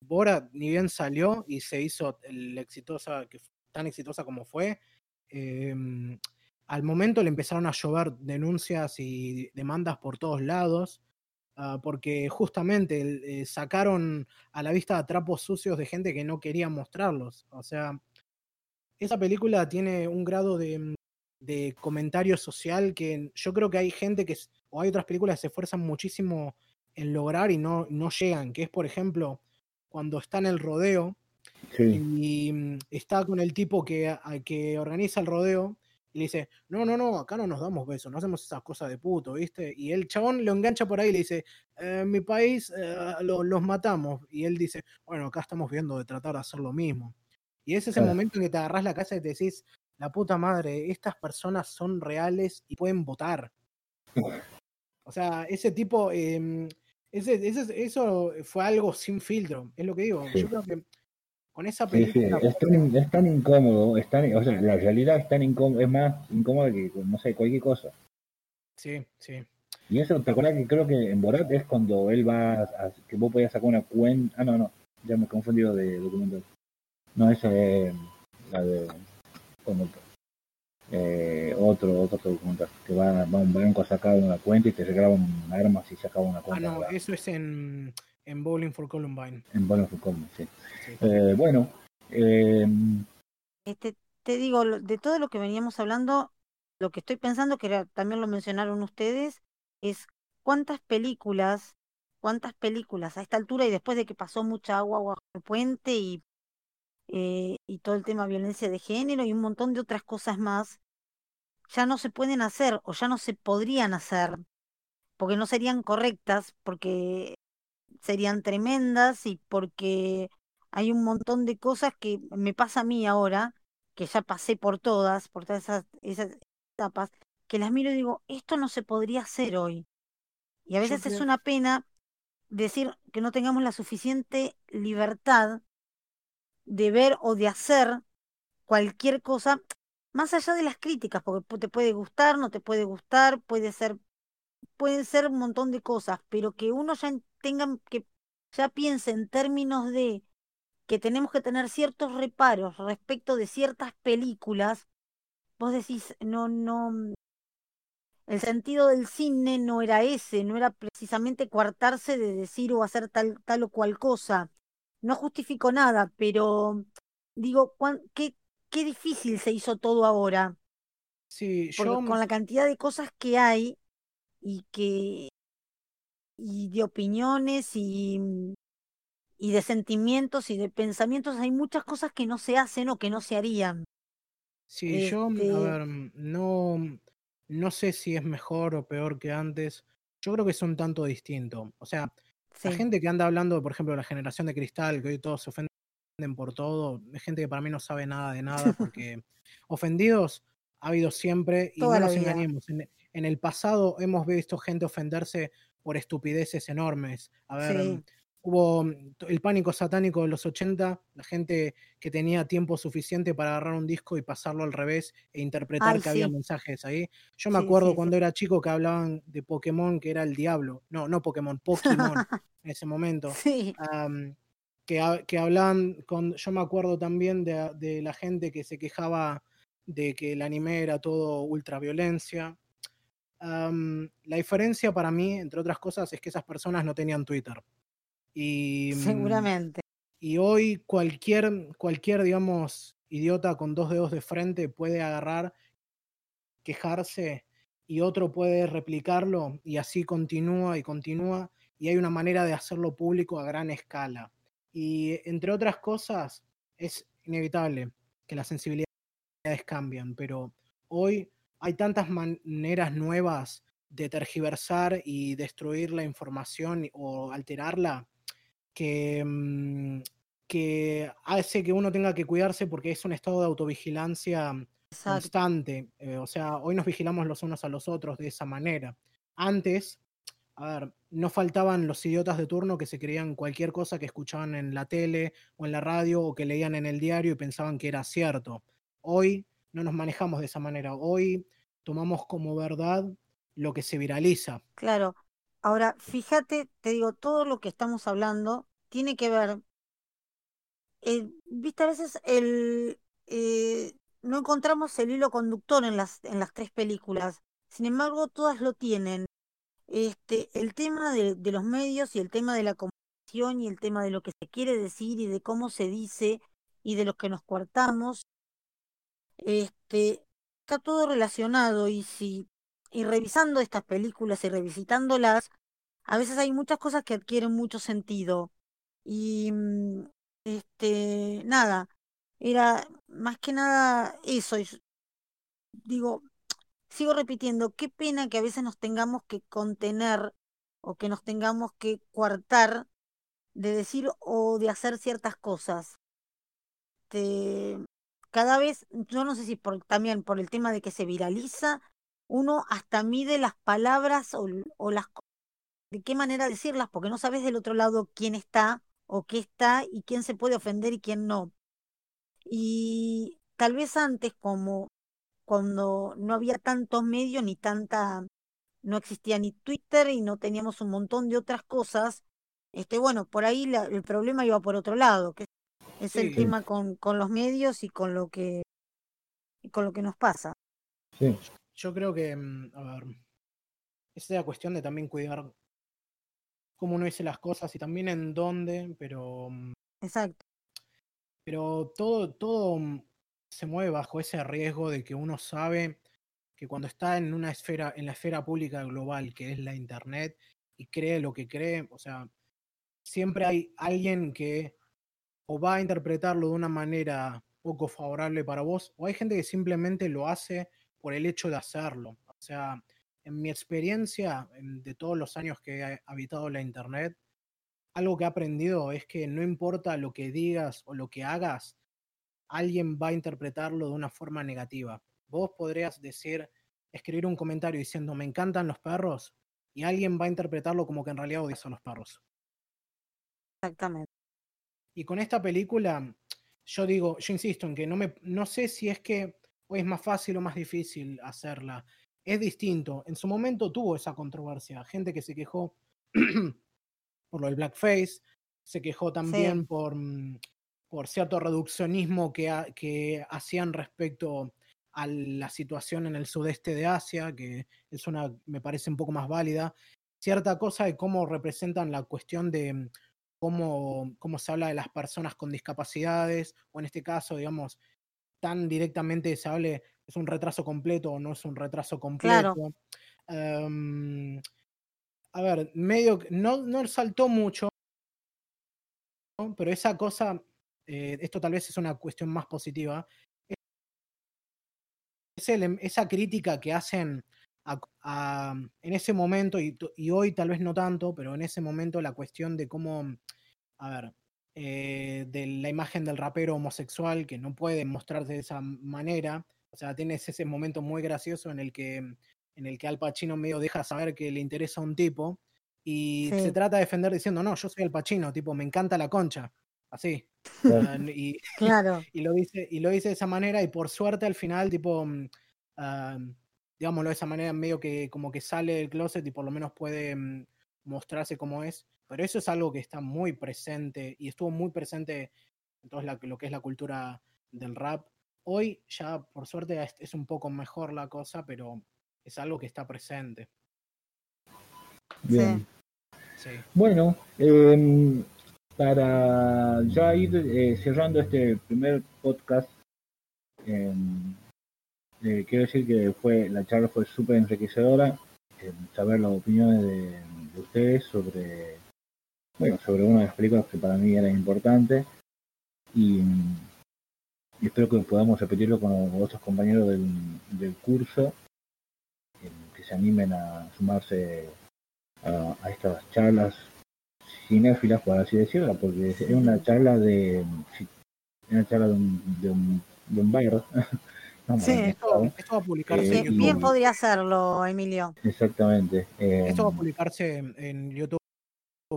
Bora ni bien salió y se hizo el exitosa, que, tan exitosa como fue, em, al momento le empezaron a llover denuncias y demandas por todos lados, ah, porque justamente eh, sacaron a la vista trapos sucios de gente que no quería mostrarlos. O sea, esa película tiene un grado de, de comentario social que yo creo que hay gente que, o hay otras películas que se esfuerzan muchísimo en lograr y no, no llegan, que es por ejemplo cuando está en el rodeo y mm, está con el tipo que, que organiza el rodeo y le dice, no, no, no, acá no nos damos besos, no hacemos esas cosas de puto, ¿viste? Y el chabón lo engancha por ahí y le dice, eh, en mi país eh, los matamos. Y él dice, bueno, acá estamos viendo de tratar de hacer lo mismo. Y ese es el momento en que te agarras la casa y te decís, la puta madre, estas personas son reales y pueden votar. O sea, ese tipo, em, ese, ese, eso fue algo sin filtro, es lo que digo. Yo creo que con esa película. Es, tan, es, tan, incómodo, es tan, o sea, la realidad es tan incómodo, es más incómoda que, no sé, cualquier cosa. Sí, sí. Y eso, ¿te acuerdas que creo que en Borat es cuando él va a, que vos podías sacar una cuenta? Ah, no, no, ya me he confundido de documento. No, esa es la de. Eh, otro, otro documental, que va, va, a un banco a sacar una cuenta y te regalan armas y se acaba una cuenta. Ah, no, eso es en, en Bowling for Columbine. En Bowling for Columbine, sí. Eh, bueno, eh, este, te digo, de todo lo que veníamos hablando, lo que estoy pensando, que también lo mencionaron ustedes, es cuántas películas, cuántas películas a esta altura y después de que pasó mucha agua bajo el puente y, eh, y todo el tema de violencia de género y un montón de otras cosas más, ya no se pueden hacer o ya no se podrían hacer, porque no serían correctas, porque serían tremendas y porque hay un montón de cosas que me pasa a mí ahora, que ya pasé por todas, por todas esas, esas etapas, que las miro y digo, esto no se podría hacer hoy. Y a veces es una pena decir que no tengamos la suficiente libertad de ver o de hacer cualquier cosa más allá de las críticas, porque te puede gustar, no te puede gustar, puede ser, pueden ser un montón de cosas, pero que uno ya tenga, que ya piense en términos de que tenemos que tener ciertos reparos respecto de ciertas películas, vos decís, no, no, el sentido del cine no era ese, no era precisamente coartarse de decir o hacer tal, tal o cual cosa. No justifico nada, pero digo, ¿qué, qué difícil se hizo todo ahora. Sí, yo... con la cantidad de cosas que hay y que y de opiniones y, y de sentimientos y de pensamientos hay muchas cosas que no se hacen o que no se harían. Sí, yo, a este ver, no, no sé si es mejor o peor que antes. Yo creo que es un tanto distinto. O sea, la gente que anda hablando, por ejemplo, de la generación de cristal, que hoy todos se ofenden por todo, es gente que para mí no sabe nada de nada, porque ofendidos ha habido siempre, y no nos engañemos, en, en el pasado hemos visto gente ofenderse por estupideces enormes. A ver, hubo mm, el pánico satánico de los 80, la gente que tenía tiempo suficiente para agarrar un disco y pasarlo al revés e interpretar que había mensajes ahí. Yo me acuerdo cuando era chico que hablaban de Pokémon que era el diablo. No, no Pokémon, Pokémon en ese momento. que, que hablaban con. Yo me acuerdo también de, de la gente que se quejaba de que el anime era todo ultraviolencia. La diferencia para mí, entre otras cosas, es que esas personas no tenían Twitter. Y, mm, Seguramente. Y hoy cualquier, cualquier, digamos, idiota con dos dedos de frente puede agarrar, quejarse y otro puede replicarlo y así continúa y continúa y hay una manera de hacerlo público a gran escala. Y entre otras cosas, es inevitable que las sensibilidades cambian, pero hoy hay tantas maneras nuevas de tergiversar y destruir la información o alterarla que, mm, que hace que uno tenga que cuidarse porque es un estado de autovigilancia constante. Eh, o sea, hoy nos vigilamos los unos a los otros de esa manera. Antes, a ver, no faltaban los idiotas de turno que se creían cualquier cosa que escuchaban en la tele o en la radio o que leían en el diario y pensaban que era cierto. Hoy no nos manejamos de esa manera. Hoy tomamos como verdad lo que se viraliza. Claro, Ahora, fíjate, te digo, todo lo que estamos hablando tiene que ver, eh, viste, a veces el, eh, no encontramos el hilo conductor en las, en las tres películas, sin embargo, todas lo tienen. Este, el tema de, de los medios y el tema de la comunicación y el tema de lo que se quiere decir y de cómo se dice y de lo que nos cuartamos, este, está todo relacionado y si y revisando estas películas y revisitándolas, a veces hay muchas cosas que adquieren mucho sentido. Y mm, este, nada, era más que nada eso. digo, sigo repitiendo, qué pena que a veces nos tengamos que contener o que nos tengamos que coartar de decir o de hacer ciertas cosas. Cada vez, yo no sé si por, también por el tema de que se viraliza, uno hasta mide las palabras o, o las de qué manera decirlas, porque no sabes del otro lado quién está o qué está y quién se puede ofender y quién no. Y tal vez antes, como cuando no había tantos medios ni tanta, no existía ni Twitter y no teníamos un montón de otras cosas, este, bueno, por ahí el problema iba por otro lado, es el tema con, con los medios y con lo que y con lo que nos pasa. Sí. Yo creo que, mm, a ver, es la cuestión de también cuidar cómo uno dice las cosas y también en dónde, pero. Mm, Exacto. Pero todo, todo mm, se mueve bajo ese riesgo de que uno sabe que cuando está en una esfera, en la esfera pública global, que es la internet, y cree lo que cree, o sea, siempre hay alguien que o va a interpretarlo de una manera poco favorable para vos, o hay gente que simplemente lo hace por el hecho de hacerlo. O sea, en mi experiencia de todos los años que he habitado la Internet, algo que he aprendido es que no importa lo que digas o lo que hagas, alguien va a interpretarlo de una forma negativa. Vos podrías decir, escribir un comentario diciendo me encantan los perros y alguien va a interpretarlo como que en realidad odias a los perros. Exactamente. Y con esta película, yo digo, yo insisto en que no me, no sé si es que es más fácil o más difícil hacerla. Es distinto. En su momento tuvo esa controversia. Gente que se quejó por lo del blackface, se quejó también por, mm, por cierto reduccionismo que, que hacían respecto a la situación en el sudeste de Asia, que es una, me parece un poco más válida. Cierta cosa de cómo representan la cuestión de mm, cómo, cómo se habla de las personas con discapacidades, o en este caso, digamos, tan directamente se hable, es un retraso completo o no es un retraso completo. Em, a ver, medio, no, no saltó mucho, pero esa cosa, eh, esto tal vez es una cuestión más positiva, es esa crítica que hacen en ese momento, y, y, hoy tal vez no tanto, pero en ese momento la cuestión de cómo, a ver, eh, de la imagen del rapero homosexual que no puede mostrarse de esa manera. O sea, tienes ese momento muy gracioso en el que en el que Al Pacino medio deja saber que le interesa a un tipo y se trata de defender diciendo, no, yo soy Al Pacino, tipo, me encanta la concha. Así. Ah, y, claro. y, lo dice, y lo dice de esa manera y por suerte al final, tipo, uh, digámoslo de esa manera, medio que como que sale del closet y por lo menos puede mm, mostrarse como es. Pero eso es algo que está muy presente y estuvo muy presente en todo lo que es la cultura del rap. Hoy ya por suerte es un poco mejor la cosa, pero es algo que está presente. Bien. Sí. Bueno, eh, para ya ir eh, cerrando este primer podcast, em, eh, quiero decir que fue la charla fue súper enriquecedora, saber las opiniones de, ustedes sobre, bueno, sobre una de las películas que para mí era importante y, espero que podamos repetirlo con otros compañeros del, curso que se animen a sumarse a estas charlas cinéfilas, por así decirlo, porque es una charla de una charla de un, de un, de un bar. sí, esto, va a publicarse en YouTube. Bien podría hacerlo, Emilio. Exactamente. esto va a publicarse en, YouTube,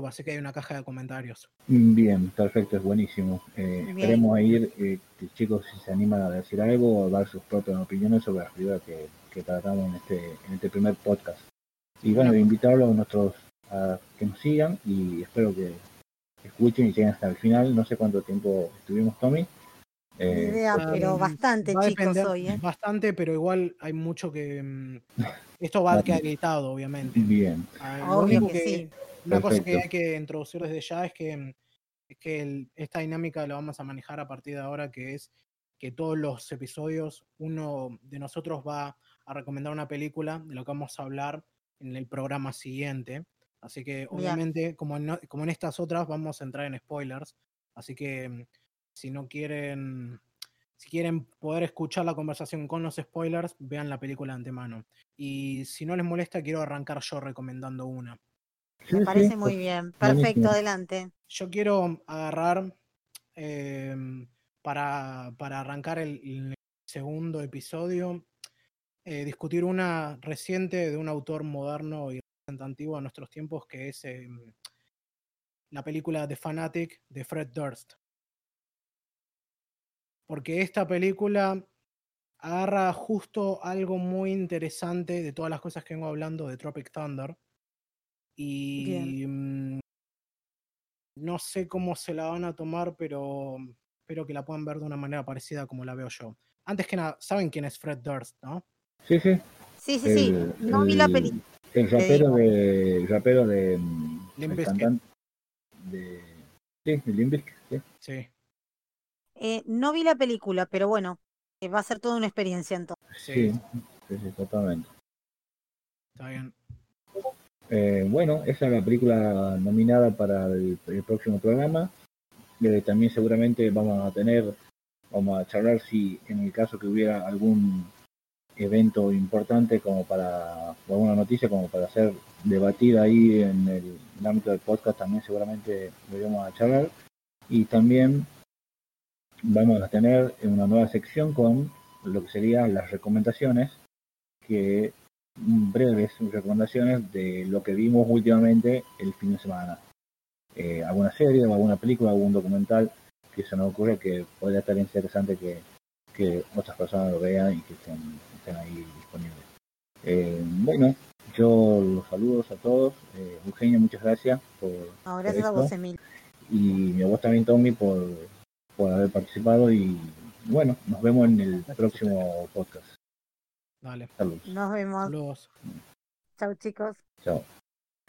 así que hay una caja de comentarios. Bien, perfecto, es buenísimo. Eh, esperemos ir, eh, chicos, si se animan a decir algo o dar sus propias opiniones sobre la figura que, que tratamos en este, en este primer podcast. Y bueno, bueno. invitarlos a nuestros a que nos sigan y espero que escuchen y lleguen hasta el final. No sé cuánto tiempo estuvimos, Tommy. Eh, pero bastante, chicos, hoy. ¿eh? Bastante, pero igual hay mucho que. Mm, esto va a quedar editado, obviamente. Bien. Ah, Obvio que, sí. Una cosa que hay que introducir desde ya es que, mm, es que esta dinámica la vamos a manejar a partir de ahora, que es que todos los episodios, uno de nosotros va a recomendar una película de lo que vamos a hablar en el programa siguiente. Así que obviamente, como en, como en estas otras, vamos a entrar en spoilers. Así que mm, si no quieren, si quieren poder escuchar la conversación con los spoilers, vean la película de antemano. Y si no les molesta, quiero arrancar yo recomendando una. Me parece muy bien. Perfecto, adelante. Yo quiero agarrar em, para, para, arrancar el, segundo episodio, eh, discutir una reciente de un autor moderno y antigua a nuestros tiempos, que es em, la película The Fanatic de Fred Durst. Porque esta película agarra justo algo muy interesante de todas las cosas que vengo hablando de Tropic Thunder. Y mm, no sé cómo se la van a tomar, pero espero que la puedan ver de una manera parecida como la veo yo. Antes que nada, ¿saben quién es Fred Durst, no? Sí, sí. Sí, sí, sí. No vi la película. El rapero de. El rapero de. Cantante de. Sí, sí. sí. Eh, no vi la película, pero bueno, eh, va a ser toda una experiencia entonces. Sí, sí, sí totalmente. Está bien. Eh, bueno, esa es la película nominada para el, próximo programa. Eh, también seguramente vamos a tener, vamos a charlar si en el caso que hubiera algún evento importante como para, o alguna noticia como para ser debatida ahí en el, ámbito del podcast, también seguramente lo a charlar. Y también vamos a tener una nueva sección con lo que serían las recomendaciones, que breves recomendaciones de lo que vimos últimamente el fin de semana. Eh, alguna serie o alguna película, algún documental que se nos ocurre que podría estar interesante que, que otras personas lo vean y que estén estén ahí disponibles. Eh, bueno, yo los saludos a todos. Eh, Eugenia, muchas gracias por. gracias a vos, Emil. Y a vos también, Tommy, por, por haber participado. Y bueno, nos vemos en el próximo podcast. Vale. Saludos. Nos vemos. Saludos. Chao, chicos. Chao.